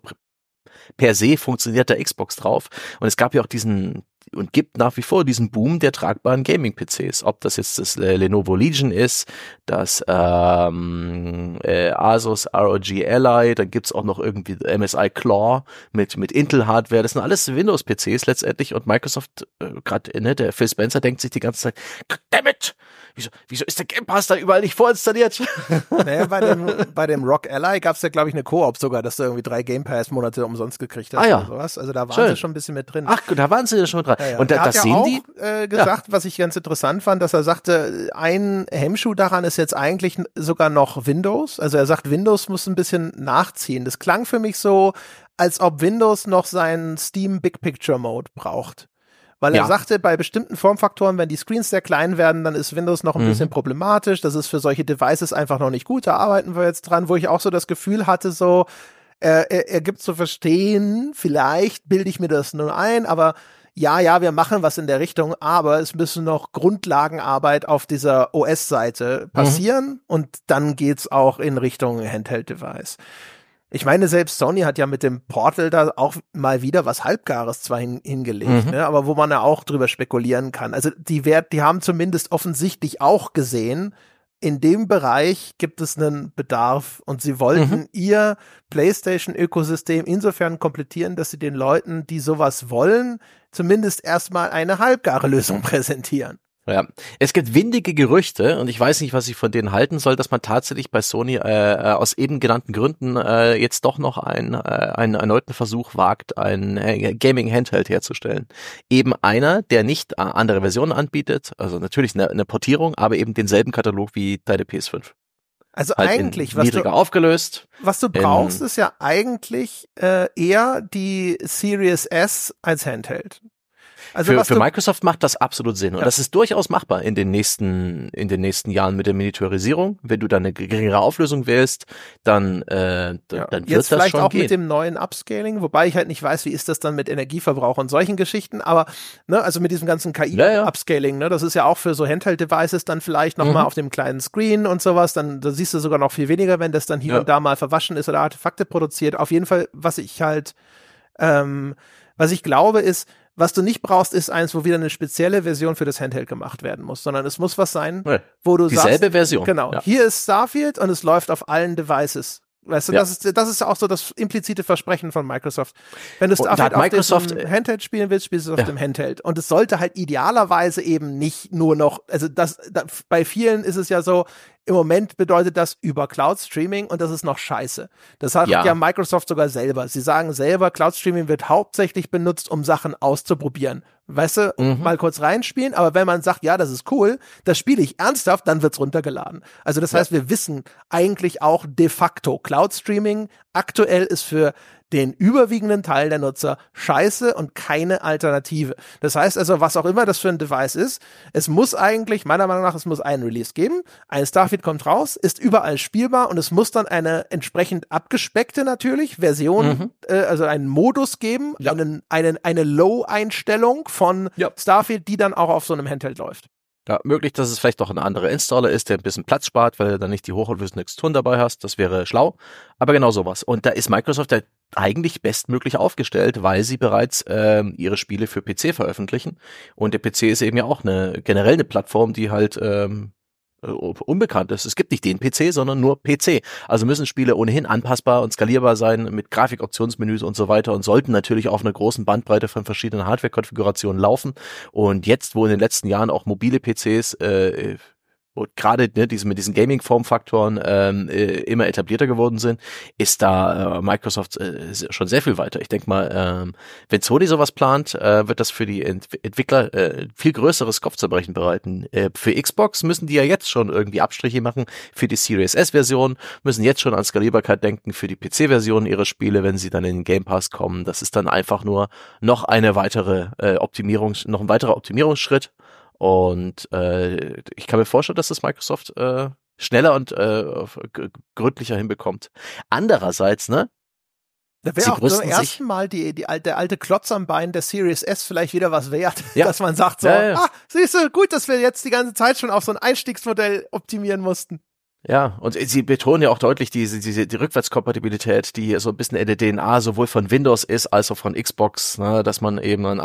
per se funktioniert der Xbox drauf. Und es gab ja auch diesen und gibt nach wie vor diesen Boom der tragbaren Gaming-PCs. Ob das jetzt das äh, Lenovo Legion ist, das ähm, äh, Asus ROG Ally, dann gibt's auch noch irgendwie MSI Claw mit, mit Intel-Hardware. Das sind alles Windows-PCs letztendlich und Microsoft, äh, gerade ne, der Phil Spencer denkt sich die ganze Zeit, dammit, wieso, wieso ist der Game Pass da überall nicht vorinstalliert? Naja, bei dem, bei dem Rock Ally gab es ja, glaube ich, eine Koop sogar, dass du irgendwie drei Game Pass-Monate umsonst gekriegt hast Ah, ja. oder sowas. Also da waren Schön. sie schon ein bisschen mit drin. Ach, da waren sie ja schon dran. Ja, ja. Und da, hat das ja sehen auch, die? Äh, gesagt, was ich ganz interessant fand, dass er sagte, ein Hemmschuh daran ist jetzt eigentlich sogar noch Windows. Also er sagt, Windows muss ein bisschen nachziehen. Das klang für mich so, als ob Windows noch seinen Steam Big Picture Mode braucht. Weil er Ja. sagte, bei bestimmten Formfaktoren, wenn die Screens sehr klein werden, dann ist Windows noch ein Mhm. bisschen problematisch. Das ist für solche Devices einfach noch nicht gut. Da arbeiten wir jetzt dran, wo ich auch so das Gefühl hatte, so, er, er, er gibt zu verstehen, vielleicht bilde ich mir das nur ein, aber ja, ja, wir machen was in der Richtung, aber es müssen noch Grundlagenarbeit auf dieser OS-Seite passieren und dann geht's auch in Richtung Handheld-Device. Ich meine, selbst Sony hat ja mit dem Portal da auch mal wieder was Halbgares zwar hin, hingelegt, Mhm. ne, aber wo man ja auch drüber spekulieren kann. Also die Wert, die haben zumindest offensichtlich auch gesehen, in dem Bereich gibt es einen Bedarf und sie wollten Mhm. ihr PlayStation-Ökosystem insofern komplettieren, dass sie den Leuten, die sowas wollen, zumindest erstmal eine halbgare Lösung präsentieren. Ja, es gibt windige Gerüchte und ich weiß nicht, was ich von denen halten soll, dass man tatsächlich bei Sony äh, äh, aus eben genannten Gründen äh, jetzt doch noch einen, äh, einen erneuten Versuch wagt, ein äh, Gaming Handheld herzustellen. Eben einer, der nicht äh, andere Versionen anbietet, also natürlich eine, eine Portierung, aber eben denselben Katalog wie deine PS5. Also Halt eigentlich, was du, aufgelöst. was du brauchst, ist ja eigentlich äh, eher die Series S als Handheld. Also für, für Microsoft macht das absolut Sinn und Ja. das ist durchaus machbar in den nächsten in den nächsten Jahren mit der Miniaturisierung. Wenn du da eine geringere Auflösung wählst, dann äh, d- Ja. dann wird Jetzt das vielleicht schon auch gehen. mit dem neuen Upscaling, wobei ich halt nicht weiß, wie ist das dann mit Energieverbrauch und solchen Geschichten, aber ne, also mit diesem ganzen Ja, ja. KI-Upscaling, ne, das ist ja auch für so Handheld-Devices dann vielleicht nochmal Mhm. auf dem kleinen Screen und sowas, dann da siehst du sogar noch viel weniger, wenn das dann hier und da mal verwaschen ist oder Artefakte produziert. Auf jeden Fall, was ich halt, ähm, was ich glaube, ist, was du nicht brauchst, ist eins, wo wieder eine spezielle Version für das Handheld gemacht werden muss, sondern es muss was sein, wo du Dieselbe sagst, Version. Genau. Ja. Hier ist Starfield und es läuft auf allen Devices. Weißt du, Ja. das ist, das ist auch so das implizite Versprechen von Microsoft. Wenn du Starfield hat auf Microsoft, dem äh, Handheld spielen willst, spielst du es auf Ja. dem Handheld. Und es sollte halt idealerweise eben nicht nur noch, also das, da, bei vielen ist es ja so, im Moment bedeutet das über Cloud Streaming und das ist noch scheiße. Das hat ja. Ja. Microsoft sogar selber. Sie sagen selber, Cloud Streaming wird hauptsächlich benutzt, um Sachen auszuprobieren. Weißt du, Mhm. mal kurz reinspielen, aber wenn man sagt, ja, das ist cool, das spiele ich ernsthaft, dann wird's runtergeladen. Also das Ja. heißt, wir wissen eigentlich auch de facto, Cloud Streaming aktuell ist für den überwiegenden Teil der Nutzer scheiße und keine Alternative. Das heißt also, was auch immer das für ein Device ist, es muss eigentlich, meiner Meinung nach, es muss einen Release geben. Ein Starfield kommt raus, ist überall spielbar und es muss dann eine entsprechend abgespeckte natürlich Version, Mhm. äh, also einen Modus geben, Ja. einen, einen, eine Low-Einstellung von Ja. Starfield, die dann auch auf so einem Handheld läuft. Ja, möglich, dass es vielleicht auch ein anderer Installer ist, der ein bisschen Platz spart, weil du dann nicht die hochauflösende Texturen dabei hast. Das wäre schlau. Aber genau sowas. Und da ist Microsoft ja eigentlich bestmöglich aufgestellt, weil sie bereits ähm, ihre Spiele für PC veröffentlichen. Und der PC ist eben ja auch eine generell eine Plattform, die halt ähm, äh, unbekannt ist. Es gibt nicht den PC, sondern nur PC. Also müssen Spiele ohnehin anpassbar und skalierbar sein mit Grafikoptionsmenüs und so weiter und sollten natürlich auf einer großen Bandbreite von verschiedenen Hardware-Konfigurationen laufen. Und jetzt, wo in den letzten Jahren auch mobile PCs äh, und gerade ne, diese, mit diesen Gaming-Formfaktoren ähm, äh, immer etablierter geworden sind, ist da äh, Microsoft äh, schon sehr viel weiter. Ich denke mal, ähm, wenn Sony sowas plant, äh, wird das für die Ent Entwickler äh, viel größeres Kopfzerbrechen bereiten. Äh, für Xbox müssen die ja jetzt schon irgendwie Abstriche machen. Für die Series S-Version müssen jetzt schon an Skalierbarkeit denken für die PC-Version ihrer Spiele, wenn sie dann in den Game Pass kommen. Das ist dann einfach nur noch eine weitere äh, Optimierung, noch ein weiterer Optimierungsschritt. Und äh, ich kann mir vorstellen, dass das Microsoft äh, schneller und äh, gründlicher hinbekommt. Andererseits, ne? Da wäre auch zum ersten Mal die, die der alte Klotz am Bein der Series S vielleicht wieder was wert, Ja. dass man sagt so, Ja, ja. ah, siehst du, gut, dass wir jetzt die ganze Zeit schon auf so ein Einstiegsmodell optimieren mussten. Ja, und sie betonen ja auch deutlich diese, diese die Rückwärtskompatibilität, die so ein bisschen in der DNA sowohl von Windows ist als auch von Xbox, ne, dass man eben an,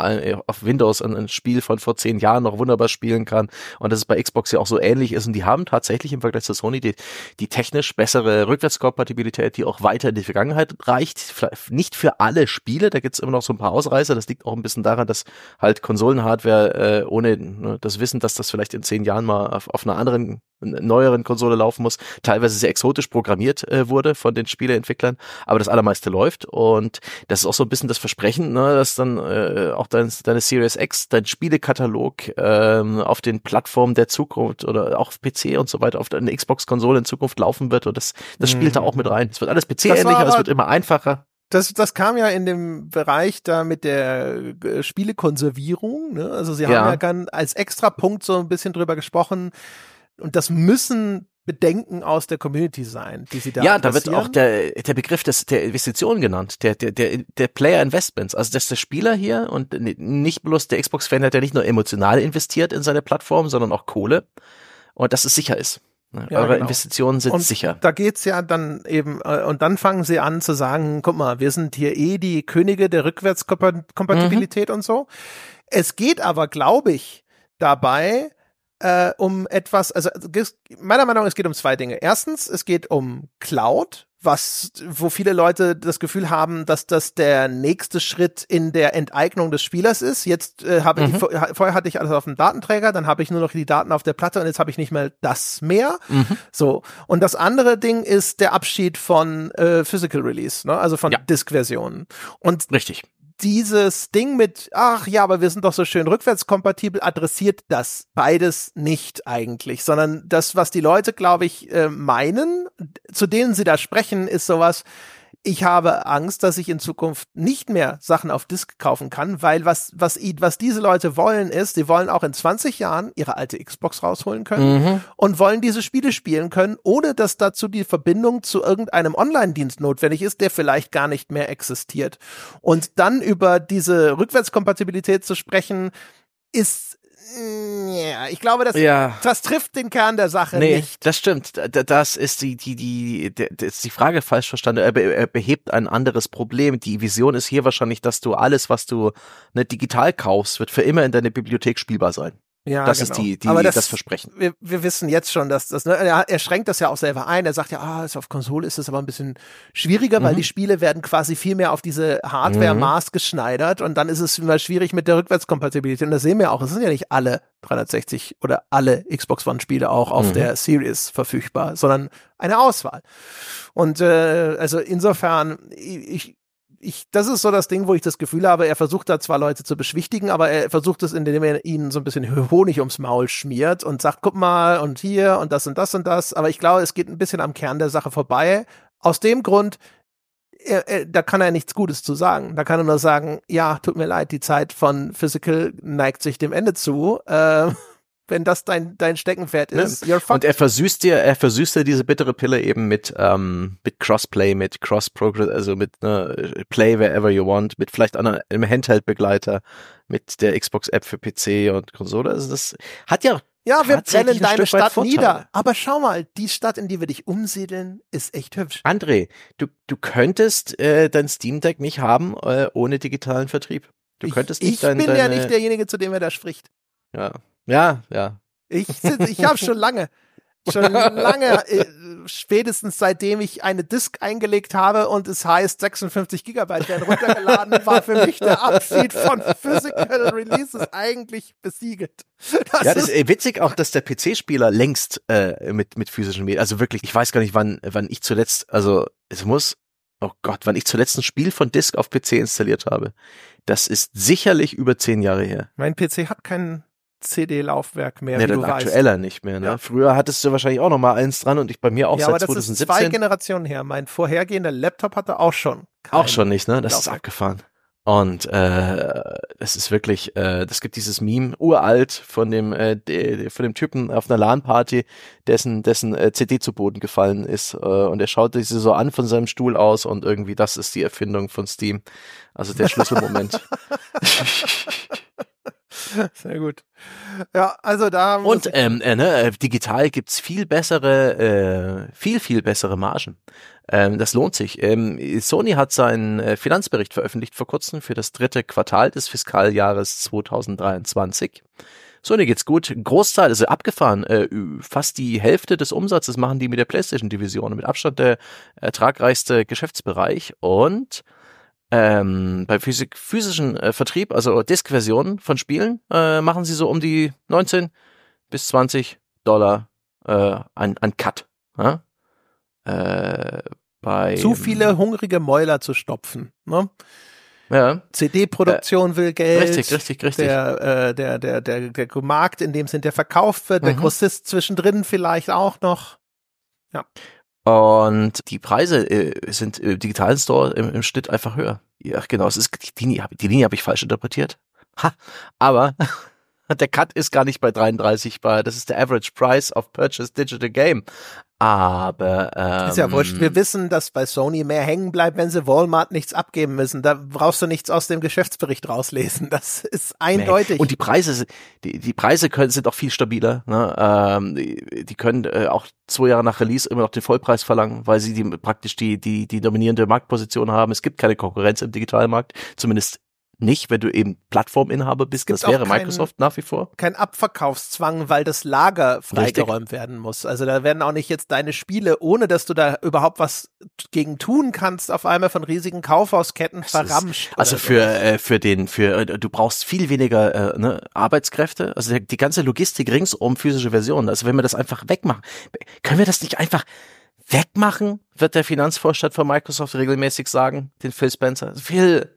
auf Windows ein, ein, Spiel von vor zehn Jahren noch wunderbar spielen kann. Und dass es bei Xbox ja auch so ähnlich ist. Und die haben tatsächlich im Vergleich zu Sony die, die technisch bessere Rückwärtskompatibilität, die auch weiter in die Vergangenheit reicht. Nicht für alle Spiele, da gibt's immer noch so ein paar Ausreißer, das liegt auch ein bisschen daran, dass halt Konsolenhardware äh, ohne ne, das Wissen, dass das vielleicht in zehn Jahren mal auf, auf einer anderen neueren Konsole laufen muss, teilweise sehr exotisch programmiert äh, wurde von den Spieleentwicklern, aber das allermeiste läuft und das ist auch so ein bisschen das Versprechen, ne, dass dann äh, auch dein, deine Series X, dein Spielekatalog ähm, auf den Plattformen der Zukunft oder auch auf PC und so weiter, auf deine Xbox-Konsole in Zukunft laufen wird und das, das spielt mhm. da auch mit rein. Es wird alles PC-ähnlicher, es wird immer einfacher. Das, das kam ja in dem Bereich da mit der äh, Spielekonservierung. Ne? Also sie haben ja, ja als extra Punkt so ein bisschen drüber gesprochen, und das müssen Bedenken aus der Community sein, die sie da Ja, da wird auch der, der Begriff des, der Investition genannt, der, der, der, der Player Investments. Also, dass der Spieler hier und nicht bloß der Xbox-Fan hat ja nicht nur emotional investiert in seine Plattform, sondern auch Kohle. Und dass es sicher ist. Ne, ja, Eure genau. Investitionen sind und sicher. Da geht's ja dann eben, äh, und dann fangen sie an zu sagen, guck mal, wir sind hier eh die Könige der Rückwärtskompatibilität mhm. und so. Es geht aber, glaube ich, dabei äh, um etwas, also meiner Meinung nach, es geht um zwei Dinge. Erstens, es geht um Cloud, was, wo viele Leute das Gefühl haben, dass das der nächste Schritt in der Enteignung des Spielers ist. Jetzt äh, habe mhm. ich, vorher hatte ich alles auf dem Datenträger, dann habe ich nur noch die Daten auf der Platte und jetzt habe ich nicht mehr das mehr. Mhm. So. Und das andere Ding ist der Abschied von äh, Physical Release, ne? also von ja. Disk-Versionen. Und richtig dieses Ding mit, ach ja, aber wir sind doch so schön rückwärtskompatibel, adressiert das beides nicht eigentlich, sondern das, was die Leute, glaube ich, äh, meinen, zu denen sie da sprechen, ist sowas, ich habe Angst, dass ich in Zukunft nicht mehr Sachen auf Disk kaufen kann, weil was, was, was diese Leute wollen ist, sie wollen auch in 20 Jahren ihre alte Xbox rausholen können mhm. und wollen diese Spiele spielen können, ohne dass dazu die Verbindung zu irgendeinem Online-Dienst notwendig ist, der vielleicht gar nicht mehr existiert. Und dann über diese Rückwärtskompatibilität zu sprechen, ist ja, ich glaube, das, ja. das trifft den Kern der Sache nee, nicht. Das stimmt. Das ist die, die, die, das ist die Frage falsch verstanden. Er, er behebt ein anderes Problem. Die Vision ist hier wahrscheinlich, dass du alles, was du ne, digital kaufst, wird für immer in deiner Bibliothek spielbar sein. Ja, das genau. ist die, die Aber das, das Versprechen. Wir, wir wissen jetzt schon, dass das, ne, er, er schränkt das ja auch selber ein. Er sagt ja, ah, auf Konsole ist es aber ein bisschen schwieriger, mhm. weil die Spiele werden quasi viel mehr auf diese Hardware mhm. maßgeschneidert und dann ist es immer schwierig mit der Rückwärtskompatibilität. Und das sehen wir auch. Es sind ja nicht alle 360 oder alle Xbox One Spiele auch auf mhm. der Series verfügbar, sondern eine Auswahl. Und äh, also insofern, ich, ich, das ist so das Ding, wo ich das Gefühl habe, er versucht da zwar Leute zu beschwichtigen, aber er versucht es, indem er ihnen so ein bisschen Honig ums Maul schmiert und sagt, guck mal, und hier und das und das und das. Aber ich glaube, es geht ein bisschen am Kern der Sache vorbei. Aus dem Grund, er, er, da kann er nichts Gutes zu sagen. Da kann er nur sagen, ja, tut mir leid, die Zeit von Physical neigt sich dem Ende zu. Äh, wenn das dein, dein Steckenpferd ist. Ja. Und er versüßt dir, er versüßt dir diese bittere Pille eben mit, ähm, mit Crossplay, mit Cross-Progress, also mit ne, Play wherever you want, mit vielleicht einem Handheld-Begleiter, mit der Xbox-App für PC und Konsole. Also das hat ja ja, wir brennen deine Stadt nieder. Aber schau mal, die Stadt, in die wir dich umsiedeln, ist echt hübsch. André, du, du könntest äh, dein Steam Deck nicht haben äh, ohne digitalen Vertrieb. Du könntest ich, nicht ich dein, bin deine... ja nicht derjenige, zu dem er da spricht. Ja, ja, ja. Ich, sitz, ich habe schon lange, schon lange, äh, spätestens seitdem ich eine Disk eingelegt habe und es heißt 56 Gigabyte werden runtergeladen, war für mich der Abschied von Physical Releases eigentlich besiegelt. Das ja, das ist witzig auch, dass der PC-Spieler längst äh, mit mit physischen Medien, also wirklich, ich weiß gar nicht, wann wann ich zuletzt, also es muss Oh Gott, wann ich zuletzt ein Spiel von Disk auf PC installiert habe. Das ist sicherlich über zehn Jahre her. Mein PC hat keinen CD-Laufwerk mehr. Nee, dann aktueller nicht mehr. Ne? Ja. Früher hattest du wahrscheinlich auch noch mal eins dran und ich bei mir auch ja, seit aber das 2017. Ist zwei Generationen her. Mein vorhergehender Laptop hatte auch schon. Auch schon nicht, ne? Das Laufwerk. ist abgefahren. Und äh, es ist wirklich, äh, das gibt dieses Meme uralt von dem äh, de, von dem Typen auf einer LAN-Party, dessen dessen äh, CD zu Boden gefallen ist äh, und er schaut sich so an von seinem Stuhl aus und irgendwie das ist die Erfindung von Steam, also der Schlüsselmoment. Sehr gut. Ja, also da. Und ähm, äh, ne, äh, digital gibt's viel bessere, äh, viel, viel bessere Margen. Ähm, das lohnt sich. Ähm, Sony hat seinen äh, Finanzbericht veröffentlicht vor kurzem für das dritte Quartal des Fiskaljahres 2023. Sony geht's gut. Großteil, also abgefahren, äh, fast die Hälfte des Umsatzes machen die mit der PlayStation-Division. Mit Abstand der ertragreichste Geschäftsbereich. Und ähm, beim Physik physischen äh, Vertrieb, also Disk-Versionen von Spielen, äh, machen sie so um die 19 bis 20 Dollar äh, an, an Cut. Ja? Äh, bei, Zu viele hungrige Mäuler zu stopfen. Ne? Ja. CD-Produktion äh, will Geld. Richtig, richtig, richtig. Der, äh, der, der, der, der Markt, in dem es hinterher verkauft wird, mhm. der Grossist zwischendrin vielleicht auch noch. Ja. Und die Preise äh, sind im digitalen Store im, im Schnitt einfach höher. Ja, genau, es ist die Linie, die Linie habe ich falsch interpretiert. Ha, aber der Cut ist gar nicht bei 33 bei, das ist der Average Price of Purchase Digital Game. Aber ähm, ist ja wurscht. Wir wissen, dass bei Sony mehr hängen bleibt, wenn sie Walmart nichts abgeben müssen. Da brauchst du nichts aus dem Geschäftsbericht rauslesen. Das ist eindeutig. Und die Preise, die, die Preise können sind auch viel stabiler. Ne? Ähm, die, die können äh, auch zwei Jahre nach Release immer noch den Vollpreis verlangen, weil sie die, praktisch die die die dominierende Marktposition haben. Es gibt keine Konkurrenz im Digitalmarkt, zumindest nicht, wenn du eben Plattforminhaber bist. Das wäre kein, Microsoft nach wie vor. Kein Abverkaufszwang, weil das Lager freigeräumt werden muss. Also da werden auch nicht jetzt deine Spiele, ohne dass du da überhaupt was gegen tun kannst, auf einmal von riesigen Kaufhausketten verramscht. also für äh, für den für äh, du brauchst viel weniger äh, ne, Arbeitskräfte. Also die ganze Logistik ringsum physische Versionen. Also wenn wir das einfach wegmachen, können wir das nicht einfach wegmachen? Wird der Finanzvorstand von Microsoft regelmäßig sagen, den Phil Spencer. Phil,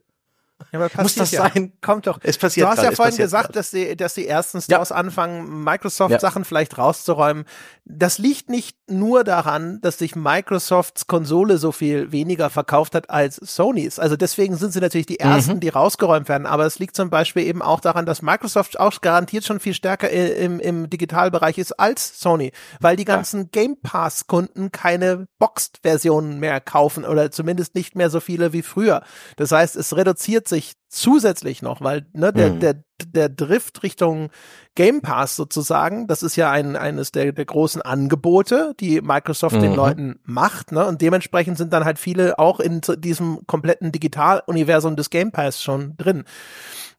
ja, aber Muss das ja. sein? Kommt doch. Es passiert du hast grad, ja vorhin gesagt, dass die, dass die ersten Stores ja. anfangen, Microsoft-Sachen vielleicht rauszuräumen. Das liegt nicht nur daran, dass sich Microsofts Konsole so viel weniger verkauft hat als Sony's. Also deswegen sind sie natürlich die ersten, mhm. die rausgeräumt werden. Aber es liegt zum Beispiel eben auch daran, dass Microsoft auch garantiert schon viel stärker im, im Digitalbereich ist als Sony, weil die ganzen Game Pass-Kunden keine Boxed-Versionen mehr kaufen oder zumindest nicht mehr so viele wie früher. Das heißt, es reduziert sich zusätzlich noch, weil ne, der, mhm. der, der Drift Richtung Game Pass sozusagen, das ist ja ein, eines der, der großen Angebote, die Microsoft mhm. den Leuten macht, ne? Und dementsprechend sind dann halt viele auch in diesem kompletten Digitaluniversum des Game Pass schon drin.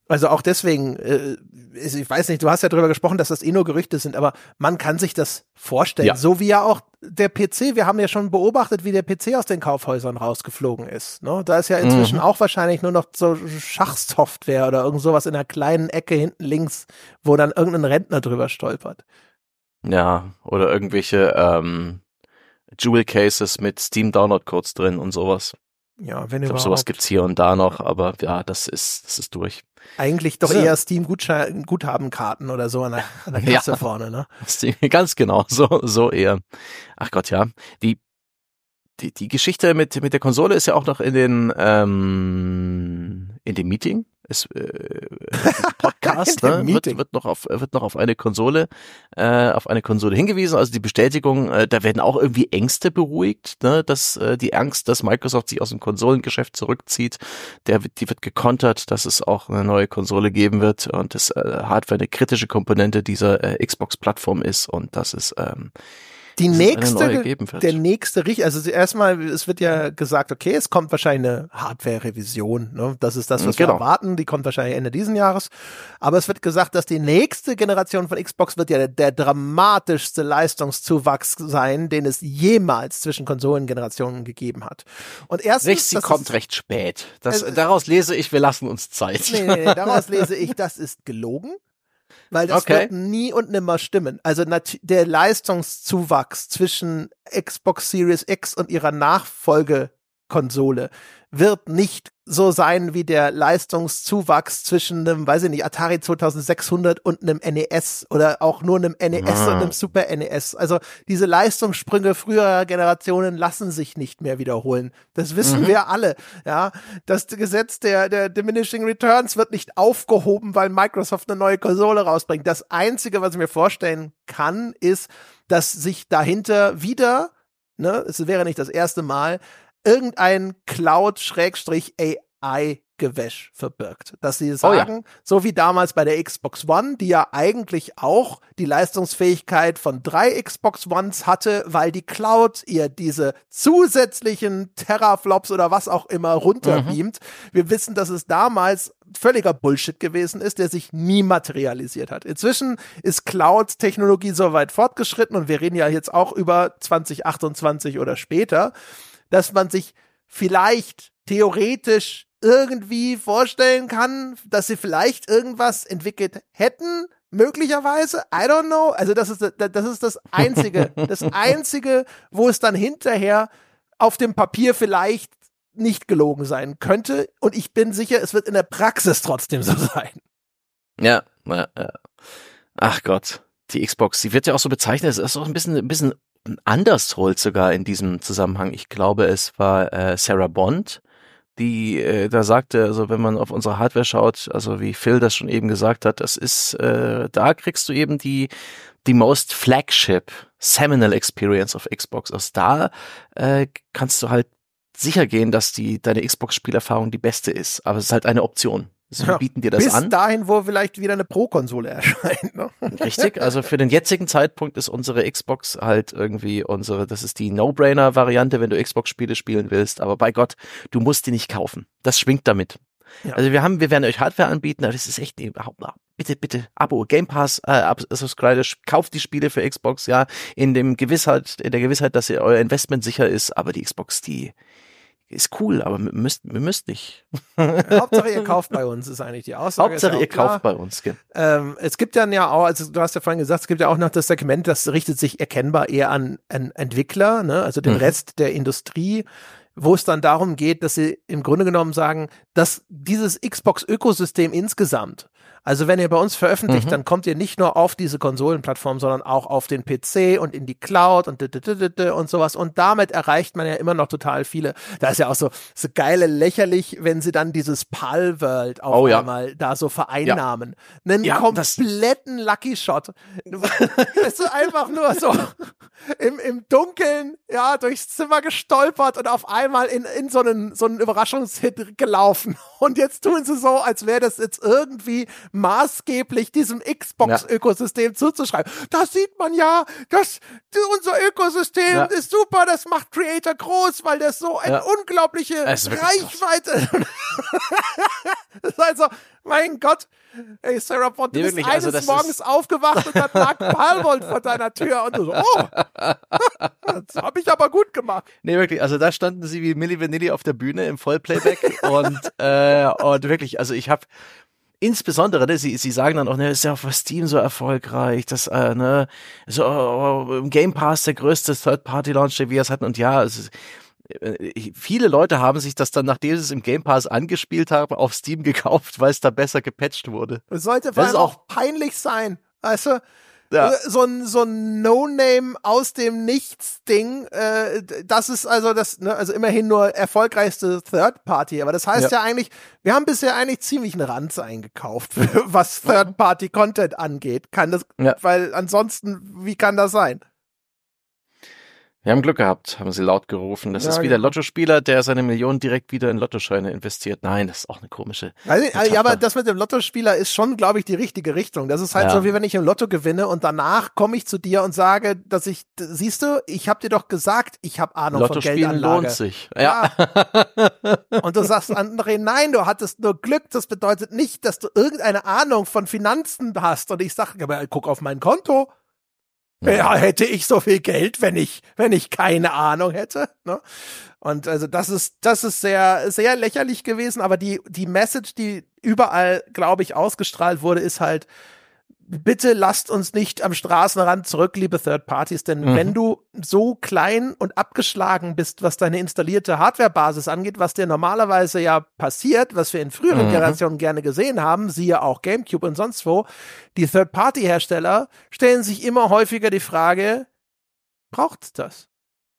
Also auch deswegen, äh, ich weiß nicht, du hast ja darüber gesprochen, dass das eh nur Gerüchte sind, aber man kann sich das vorstellen. Ja. So wie ja auch der PC, wir haben ja schon beobachtet, wie der PC aus den Kaufhäusern rausgeflogen ist. Ne? Da ist ja inzwischen mhm. auch wahrscheinlich nur noch so Schachsoftware oder irgend sowas in einer kleinen Ecke hinten links, wo dann irgendein Rentner drüber stolpert. Ja, oder irgendwelche ähm, Jewel Cases mit Steam Download Codes drin und sowas. Ja, wenn ich glaub, überhaupt. sowas gibt's hier und da noch, aber ja, das ist, das ist durch. Eigentlich doch eher Steam-Guthabenkarten oder so an der, an der Kasse ja, vorne, ne? Steam, ganz genau, so, so eher. Ach Gott, ja. Die, die, die Geschichte mit, mit der Konsole ist ja auch noch in den, ähm, in dem Meeting. Es, äh, Podcast ne, wird, wird noch auf wird noch auf eine Konsole äh, auf eine Konsole hingewiesen. Also die Bestätigung äh, da werden auch irgendwie Ängste beruhigt ne, dass äh, die Angst dass Microsoft sich aus dem Konsolengeschäft zurückzieht der die wird gekontert dass es auch eine neue Konsole geben wird und das äh, Hardware eine kritische Komponente dieser äh, Xbox Plattform ist und das ist ähm, die nächste, der nächste Richt, also erstmal, es wird ja gesagt, okay, es kommt wahrscheinlich eine Hardware-Revision. Ne? Das ist das, was genau. wir erwarten. Die kommt wahrscheinlich Ende diesen Jahres. Aber es wird gesagt, dass die nächste Generation von Xbox wird ja der, der dramatischste Leistungszuwachs sein, den es jemals zwischen Konsolengenerationen gegeben hat. Und erstens, Richtig, sie kommt recht spät. Das, äh, daraus lese ich, wir lassen uns Zeit. Nee, nee, nee, daraus lese ich, das ist gelogen weil das okay. wird nie und nimmer stimmen. Also der Leistungszuwachs zwischen Xbox Series X und ihrer Nachfolgekonsole wird nicht so sein wie der Leistungszuwachs zwischen einem, weiß ich nicht, Atari 2600 und einem NES oder auch nur einem NES ah. und einem Super NES. Also diese Leistungssprünge früherer Generationen lassen sich nicht mehr wiederholen. Das wissen mhm. wir alle. Ja, das Gesetz der, der Diminishing Returns wird nicht aufgehoben, weil Microsoft eine neue Konsole rausbringt. Das einzige, was ich mir vorstellen kann, ist, dass sich dahinter wieder, ne, es wäre nicht das erste Mal, irgendein Cloud-AI Geldgewäsch verbirgt. Dass sie sagen, oh ja. so wie damals bei der Xbox One, die ja eigentlich auch die Leistungsfähigkeit von drei Xbox Ones hatte, weil die Cloud ihr diese zusätzlichen Teraflops oder was auch immer runterbeamt. Mhm. Wir wissen, dass es damals völliger Bullshit gewesen ist, der sich nie materialisiert hat. Inzwischen ist Cloud-Technologie so weit fortgeschritten und wir reden ja jetzt auch über 2028 oder später, dass man sich vielleicht theoretisch irgendwie vorstellen kann, dass sie vielleicht irgendwas entwickelt hätten, möglicherweise, I don't know. Also das ist das ist das einzige, das einzige, wo es dann hinterher auf dem Papier vielleicht nicht gelogen sein könnte und ich bin sicher, es wird in der Praxis trotzdem so sein. Ja, ja, ja. Ach Gott, die Xbox, die wird ja auch so bezeichnet, es ist auch ein bisschen ein bisschen anders holt sogar in diesem Zusammenhang. Ich glaube, es war äh, Sarah Bond, die äh, da sagte, also wenn man auf unsere Hardware schaut, also wie Phil das schon eben gesagt hat, das ist, äh, da kriegst du eben die die most flagship seminal experience of Xbox. Aus da äh, kannst du halt sicher gehen, dass die deine Xbox-Spielerfahrung die beste ist. Aber es ist halt eine Option. Sie ja, bieten dir das bis an. Bis dahin, wo vielleicht wieder eine Pro-Konsole erscheint. Ne? Richtig, also für den jetzigen Zeitpunkt ist unsere Xbox halt irgendwie unsere, das ist die No-Brainer-Variante, wenn du Xbox-Spiele spielen willst. Aber bei Gott, du musst die nicht kaufen. Das schwingt damit. Ja. Also wir haben, wir werden euch Hardware anbieten, aber das ist echt überhaupt bitte, bitte, Abo, Game Pass, äh, subscribe, kauft die Spiele für Xbox, ja, in dem Gewissheit, in der Gewissheit, dass ihr euer Investment sicher ist, aber die Xbox, die, ist cool, aber wir müsst, wir müsst nicht. Hauptsache ihr kauft bei uns, ist eigentlich die Aussage. Hauptsache ihr klar. kauft bei uns. Gell. Ähm, es gibt dann ja auch, also du hast ja vorhin gesagt, es gibt ja auch noch das Segment, das richtet sich erkennbar eher an, an Entwickler, ne? also den mhm. Rest der Industrie, wo es dann darum geht, dass sie im Grunde genommen sagen, dass dieses Xbox-Ökosystem insgesamt also wenn ihr bei uns veröffentlicht, mhm. dann kommt ihr nicht nur auf diese Konsolenplattform, sondern auch auf den PC und in die Cloud und und sowas. Und damit erreicht man ja immer noch total viele. Da ist ja auch so, so geile lächerlich, wenn sie dann dieses PAL World auf oh, ja. einmal da so vereinnahmen. Ja. Einen ja, kompletten Lucky Shot. ist einfach nur so im, im Dunkeln, ja, durchs Zimmer gestolpert und auf einmal in, in so einen, so einen Überraschungshit gelaufen. Und jetzt tun sie so, als wäre das jetzt irgendwie maßgeblich diesem Xbox-Ökosystem ja. zuzuschreiben. Da sieht man ja, dass unser Ökosystem ja. ist super, das macht Creator groß, weil das so eine ja. unglaubliche Reichweite. das ist also, mein Gott, ey Sarah Bond, du nee, bist eines also Morgens aufgewacht und hat Mark Palwold vor deiner Tür und du so, oh, das habe ich aber gut gemacht. Nee, wirklich, also da standen sie wie Milli Vanilli auf der Bühne im Vollplayback und, äh, und wirklich, also ich habe insbesondere, ne, sie, sie sagen dann auch, ne, ist ja auf Steam so erfolgreich, das, äh, ne, so oh, im Game Pass der größte Third-Party-Launch, der wir es hatten und ja, es ist, äh, viele Leute haben sich das dann, nachdem sie es im Game Pass angespielt haben, auf Steam gekauft, weil es da besser gepatcht wurde. Es sollte vor allem auch peinlich sein. Also, ja. Äh, so ein so ein No-Name aus dem Nichts-Ding. Äh, das ist also das, ne, also immerhin nur erfolgreichste Third-Party. Aber das heißt ja. ja. eigentlich, wir haben bisher eigentlich ziemlich einen Ranz eingekauft, was Third-Party-Content angeht. Kann das, ja. weil ansonsten, wie kann das sein? Wir haben Glück gehabt, haben sie laut gerufen. Das ja, ist wie der. Lottospieler, der seine Millionen direkt wieder in Lottoscheine investiert. Nein, das ist auch eine komische. Also, ja, aber das mit dem Lottospieler ist schon, glaube ich, die richtige Richtung. Das ist halt ja. so, wie wenn ich im Lotto gewinne und danach komme ich zu dir und sage, dass ich, siehst du, ich habe dir doch gesagt, ich habe Ahnung von Geldanlage. lohnt sich. Ja. ja. und du sagst, André, nein, du hattest nur Glück. Das bedeutet nicht, dass du irgendeine Ahnung von Finanzen hast. Und ich sage, guck auf mein Konto. Ja, hätte ich so viel Geld, wenn ich, wenn ich keine Ahnung hätte. Ne? Und also das ist, das ist sehr, sehr lächerlich gewesen, aber die, die Message, die überall, glaube ich, ausgestrahlt wurde, ist halt, bitte lasst uns nicht am Straßenrand zurück, liebe Third Parties, denn mhm. wenn du so klein und abgeschlagen bist, was deine installierte Hardwarebasis angeht, was dir normalerweise ja passiert, was wir in früheren mhm. Generationen gerne gesehen haben, siehe auch GameCube und sonst wo, die Third Party Hersteller stellen sich immer häufiger die Frage, braucht's das?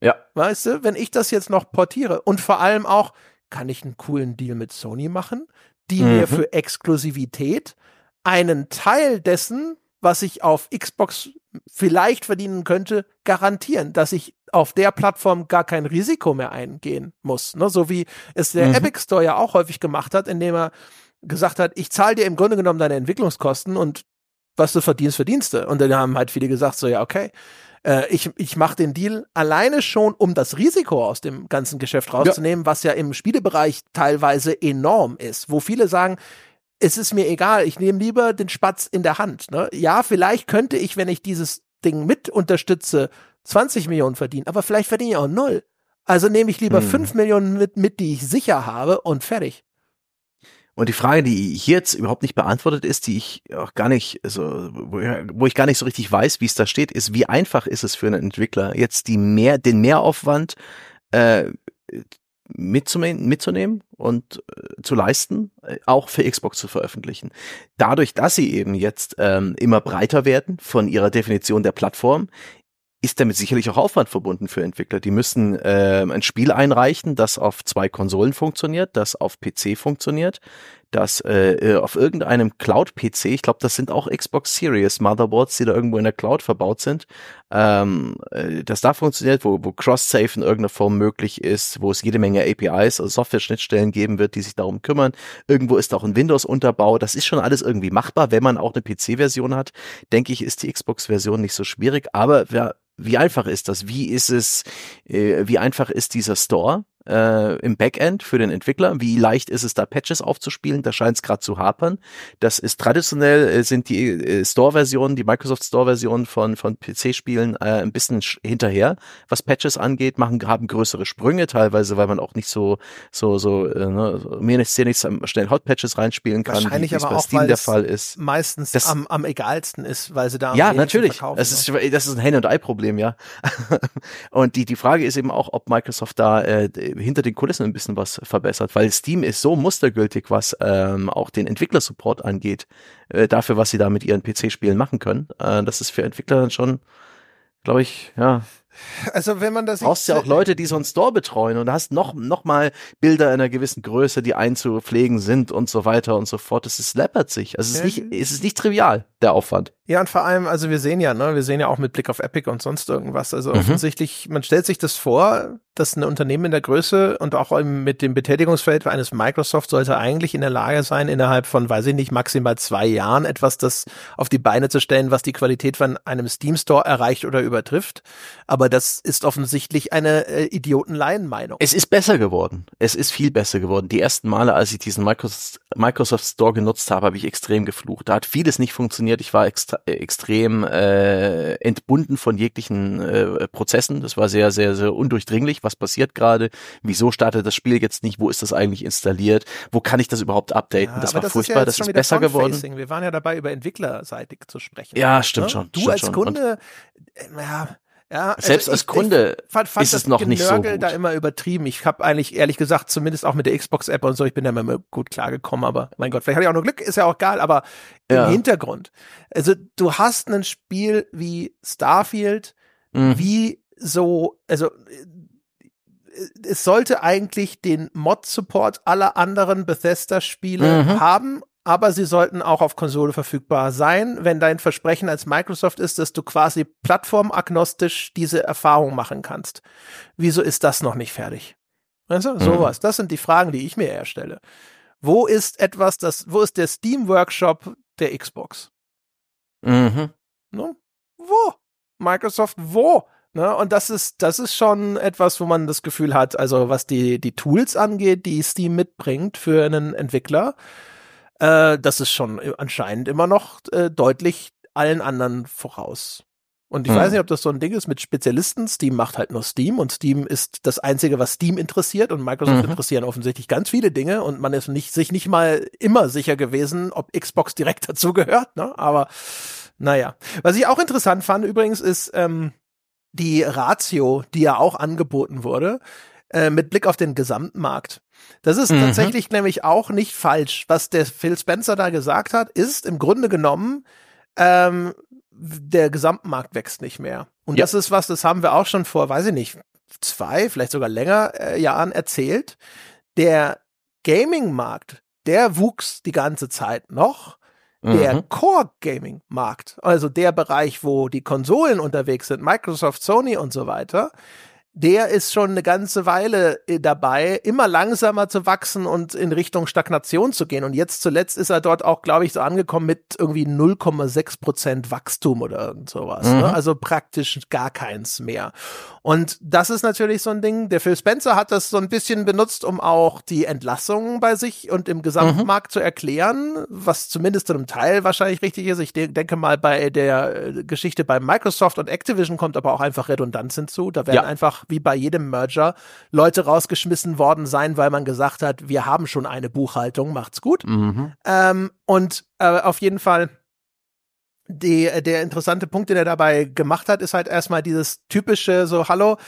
Ja. Weißt du, wenn ich das jetzt noch portiere und vor allem auch, kann ich einen coolen Deal mit Sony machen, die mhm. mir für Exklusivität einen Teil dessen, was ich auf Xbox vielleicht verdienen könnte, garantieren, dass ich auf der Plattform gar kein Risiko mehr eingehen muss. Ne? So wie es der mhm. Epic Store ja auch häufig gemacht hat, indem er gesagt hat, ich zahle dir im Grunde genommen deine Entwicklungskosten und was du verdienst, verdienst du. Und dann haben halt viele gesagt, so ja, okay, äh, ich, ich mache den Deal alleine schon, um das Risiko aus dem ganzen Geschäft rauszunehmen, ja. was ja im Spielebereich teilweise enorm ist, wo viele sagen, es ist mir egal, ich nehme lieber den Spatz in der Hand. Ne? Ja, vielleicht könnte ich, wenn ich dieses Ding mit unterstütze, 20 Millionen verdienen, aber vielleicht verdiene ich auch null. Also nehme ich lieber hm. 5 Millionen mit, mit, die ich sicher habe und fertig. Und die Frage, die hier jetzt überhaupt nicht beantwortet ist, die ich auch gar nicht, also wo ich gar nicht so richtig weiß, wie es da steht, ist, wie einfach ist es für einen Entwickler jetzt die mehr, den Mehraufwand äh, mitzunehmen, und äh, zu leisten, äh, auch für Xbox zu veröffentlichen. Dadurch, dass sie eben jetzt ähm, immer breiter werden von ihrer Definition der Plattform, ist damit sicherlich auch Aufwand verbunden für Entwickler. Die müssen äh, ein Spiel einreichen, das auf zwei Konsolen funktioniert, das auf PC funktioniert, das äh, äh auf irgendeinem Cloud-PC, ich glaube, das sind auch Xbox Series Motherboards, die da irgendwo in der Cloud verbaut sind, ähm, äh, das da funktioniert, wo, wo Cross-Save in irgendeiner Form möglich ist, wo es jede Menge APIs, also Software-Schnittstellen geben wird, die sich darum kümmern. Irgendwo ist auch ein Windows-Unterbau. Das ist schon alles irgendwie machbar. Wenn man auch eine PC-Version hat, denke ich, ist die Xbox-Version nicht so schwierig. Aber wer wie einfach ist das? Wie ist es, äh, wie einfach ist dieser Store? Äh, im Backend für den Entwickler. Wie leicht ist es da Patches aufzuspielen? Da scheint es gerade zu hapern. Das ist traditionell äh, sind die äh, Store-Versionen, die Microsoft Store-Versionen von von PC-Spielen äh, ein bisschen hinterher, was Patches angeht, machen haben größere Sprünge teilweise, weil man auch nicht so so so äh, ne, mir nicht sehr nicht schnell Hot-Patches reinspielen kann, Wahrscheinlich wie es bei Steam der Fall ist. Meistens das, am, am egalsten ist, weil sie da ja natürlich. Das ist das ist ein Hen und Ei Problem, ja. und die die Frage ist eben auch, ob Microsoft da äh, hinter den Kulissen ein bisschen was verbessert, weil Steam ist so mustergültig, was ähm, auch den Entwicklersupport angeht, äh, dafür, was sie da mit ihren PC-Spielen machen können. Äh, das ist für Entwickler dann schon, glaube ich, ja, also wenn man das brauchst ja auch Leute, die so einen Store betreuen und hast noch noch mal Bilder einer gewissen Größe, die einzupflegen sind und so weiter und so fort. Es läppert sich. Also es ist nicht es ist nicht trivial der Aufwand. Ja und vor allem, also wir sehen ja, ne, wir sehen ja auch mit Blick auf Epic und sonst irgendwas. Also mhm. offensichtlich, man stellt sich das vor, dass ein Unternehmen in der Größe und auch mit dem Betätigungsfeld eines Microsoft sollte eigentlich in der Lage sein, innerhalb von, weiß ich nicht, maximal zwei Jahren etwas das auf die Beine zu stellen, was die Qualität von einem Steam Store erreicht oder übertrifft. Aber das ist offensichtlich eine äh, Idiotenlaienmeinung. Es ist besser geworden. Es ist viel besser geworden. Die ersten Male, als ich diesen Microsoft, Store genutzt habe, habe ich extrem geflucht. Da hat vieles nicht funktioniert. Ich war extra, extrem äh, entbunden von jeglichen äh, Prozessen. Das war sehr, sehr, sehr undurchdringlich was passiert gerade, wieso startet das Spiel jetzt nicht, wo ist das eigentlich installiert, wo kann ich das überhaupt updaten? Ja, das war das furchtbar, ist ja das ist besser geworden. Wir waren ja dabei, über entwicklerseitig zu sprechen. Ja, stimmt ne? schon. Du stimmt als schon. Kunde, äh, ja, ja, also Selbst als ich, Kunde ich fand, fand ist es noch nicht so gut. da immer übertrieben. Ich habe eigentlich ehrlich gesagt, zumindest auch mit der Xbox-App und so, ich bin da immer gut klargekommen, aber mein Gott, vielleicht hatte ich auch nur Glück, ist ja auch egal, aber ja. im Hintergrund. Also du hast ein Spiel wie Starfield, mhm. wie so, also es sollte eigentlich den Mod-Support aller anderen Bethesda-Spiele mhm. haben, aber sie sollten auch auf Konsole verfügbar sein, wenn dein Versprechen als Microsoft ist, dass du quasi plattformagnostisch diese Erfahrung machen kannst. Wieso ist das noch nicht fertig? Weißt du, mhm. sowas. Das sind die Fragen, die ich mir eher stelle. Wo ist etwas, das, wo ist der Steam Workshop der Xbox? Mhm. Ne? Wo? Microsoft, wo? Ne? Und das ist, das ist schon etwas, wo man das Gefühl hat, also was die, die Tools angeht, die Steam mitbringt für einen Entwickler, äh, das ist schon anscheinend immer noch äh, deutlich allen anderen voraus. Und ich hm. weiß nicht, ob das so ein Ding ist mit Spezialisten. Steam macht halt nur Steam und Steam ist das Einzige, was Steam interessiert und Microsoft mhm. interessieren offensichtlich ganz viele Dinge und man ist nicht, sich nicht mal immer sicher gewesen, ob Xbox direkt dazu gehört, ne? Aber naja. Was ich auch interessant fand übrigens ist, ähm, die Ratio, die ja auch angeboten wurde, äh, mit Blick auf den Gesamtmarkt. Das ist mhm. tatsächlich nämlich auch nicht falsch. Was der Phil Spencer da gesagt hat, ist im Grunde genommen, ähm, der Gesamtmarkt wächst nicht mehr. Und ja. das ist was, das haben wir auch schon vor, weiß ich nicht, zwei, vielleicht sogar länger äh, Jahren erzählt. Der Gaming-Markt, der wuchs die ganze Zeit noch. Der Mhm. Core-Gaming-Markt, also der Bereich, wo die Konsolen unterwegs sind, Microsoft, Sony und so weiter, der ist schon eine ganze Weile äh, dabei, immer langsamer zu wachsen und in Richtung Stagnation zu gehen. Und jetzt zuletzt ist er dort auch, glaube ich, so angekommen mit irgendwie 0,6 Prozent Wachstum oder irgend sowas. Mhm. Ne? Also praktisch gar keins mehr. Und das ist natürlich so ein Ding. Der Phil Spencer hat das so ein bisschen benutzt, um auch die Entlassungen bei sich und im Gesamtmarkt zu erklären, was zumindest zu einem Teil wahrscheinlich richtig ist. Ich de denke mal, bei der äh, Geschichte bei Microsoft und Activision kommt aber auch einfach Redundanz hinzu. Da werden Ja. einfach wie bei jedem Merger Leute rausgeschmissen worden sein, weil man gesagt hat, wir haben schon eine Buchhaltung, macht's gut. Mhm. Ähm, und äh, auf jeden Fall die, der interessante Punkt, den er dabei gemacht hat, ist halt erstmal dieses typische so, hallo,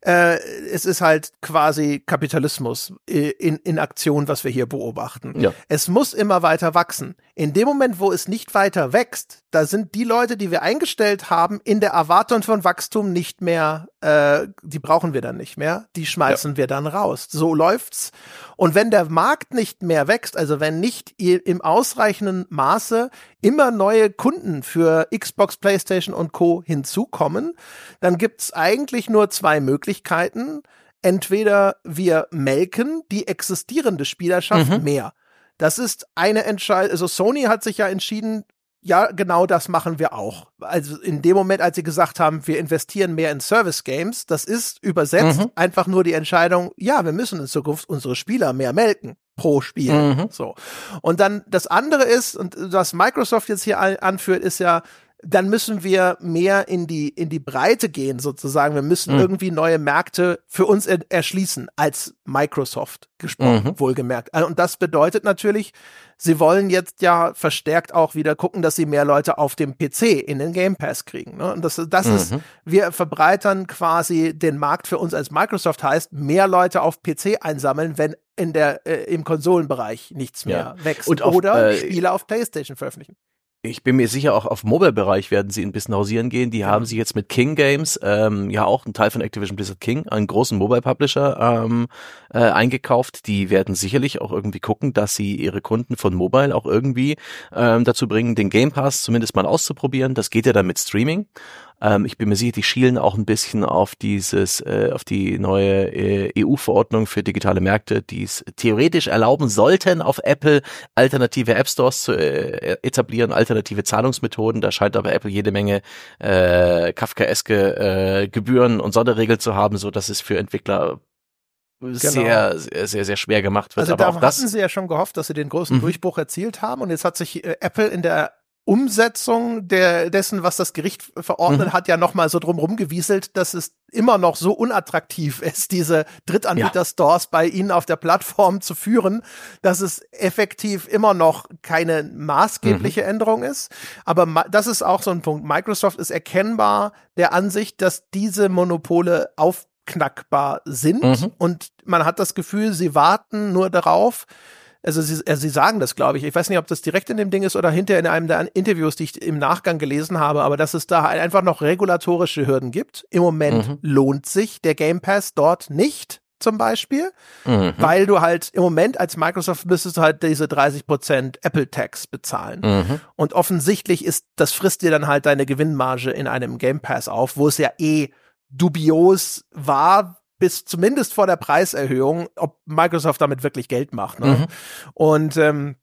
äh, es ist halt quasi Kapitalismus äh, in, in Aktion, was wir hier beobachten. Ja. Es muss immer weiter wachsen. In dem Moment, wo es nicht weiter wächst, da sind die Leute, die wir eingestellt haben, in der Erwartung von Wachstum nicht mehr, äh, die brauchen wir dann nicht mehr, die schmeißen wir dann raus. So läuft's. Und wenn der Markt nicht mehr wächst, also wenn nicht im ausreichenden Maße immer neue Kunden für Xbox, PlayStation und Co. hinzukommen, dann gibt's eigentlich nur zwei Möglichkeiten. Entweder wir melken die existierende Spielerschaft Mhm. mehr. Das ist eine Entscheidung. Also Sony hat sich ja entschieden, ja, genau das machen wir auch. Also in dem Moment, als sie gesagt haben, wir investieren mehr in Service Games, das ist übersetzt Mhm. einfach nur die Entscheidung, ja, wir müssen in Zukunft unsere Spieler mehr melken pro Spiel. Mhm. So. Und dann das andere ist, und was Microsoft jetzt hier an- anführt, ist ja, dann müssen wir mehr in die, in die Breite gehen, sozusagen. Wir müssen Mhm. irgendwie neue Märkte für uns er erschließen, als Microsoft gesprochen, Mhm. wohlgemerkt. Also, Und das bedeutet natürlich, sie wollen jetzt ja verstärkt auch wieder gucken, dass sie mehr Leute auf dem PC in den Game Pass kriegen. Ne? Und das, das ist, Mhm. wir verbreitern quasi den Markt für uns als Microsoft heißt, mehr Leute auf PC einsammeln, wenn in der, äh, im Konsolenbereich nichts mehr wächst. Und auf, Oder äh, Spiele auf PlayStation veröffentlichen. Ich bin mir sicher, auch auf Mobile-Bereich werden sie ein bisschen hausieren gehen. Die haben sich jetzt mit King Games, ähm, ja auch ein Teil von Activision Blizzard King, einen großen Mobile-Publisher, ähm, äh, eingekauft. Die werden sicherlich auch irgendwie gucken, dass sie ihre Kunden von Mobile auch irgendwie ähm, dazu bringen, den Game Pass zumindest mal auszuprobieren. Das geht ja dann mit Streaming. Ähm, ich bin mir sicher, die schielen auch ein bisschen auf dieses, äh, auf die neue äh, EU-Verordnung für digitale Märkte, die es theoretisch erlauben sollten, auf Apple alternative App Stores zu äh, etablieren, alternative Zahlungsmethoden. Da scheint aber Apple jede Menge äh, Kafkaeske äh, Gebühren und Sonderregeln zu haben, so dass es für Entwickler sehr, sehr, sehr, sehr schwer gemacht wird. Also aber da auch hatten sie ja schon gehofft, dass sie den großen Mhm. Durchbruch erzielt haben und jetzt hat sich äh, Apple in der Umsetzung der, dessen, was das Gericht verordnet Mhm. hat, ja nochmal so drum rumgewieselt, dass es immer noch so unattraktiv ist, diese Drittanbieter-Stores bei ihnen auf der Plattform zu führen, dass es effektiv immer noch keine maßgebliche Mhm. Änderung ist. Aber das ist auch so ein Punkt. Microsoft ist erkennbar der Ansicht, dass diese Monopole aufknackbar sind Mhm. und man hat das Gefühl, sie warten nur darauf, also sie, also sie sagen das, glaube ich. Ich weiß nicht, ob das direkt in dem Ding ist oder hinterher in einem der Interviews, die ich im Nachgang gelesen habe, aber dass es da einfach noch regulatorische Hürden gibt. Im Moment Mhm. lohnt sich der Game Pass dort nicht, zum Beispiel, Mhm. weil du halt im Moment als Microsoft müsstest du halt diese 30% Apple Tax bezahlen. Mhm. Und offensichtlich ist, das frisst dir dann halt deine Gewinnmarge in einem Game Pass auf, wo es ja eh dubios war, bis zumindest vor der Preiserhöhung, ob Microsoft damit wirklich Geld macht. Ne? Mhm. Und ähm,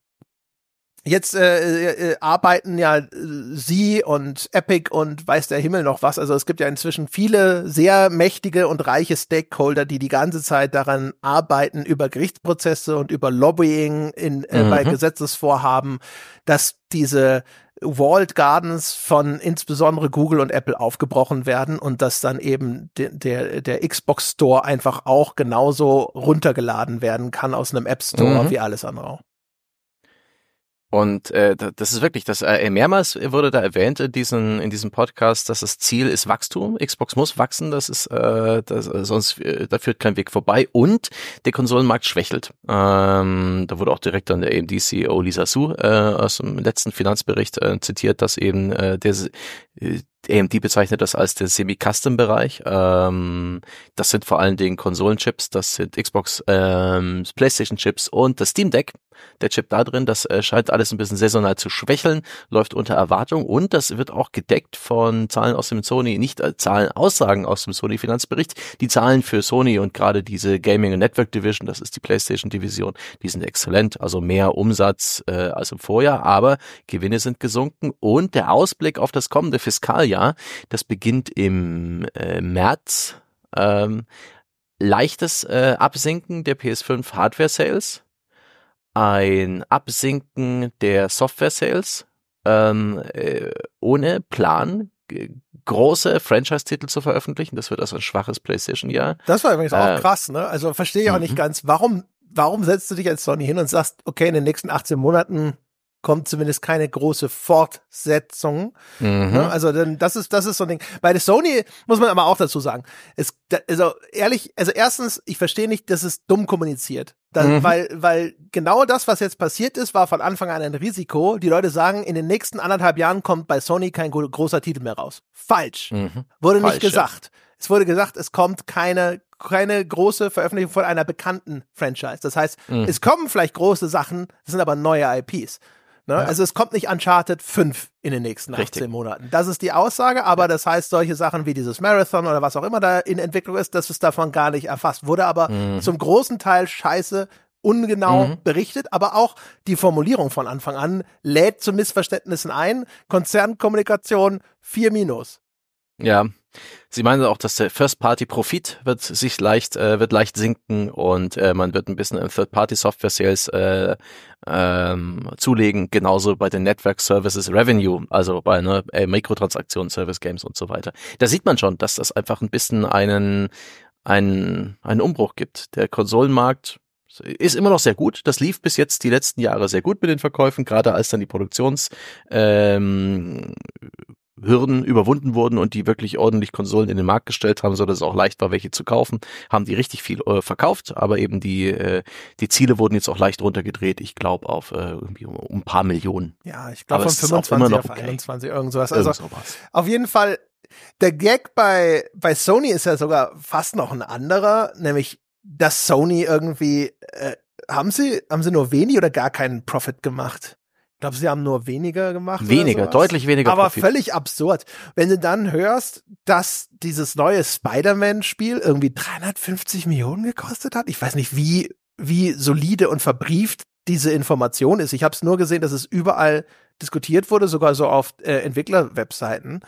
Jetzt äh, äh, arbeiten ja äh, sie und Epic und weiß der Himmel noch was. Also es gibt ja inzwischen viele sehr mächtige und reiche Stakeholder, die die ganze Zeit daran arbeiten, über Gerichtsprozesse und über Lobbying in, äh, Mhm. bei Gesetzesvorhaben, dass diese Walled Gardens von insbesondere Google und Apple aufgebrochen werden und dass dann eben de, der, der Xbox Store einfach auch genauso runtergeladen werden kann aus einem App Store Mhm. wie alles andere auch. Und äh, da- das ist wirklich, das äh, mehrmals wurde da erwähnt in diesem in diesem Podcast, dass das Ziel ist Wachstum. Xbox muss wachsen, das ist äh, das, äh, sonst äh, da führt kein Weg vorbei. Und der Konsolenmarkt schwächelt. Ähm, da wurde auch direkt dann der AMD CEO Lisa Su äh, aus dem letzten Finanzbericht äh, zitiert, dass eben äh, der äh, AMD bezeichnet das als den Semi-Custom-Bereich. Ähm, das sind vor allen Dingen Konsolenchips, das sind Xbox, ähm, PlayStation-Chips und das Steam Deck. Der Chip da drin, das äh, scheint alles ein bisschen saisonal zu schwächeln, läuft unter Erwartung und das wird auch gedeckt von Zahlen aus dem Sony, nicht äh, Zahlen, Aussagen aus dem Sony-Finanzbericht. Die Zahlen für Sony und gerade diese Gaming und Network Division, das ist die PlayStation-Division, die sind exzellent, also mehr Umsatz äh, als im Vorjahr, aber Gewinne sind gesunken und der Ausblick auf das kommende Fiskaljahr, das beginnt im äh, März. Ähm, leichtes äh, Absinken der PS5 Hardware Sales, ein Absinken der Software Sales, ähm, äh, ohne Plan große Franchise-Titel zu veröffentlichen. Das wird also ein schwaches PlayStation-Jahr. Das war übrigens auch äh, krass, ne? Also verstehe ich auch nicht mhm. ganz, warum, warum setzt du dich als Sony hin und sagst, okay, in den nächsten 18 Monaten kommt zumindest keine große Fortsetzung. Mhm. Ne? Also denn das ist das ist so ein Ding. Bei der Sony muss man aber auch dazu sagen, es also ehrlich, also erstens, ich verstehe nicht, dass es dumm kommuniziert. Das, mhm. Weil, weil genau das, was jetzt passiert ist, war von Anfang an ein Risiko. Die Leute sagen, in den nächsten anderthalb Jahren kommt bei Sony kein großer Titel mehr raus. Falsch. Mhm. Wurde Falsch, nicht gesagt. Ja. Es wurde gesagt, es kommt keine, keine große Veröffentlichung von einer bekannten Franchise. Das heißt, mhm. es kommen vielleicht große Sachen, es sind aber neue IPs. Ne? Ja. Also es kommt nicht Uncharted 5 in den nächsten 18 Richtig. Monaten. Das ist die Aussage, aber das heißt, solche Sachen wie dieses Marathon oder was auch immer da in Entwicklung ist, das ist davon gar nicht erfasst. Wurde aber mhm. zum großen Teil scheiße ungenau mhm. berichtet, aber auch die Formulierung von Anfang an lädt zu Missverständnissen ein. Konzernkommunikation 4 minus. Ja, Sie meinen auch, dass der First-Party-Profit wird sich leicht, äh, wird leicht sinken und äh, man wird ein bisschen in Third-Party-Software-Sales äh, ähm, zulegen, genauso bei den Network Services Revenue, also bei ne, äh, Mikrotransaktionen, Service Games und so weiter. Da sieht man schon, dass das einfach ein bisschen einen, einen, einen Umbruch gibt. Der Konsolenmarkt ist immer noch sehr gut. Das lief bis jetzt die letzten Jahre sehr gut mit den Verkäufen, gerade als dann die Produktions ähm, Hürden überwunden wurden und die wirklich ordentlich Konsolen in den Markt gestellt haben, so dass es auch leicht war, welche zu kaufen, haben die richtig viel äh, verkauft, aber eben die äh, die Ziele wurden jetzt auch leicht runtergedreht, ich glaube auf äh, irgendwie um, um, ein paar Millionen. Ja, ich glaube von 25 auf okay. 21 irgend sowas. Also irgend sowas. auf jeden Fall der Gag bei bei Sony ist ja sogar fast noch ein anderer, nämlich dass Sony irgendwie äh, haben sie haben sie nur wenig oder gar keinen Profit gemacht? Ich glaube, sie haben nur weniger gemacht. Weniger, deutlich weniger. Aber Profit. völlig absurd. Wenn du dann hörst, dass dieses neue Spider-Man-Spiel irgendwie 350 Millionen gekostet hat, ich weiß nicht, wie, wie solide und verbrieft diese Information ist. Ich habe es nur gesehen, dass es überall diskutiert wurde, sogar so auf äh, Entwickler-Webseiten.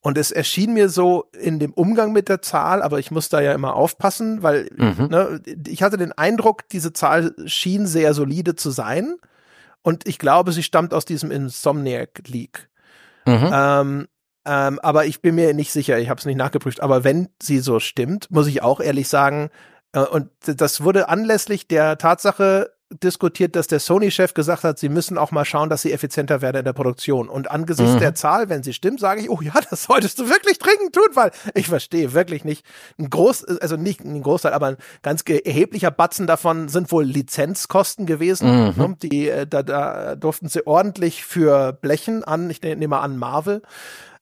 Und es erschien mir so in dem Umgang mit der Zahl, aber ich muss da ja immer aufpassen, weil mhm. ne, ich hatte den Eindruck, diese Zahl schien sehr solide zu sein. Und ich glaube, sie stammt aus diesem Insomniac League. Mhm. Ähm, ähm, aber ich bin mir nicht sicher, ich habe es nicht nachgeprüft. Aber wenn sie so stimmt, muss ich auch ehrlich sagen, äh, und das wurde anlässlich der Tatsache diskutiert, dass der Sony-Chef gesagt hat, sie müssen auch mal schauen, dass sie effizienter werden in der Produktion. Und angesichts mhm. der Zahl, wenn sie stimmt, sage ich, oh ja, das solltest du wirklich dringend tun, weil ich verstehe wirklich nicht. Ein Groß, also nicht ein Großteil, aber ein ganz erheblicher Batzen davon sind wohl Lizenzkosten gewesen. Mhm. Ne? Die, äh, da, da durften sie ordentlich für blechen an, ich nehme an Marvel.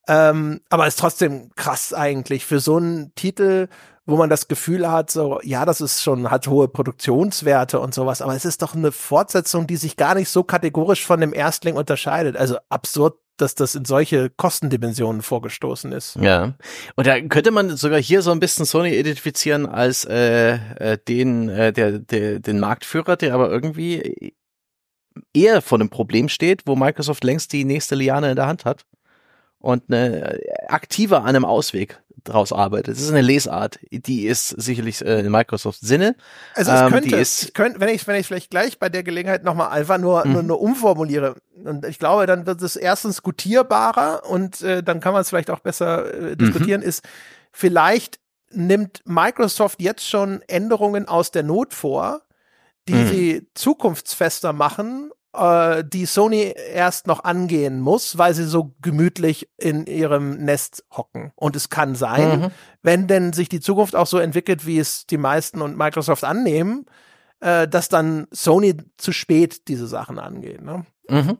Ähm, aber ist trotzdem krass eigentlich für so einen Titel, wo man das Gefühl hat, so, ja, das ist schon, hat hohe Produktionswerte und sowas, aber es ist doch eine Fortsetzung, die sich gar nicht so kategorisch von dem Erstling unterscheidet. Also absurd, dass das in solche Kostendimensionen vorgestoßen ist. Ja. Und da könnte man sogar hier so ein bisschen Sony identifizieren als äh, äh, den, äh, der, der, den Marktführer, der aber irgendwie eher vor einem Problem steht, wo Microsoft längst die nächste Liane in der Hand hat und eine aktiver an einem Ausweg draus arbeitet. Es ist eine Lesart, die ist sicherlich äh, in Microsofts Sinne. Also es ähm, könnte, ist, ich könnte, wenn ich wenn ich vielleicht gleich bei der Gelegenheit nochmal einfach nur, mhm. nur nur umformuliere und ich glaube, dann wird es erstens gutierbarer und äh, dann kann man es vielleicht auch besser äh, diskutieren. Mhm. Ist vielleicht nimmt Microsoft jetzt schon Änderungen aus der Not vor, die mhm. sie zukunftsfester machen äh, die Sony erst noch angehen muss, weil sie so gemütlich in ihrem Nest hocken. Und es kann sein, mhm. wenn denn sich die Zukunft auch so entwickelt, wie es die meisten und Microsoft annehmen, äh, dass dann Sony zu spät diese Sachen angeht. Ne? Mhm.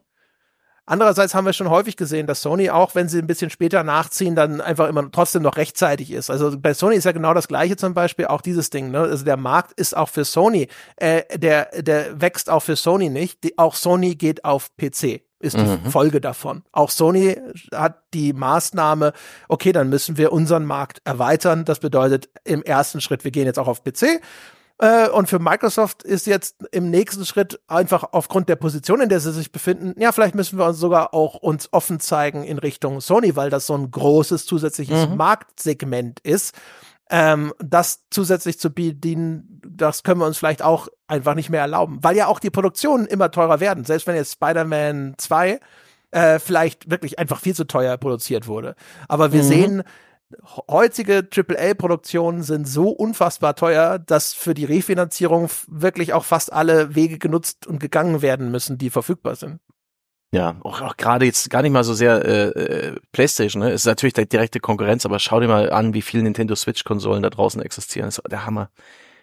Andererseits haben wir schon häufig gesehen, dass Sony auch, wenn sie ein bisschen später nachziehen, dann einfach immer trotzdem noch rechtzeitig ist. Also bei Sony ist ja genau das Gleiche zum Beispiel, auch dieses Ding. Ne? Also der Markt ist auch für Sony, äh, der der wächst auch für Sony nicht. Die, auch Sony geht auf PC ist die mhm. Folge davon. Auch Sony hat die Maßnahme, okay, dann müssen wir unseren Markt erweitern. Das bedeutet im ersten Schritt, wir gehen jetzt auch auf PC. Äh, und für Microsoft ist jetzt im nächsten Schritt einfach aufgrund der Position, in der sie sich befinden, ja, vielleicht müssen wir uns sogar auch uns offen zeigen in Richtung Sony, weil das so ein großes zusätzliches mhm. Marktsegment ist ähm, das zusätzlich zu bedienen, das können wir uns vielleicht auch einfach nicht mehr erlauben, weil ja auch die Produktionen immer teurer werden. Selbst wenn jetzt Spider-Man 2 äh, vielleicht wirklich einfach viel zu teuer produziert wurde. Aber wir mhm. sehen, heutige AAA-Produktionen sind so unfassbar teuer, dass für die Refinanzierung wirklich auch fast alle Wege genutzt und gegangen werden müssen, die verfügbar sind. Ja, auch, auch gerade jetzt gar nicht mal so sehr äh, äh, PlayStation, ne? Ist natürlich der direkte Konkurrenz, aber schau dir mal an, wie viele Nintendo Switch-Konsolen da draußen existieren. Das ist der Hammer.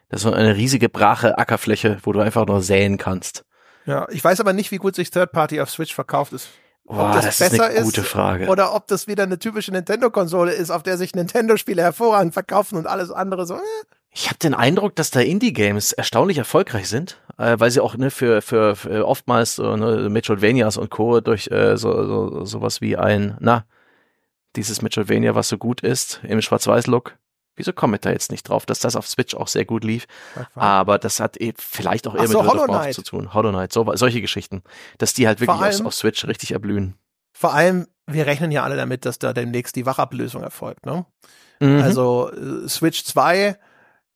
Das ist so eine riesige brache Ackerfläche, wo du einfach nur säen kannst. Ja, ich weiß aber nicht, wie gut sich Third Party auf Switch verkauft ist. Ob Boah, das, das besser ist, Frage. Oder ob das wieder eine typische Nintendo-Konsole ist, auf der sich Nintendo-Spiele hervorragend verkaufen und alles andere so. Äh. Ich habe den Eindruck, dass da Indie-Games erstaunlich erfolgreich sind, äh, weil sie auch ne, für, für, für oftmals so, ne, Metroidvanias und Co. durch äh, so, so sowas wie ein, na, dieses Metroidvania, was so gut ist, im Schwarz-Weiß-Look. Wieso komme ich da jetzt nicht drauf, dass das auf Switch auch sehr gut lief? Aber das hat eh vielleicht auch eher so, mit Hollow Knight. zu tun. Hollow Knight, so, solche Geschichten. Dass die halt wirklich allem, auf, auf Switch richtig erblühen. Vor allem, wir rechnen ja alle damit, dass da demnächst die Wachablösung erfolgt, ne? Mhm. Also äh, Switch 2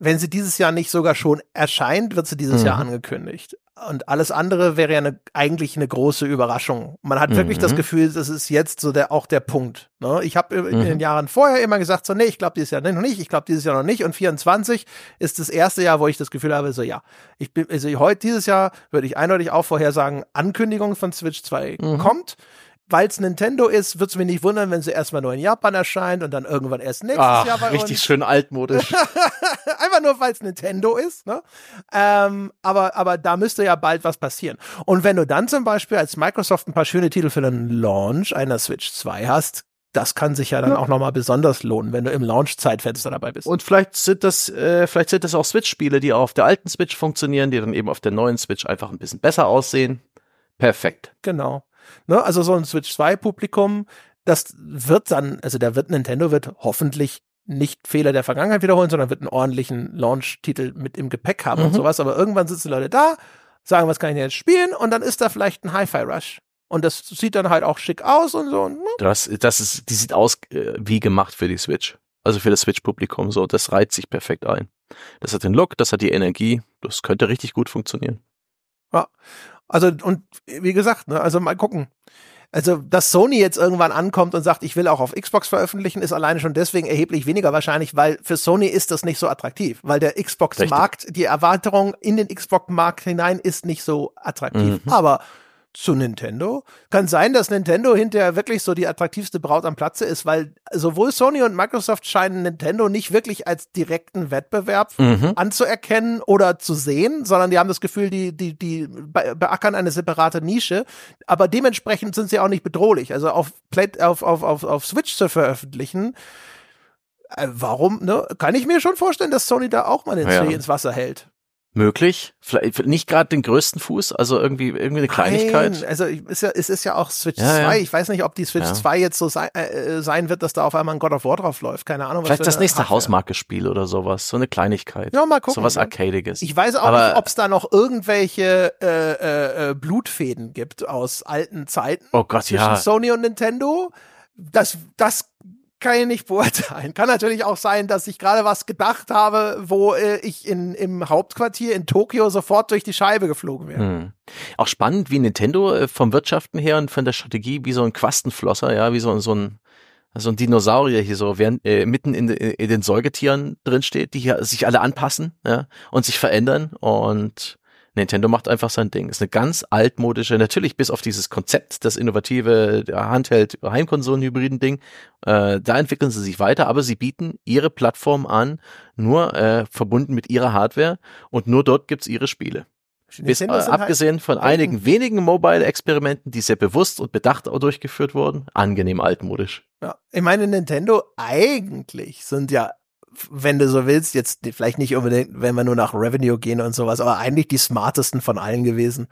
wenn sie dieses Jahr nicht sogar schon erscheint, wird sie dieses mhm. Jahr angekündigt. Und alles andere wäre ja eine, eigentlich eine große Überraschung. Man hat mhm. wirklich das mhm. Gefühl, das ist jetzt so der auch der Punkt. Ne? Ich habe in mhm. den Jahren vorher immer gesagt, so nee, ich glaube dieses Jahr noch nicht, ich glaube dieses Jahr noch nicht. Und 24 ist das erste Jahr, wo ich das Gefühl habe, so ja, ich bin, also heute dieses Jahr würde ich eindeutig auch vorhersagen, Ankündigung von Switch 2 mhm. kommt weil es Nintendo ist, wird es mich nicht wundern, wenn sie erstmal nur in Japan erscheint und dann irgendwann erst nächstes Ach, Jahr bei richtig uns. schön altmodisch. Einfach nur, weil es Nintendo ist. Ne? Ähm, aber, aber da müsste ja bald was passieren. Und wenn du dann zum Beispiel als Microsoft ein paar schöne Titel für den Launch einer Switch 2 hast, das kann sich ja dann ja. auch nochmal besonders lohnen, wenn du im Launch-Zeitfenster dabei bist. Und vielleicht sind das, äh, vielleicht sind das auch Switch-Spiele, die auf der alten Switch funktionieren, die dann eben auf der neuen Switch einfach ein bisschen besser aussehen. Perfekt. Genau. Ne? Also so ein Switch 2 Publikum, das wird dann, also da wird Nintendo wird hoffentlich nicht Fehler der Vergangenheit wiederholen, sondern wird einen ordentlichen Launch-Titel mit im Gepäck haben mhm. und sowas. Aber irgendwann sitzen Leute da, sagen, was kann ich denn jetzt spielen? Und dann ist da vielleicht ein Hi-Fi-Rush. Und das sieht dann halt auch schick aus und so. Ne? Das, das ist, die sieht aus äh, wie gemacht für die Switch. Also für das Switch-Publikum so. Das reiht sich perfekt ein. Das hat den Look, das hat die Energie. Das könnte richtig gut funktionieren. Ja. Also, und wie gesagt, ne, also mal gucken. Also, dass Sony jetzt irgendwann ankommt und sagt, ich will auch auf Xbox veröffentlichen, ist alleine schon deswegen erheblich weniger wahrscheinlich, weil für Sony ist das nicht so attraktiv, weil der Xbox-Markt, die Erweiterung in den Xbox-Markt hinein ist nicht so attraktiv. Mhm. Aber zu Nintendo. Kann sein, dass Nintendo hinterher wirklich so die attraktivste Braut am Platze ist, weil sowohl Sony und Microsoft scheinen Nintendo nicht wirklich als direkten Wettbewerb mhm. anzuerkennen oder zu sehen, sondern die haben das Gefühl, die, die, die beackern eine separate Nische, aber dementsprechend sind sie auch nicht bedrohlich. Also auf, Play, auf, auf, auf, auf Switch zu veröffentlichen, äh, warum, ne? Kann ich mir schon vorstellen, dass Sony da auch mal den ja. ins Wasser hält möglich. Vielleicht nicht gerade den größten Fuß, also irgendwie irgendwie eine Kleinigkeit. Nein, also ist ja, es ist ja auch Switch ja, 2. Ja. Ich weiß nicht, ob die Switch ja. 2 jetzt so sei, äh, sein wird, dass da auf einmal ein God of War drauf läuft. Keine Ahnung. Vielleicht das nächste Hausmarke-Spiel oder sowas. So eine Kleinigkeit. Ja, mal gucken. Sowas Arcadiges. Ich weiß auch Aber nicht, ob es da noch irgendwelche äh, äh, äh, Blutfäden gibt aus alten Zeiten. Oh Gott, zwischen ja. Sony und Nintendo. Das, das kann ich nicht beurteilen. Kann natürlich auch sein, dass ich gerade was gedacht habe, wo äh, ich in, im Hauptquartier in Tokio sofort durch die Scheibe geflogen wäre. Hm. Auch spannend, wie Nintendo äh, vom Wirtschaften her und von der Strategie wie so ein Quastenflosser, ja, wie so, so ein so ein Dinosaurier hier so während, äh, mitten in, in den Säugetieren drinsteht, die hier sich alle anpassen ja, und sich verändern und Nintendo macht einfach sein Ding. Ist eine ganz altmodische, natürlich bis auf dieses Konzept, das innovative Handheld Heimkonsolen-Hybriden Ding, äh, da entwickeln sie sich weiter, aber sie bieten ihre Plattform an, nur äh, verbunden mit ihrer Hardware und nur dort gibt's ihre Spiele. Bis, äh, halt abgesehen von einigen wenigen Mobile-Experimenten, die sehr bewusst und bedacht durchgeführt wurden, angenehm altmodisch. Ja, ich meine, Nintendo eigentlich sind ja wenn du so willst, jetzt vielleicht nicht unbedingt, wenn wir nur nach Revenue gehen und sowas, aber eigentlich die smartesten von allen gewesen.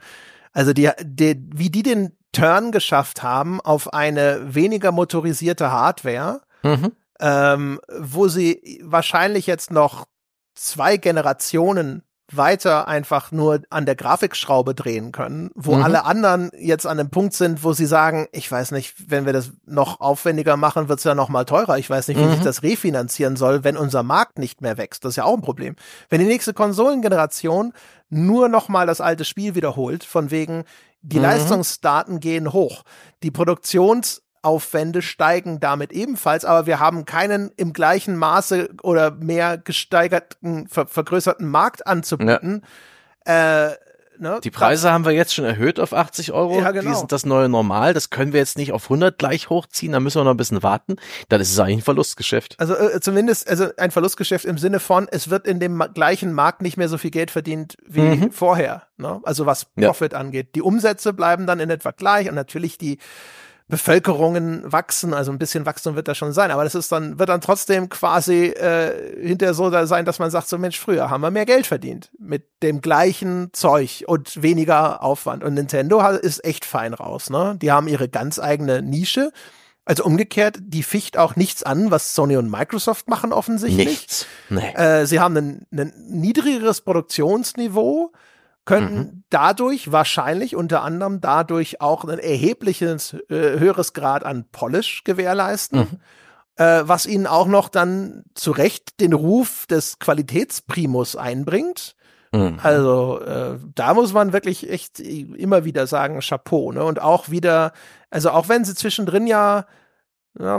Also die, die wie die den Turn geschafft haben auf eine weniger motorisierte Hardware, mhm. ähm, wo sie wahrscheinlich jetzt noch zwei Generationen weiter einfach nur an der Grafikschraube drehen können, wo mhm. alle anderen jetzt an dem Punkt sind, wo sie sagen, ich weiß nicht, wenn wir das noch aufwendiger machen, wird es ja noch mal teurer. Ich weiß nicht, wie mhm. sich das refinanzieren soll, wenn unser Markt nicht mehr wächst. Das ist ja auch ein Problem. Wenn die nächste Konsolengeneration nur noch mal das alte Spiel wiederholt, von wegen die mhm. Leistungsdaten gehen hoch, die Produktions Aufwände steigen damit ebenfalls, aber wir haben keinen im gleichen Maße oder mehr gesteigerten, ver vergrößerten Markt anzubieten. Ja. Äh, ne? Die Preise da, haben wir jetzt schon erhöht auf 80 Euro. Ja, genau. Die sind das neue Normal. Das können wir jetzt nicht auf 100 gleich hochziehen. Da müssen wir noch ein bisschen warten. Dann ist es eigentlich ein Verlustgeschäft. Also äh, zumindest also ein Verlustgeschäft im Sinne von, es wird in dem gleichen Markt nicht mehr so viel Geld verdient wie mhm. vorher. Ne? Also was Profit ja. angeht. Die Umsätze bleiben dann in etwa gleich und natürlich die Bevölkerungen wachsen, also ein bisschen Wachstum wird da schon sein, aber das ist dann, wird dann trotzdem quasi äh, hinterher so da sein, dass man sagt, so Mensch, früher haben wir mehr Geld verdient mit dem gleichen Zeug und weniger Aufwand. Und Nintendo ist echt fein raus, ne? Die haben ihre ganz eigene Nische. Also umgekehrt, die ficht auch nichts an, was Sony und Microsoft machen offensichtlich. Nichts. Nee. Äh, sie haben ein, ein niedrigeres Produktionsniveau könnten mhm. dadurch wahrscheinlich unter anderem dadurch auch ein erhebliches äh, höheres Grad an Polish gewährleisten, mhm. äh, was ihnen auch noch dann zu Recht den Ruf des Qualitätsprimus einbringt. Mhm. Also äh, da muss man wirklich echt immer wieder sagen, Chapeau, ne? Und auch wieder, also auch wenn sie zwischendrin ja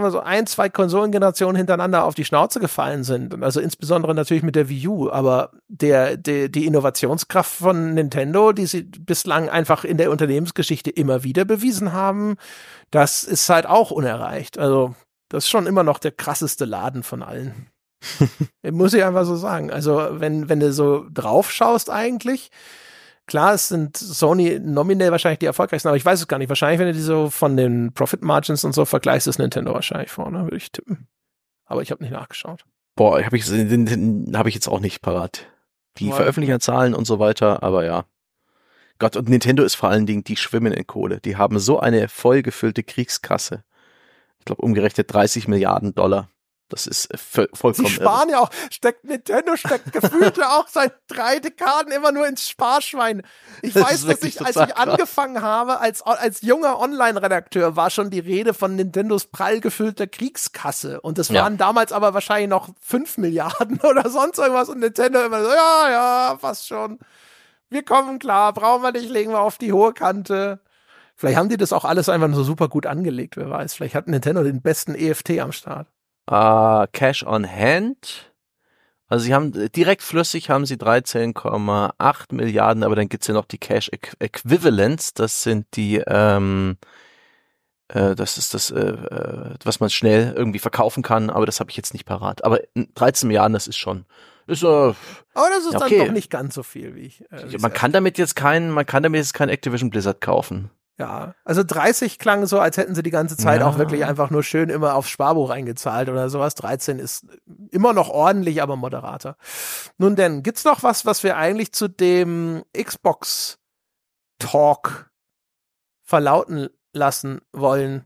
wir so ein, zwei Konsolengenerationen hintereinander auf die Schnauze gefallen sind. Also insbesondere natürlich mit der Wii U, aber der, der, die Innovationskraft von Nintendo, die sie bislang einfach in der Unternehmensgeschichte immer wieder bewiesen haben, das ist halt auch unerreicht. Also das ist schon immer noch der krasseste Laden von allen. Muss ich einfach so sagen. Also wenn, wenn du so drauf schaust eigentlich, Klar, es sind Sony nominell wahrscheinlich die erfolgreichsten, aber ich weiß es gar nicht. Wahrscheinlich, wenn du die so von den Profit Margins und so vergleichst, ist Nintendo wahrscheinlich vorne, würde ich tippen. Aber ich habe nicht nachgeschaut. Boah, habe ich, hab ich jetzt auch nicht parat. Die Boah. veröffentlichen Zahlen und so weiter, aber ja. Gott, und Nintendo ist vor allen Dingen, die schwimmen in Kohle. Die haben so eine vollgefüllte Kriegskasse. Ich glaube, umgerechnet 30 Milliarden Dollar. Das ist vollkommen. Sie sparen irre. ja auch, steckt Nintendo steckt gefühlt ja auch seit drei Dekaden immer nur ins Sparschwein. Ich das weiß, dass ich, als ich angefangen habe, als, als junger Online-Redakteur, war schon die Rede von Nintendos prall gefüllter Kriegskasse. Und das waren ja. damals aber wahrscheinlich noch fünf Milliarden oder sonst irgendwas. Und Nintendo immer so, ja, ja, fast schon. Wir kommen klar, brauchen wir nicht, legen wir auf die hohe Kante. Vielleicht haben die das auch alles einfach so super gut angelegt, wer weiß. Vielleicht hat Nintendo den besten EFT am Start. Uh, Cash on Hand. Also sie haben direkt flüssig haben sie 13,8 Milliarden, aber dann gibt's ja noch die Cash Equivalents, das sind die, ähm, äh, das ist das, äh, äh, was man schnell irgendwie verkaufen kann, aber das habe ich jetzt nicht parat. Aber 13 Milliarden, das ist schon. Ist, äh, aber das ist okay. dann doch nicht ganz so viel wie ich. Äh, man kann damit jetzt kein, man kann damit jetzt kein Activision Blizzard kaufen. Ja, also 30 klang so, als hätten sie die ganze Zeit ja. auch wirklich einfach nur schön immer aufs Sparbuch eingezahlt oder sowas. 13 ist immer noch ordentlich, aber moderater. Nun denn, gibt's noch was, was wir eigentlich zu dem Xbox Talk verlauten lassen wollen?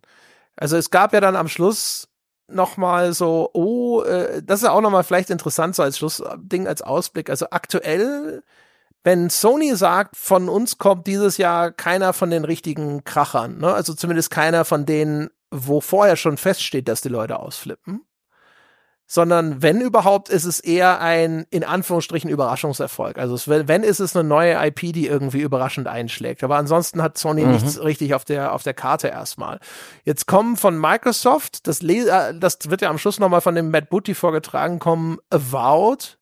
Also es gab ja dann am Schluss noch mal so, oh, äh, das ist ja auch noch mal vielleicht interessant so als Schlussding, als Ausblick. Also aktuell wenn Sony sagt, von uns kommt dieses Jahr keiner von den richtigen Krachern, ne? also zumindest keiner von denen, wo vorher schon feststeht, dass die Leute ausflippen, sondern wenn überhaupt, ist es eher ein in Anführungsstrichen Überraschungserfolg. Also es, wenn ist es eine neue IP, die irgendwie überraschend einschlägt. Aber ansonsten hat Sony mhm. nichts richtig auf der auf der Karte erstmal. Jetzt kommen von Microsoft, das, äh, das wird ja am Schluss nochmal von dem Matt Booty vorgetragen, kommen Avowed,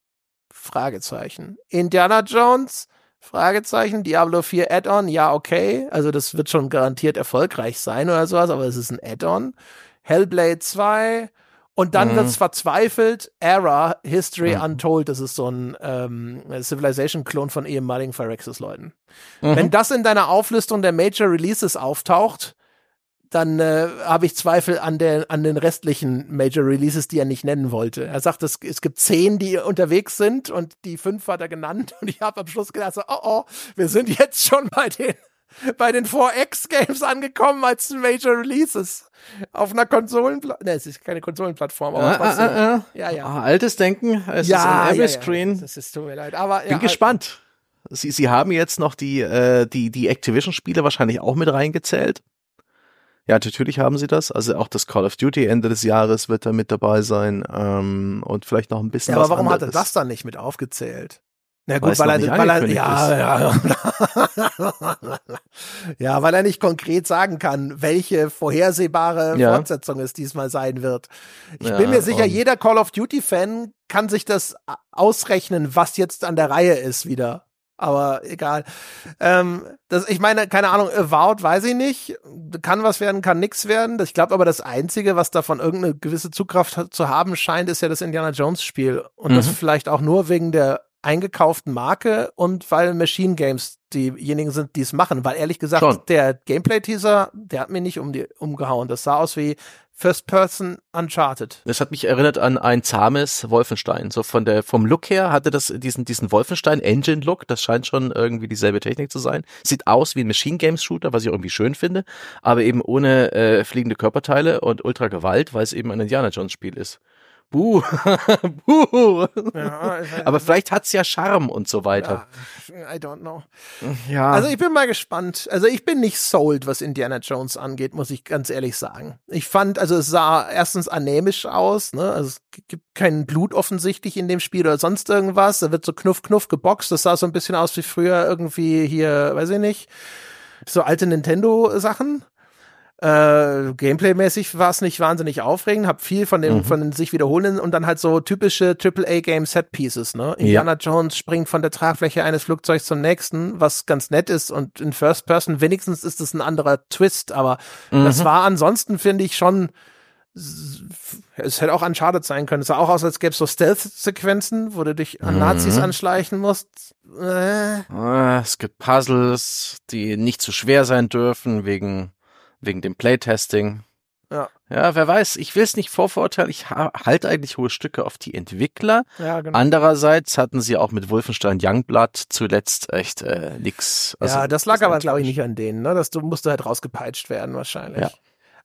Fragezeichen. Indiana Jones? Fragezeichen. Diablo 4 Add-on? Ja, okay. Also das wird schon garantiert erfolgreich sein oder sowas, aber es ist ein Add-on. Hellblade 2 Und dann mhm. wird's verzweifelt, Era, History mhm. Untold, das ist so ein ähm, Civilization-Klon von ehemaligen Phyrexis-Leuten. Mhm. Wenn das in deiner Auflistung der Major Releases auftaucht, dann äh, habe ich Zweifel an, der, an den restlichen Major Releases, die er nicht nennen wollte. Er sagt, es, es gibt zehn, die unterwegs sind und die fünf hat er genannt. Und ich habe am Schluss gedacht, so, oh oh, wir sind jetzt schon bei den, bei den 4X-Games angekommen als Major Releases. Auf einer Konsolenplattform. Ne, es ist keine Konsolenplattform, aber ah. Ah, ah, ja, ja. Ah, altes Denken, es ja, ist ein. Ja, ja. Das ist, tut mir leid. Aber, Bin gespannt. Sie, Sie haben jetzt noch die, äh, die, die Activision-Spiele wahrscheinlich auch mit reingezählt. Ja, natürlich haben sie das. Also auch das Call of Duty Ende des Jahres wird da mit dabei sein ähm, und vielleicht noch ein bisschen. Ja, aber warum anderes. hat er das dann nicht mit aufgezählt? Na gut, weil er, weil er, ja, ja, ja, weil er nicht konkret sagen kann, welche vorhersehbare ja. Fortsetzung es diesmal sein wird. Ich ja, bin mir sicher, jeder Call of Duty Fan kann sich das ausrechnen, was jetzt an der Reihe ist wieder aber egal. Ähm, das, ich meine, keine Ahnung, Avowed weiß ich nicht. Kann was werden, kann nix werden. Ich glaube aber, das Einzige, was davon irgendeine gewisse Zugkraft zu haben scheint, ist ja das Indiana Jones Spiel. Und mhm. das vielleicht auch nur wegen der eingekauften Marke und weil Machine Games diejenigen sind, die es machen. Weil ehrlich gesagt, Schon. der Gameplay-Teaser, der hat mir nicht um die, umgehauen. Das sah aus wie First Person Uncharted. Das hat mich erinnert an ein zahmes Wolfenstein. So von der, vom Look her hatte das diesen, diesen Wolfenstein Engine Look. Das scheint schon irgendwie dieselbe Technik zu sein. Sieht aus wie ein Machine Games Shooter, was ich irgendwie schön finde. Aber eben ohne äh, fliegende Körperteile und Ultra Gewalt, weil es eben ein Indiana Jones Spiel ist. Buh. Buh. Ja, Aber vielleicht hat's ja Charme und so weiter. Ja, I don't know. Ja. Also ich bin mal gespannt. Also ich bin nicht sold, was Indiana Jones angeht, muss ich ganz ehrlich sagen. Ich fand, also es sah erstens anämisch aus, ne? Also es gibt kein Blut offensichtlich in dem Spiel oder sonst irgendwas. Da wird so knuff knuff geboxt. Das sah so ein bisschen aus wie früher irgendwie hier, weiß ich nicht, so alte Nintendo Sachen. Äh, Gameplay-mäßig war es nicht wahnsinnig aufregend, hab viel von dem, mhm. von den sich wiederholenden und dann halt so typische AAA-Game Set-Pieces, ne? Indiana ja. Jones springt von der Tragfläche eines Flugzeugs zum nächsten, was ganz nett ist und in First Person wenigstens ist es ein anderer Twist, aber mhm. das war ansonsten, finde ich, schon es hätte auch Uncharted sein können. Es sah auch aus, als gäbe es so Stealth-Sequenzen, wo du dich an Nazis mhm. anschleichen musst. Äh. Ah, es gibt Puzzles, die nicht zu schwer sein dürfen, wegen wegen dem Playtesting. Ja. Ja, wer weiß, ich will es nicht vorverurteilen, ich halte eigentlich hohe Stücke auf die Entwickler. Ja, genau. Andererseits hatten sie auch mit Wolfenstein Youngblood zuletzt echt äh, nix. Also, ja, das lag aber, glaube ich, nicht an denen, ne? Das du musste halt rausgepeitscht werden wahrscheinlich. Ja.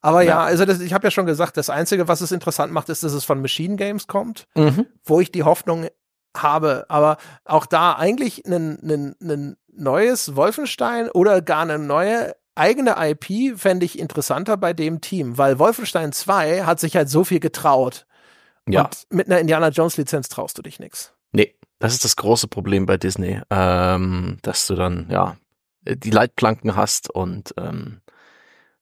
Aber ja, ja also das, ich habe ja schon gesagt, das Einzige, was es interessant macht, ist, dass es von Machine Games kommt, mhm. wo ich die Hoffnung habe. Aber auch da eigentlich ein neues Wolfenstein oder gar eine neue eigene IP fände ich interessanter bei dem Team, weil Wolfenstein 2 hat sich halt so viel getraut. Ja. Und mit einer Indiana Jones Lizenz traust du dich nix. Nee, das ist das große Problem bei Disney, ähm, dass du dann, ja, die Leitplanken hast und ähm,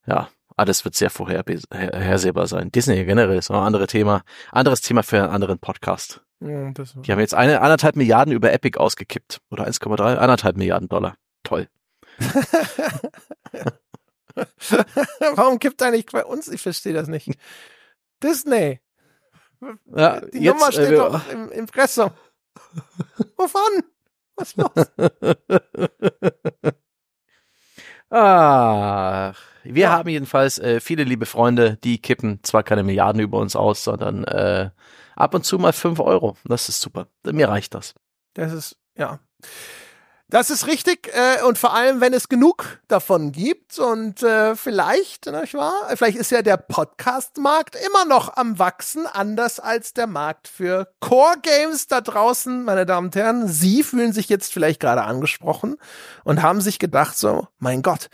ja, alles wird sehr vorhersehbar sein. Disney generell ist noch ein anderes Thema, anderes Thema für einen anderen Podcast. Ja, die haben jetzt eine, anderthalb Milliarden über Epic ausgekippt. Oder 1,3, anderthalb Milliarden Dollar. Toll. Warum kippt er nicht bei uns? Ich verstehe das nicht. Disney. Ja, Die jetzt, Nummer steht äh, doch im Impressum. Wovon? Was ist los? ah, wir ja. haben jedenfalls äh, viele liebe Freunde, die kippen zwar keine Milliarden über uns aus, sondern äh, ab und zu mal fünf Euro. Das ist super. Mir reicht das. Das ist, ja. Das ist richtig äh, und vor allem, wenn es genug davon gibt und äh, vielleicht, nicht wahr? Vielleicht ist ja der Podcast-Markt immer noch am wachsen, anders als der Markt für Core-Games da draußen, meine Damen und Herren. Sie fühlen sich jetzt vielleicht gerade angesprochen und haben sich gedacht so, mein Gott,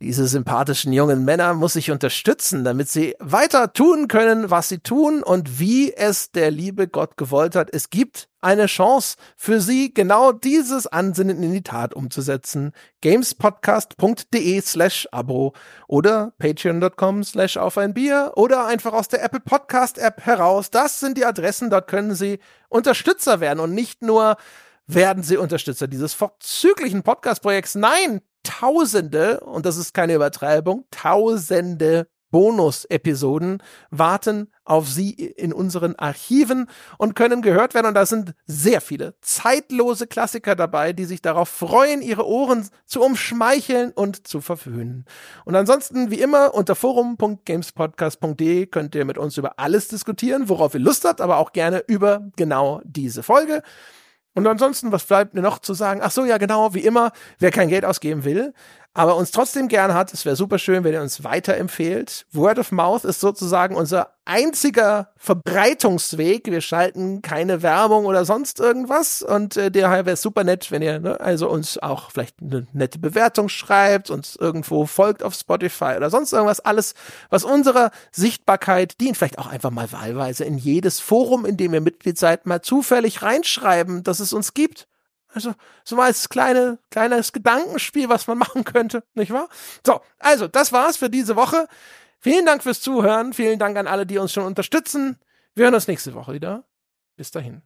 diese sympathischen jungen Männer muss ich unterstützen, damit sie weiter tun können, was sie tun und wie es der liebe Gott gewollt hat. Es gibt eine Chance für sie, genau dieses Ansinnen in die Tat umzusetzen. gamespodcast.de slash Abo oder patreon.com slash auf ein Bier oder einfach aus der Apple Podcast App heraus. Das sind die Adressen, dort können sie Unterstützer werden und nicht nur werden sie Unterstützer dieses vorzüglichen Podcast-Projekts. Nein, Tausende, und das ist keine Übertreibung, Tausende Bonus-Episoden warten auf Sie in unseren Archiven und können gehört werden. Und da sind sehr viele zeitlose Klassiker dabei, die sich darauf freuen, ihre Ohren zu umschmeicheln und zu verwöhnen. Und ansonsten, wie immer, unter forum.gamespodcast.de könnt ihr mit uns über alles diskutieren, worauf ihr Lust habt, aber auch gerne über genau diese Folge. Und ansonsten, was bleibt mir noch zu sagen? Ach so, ja, genau, wie immer, wer kein Geld ausgeben will, aber uns trotzdem gern hat, es wäre super schön, wenn ihr uns weiterempfehlt. Word of Mouth ist sozusagen unser einziger Verbreitungsweg. Wir schalten keine Werbung oder sonst irgendwas und äh, daher wäre es super nett, wenn ihr ne, also uns auch vielleicht eine nette Bewertung schreibt, uns irgendwo folgt auf Spotify oder sonst irgendwas. Alles, was unserer Sichtbarkeit dient, vielleicht auch einfach mal wahlweise in jedes Forum, in dem ihr Mitglied seid, mal zufällig reinschreiben, dass es uns gibt. Also, so mal als kleine, kleines Gedankenspiel, was man machen könnte, nicht wahr? So, also, das war's für diese Woche. Vielen Dank fürs Zuhören. Vielen Dank an alle, die uns schon unterstützen. Wir hören uns nächste Woche wieder. Bis dahin.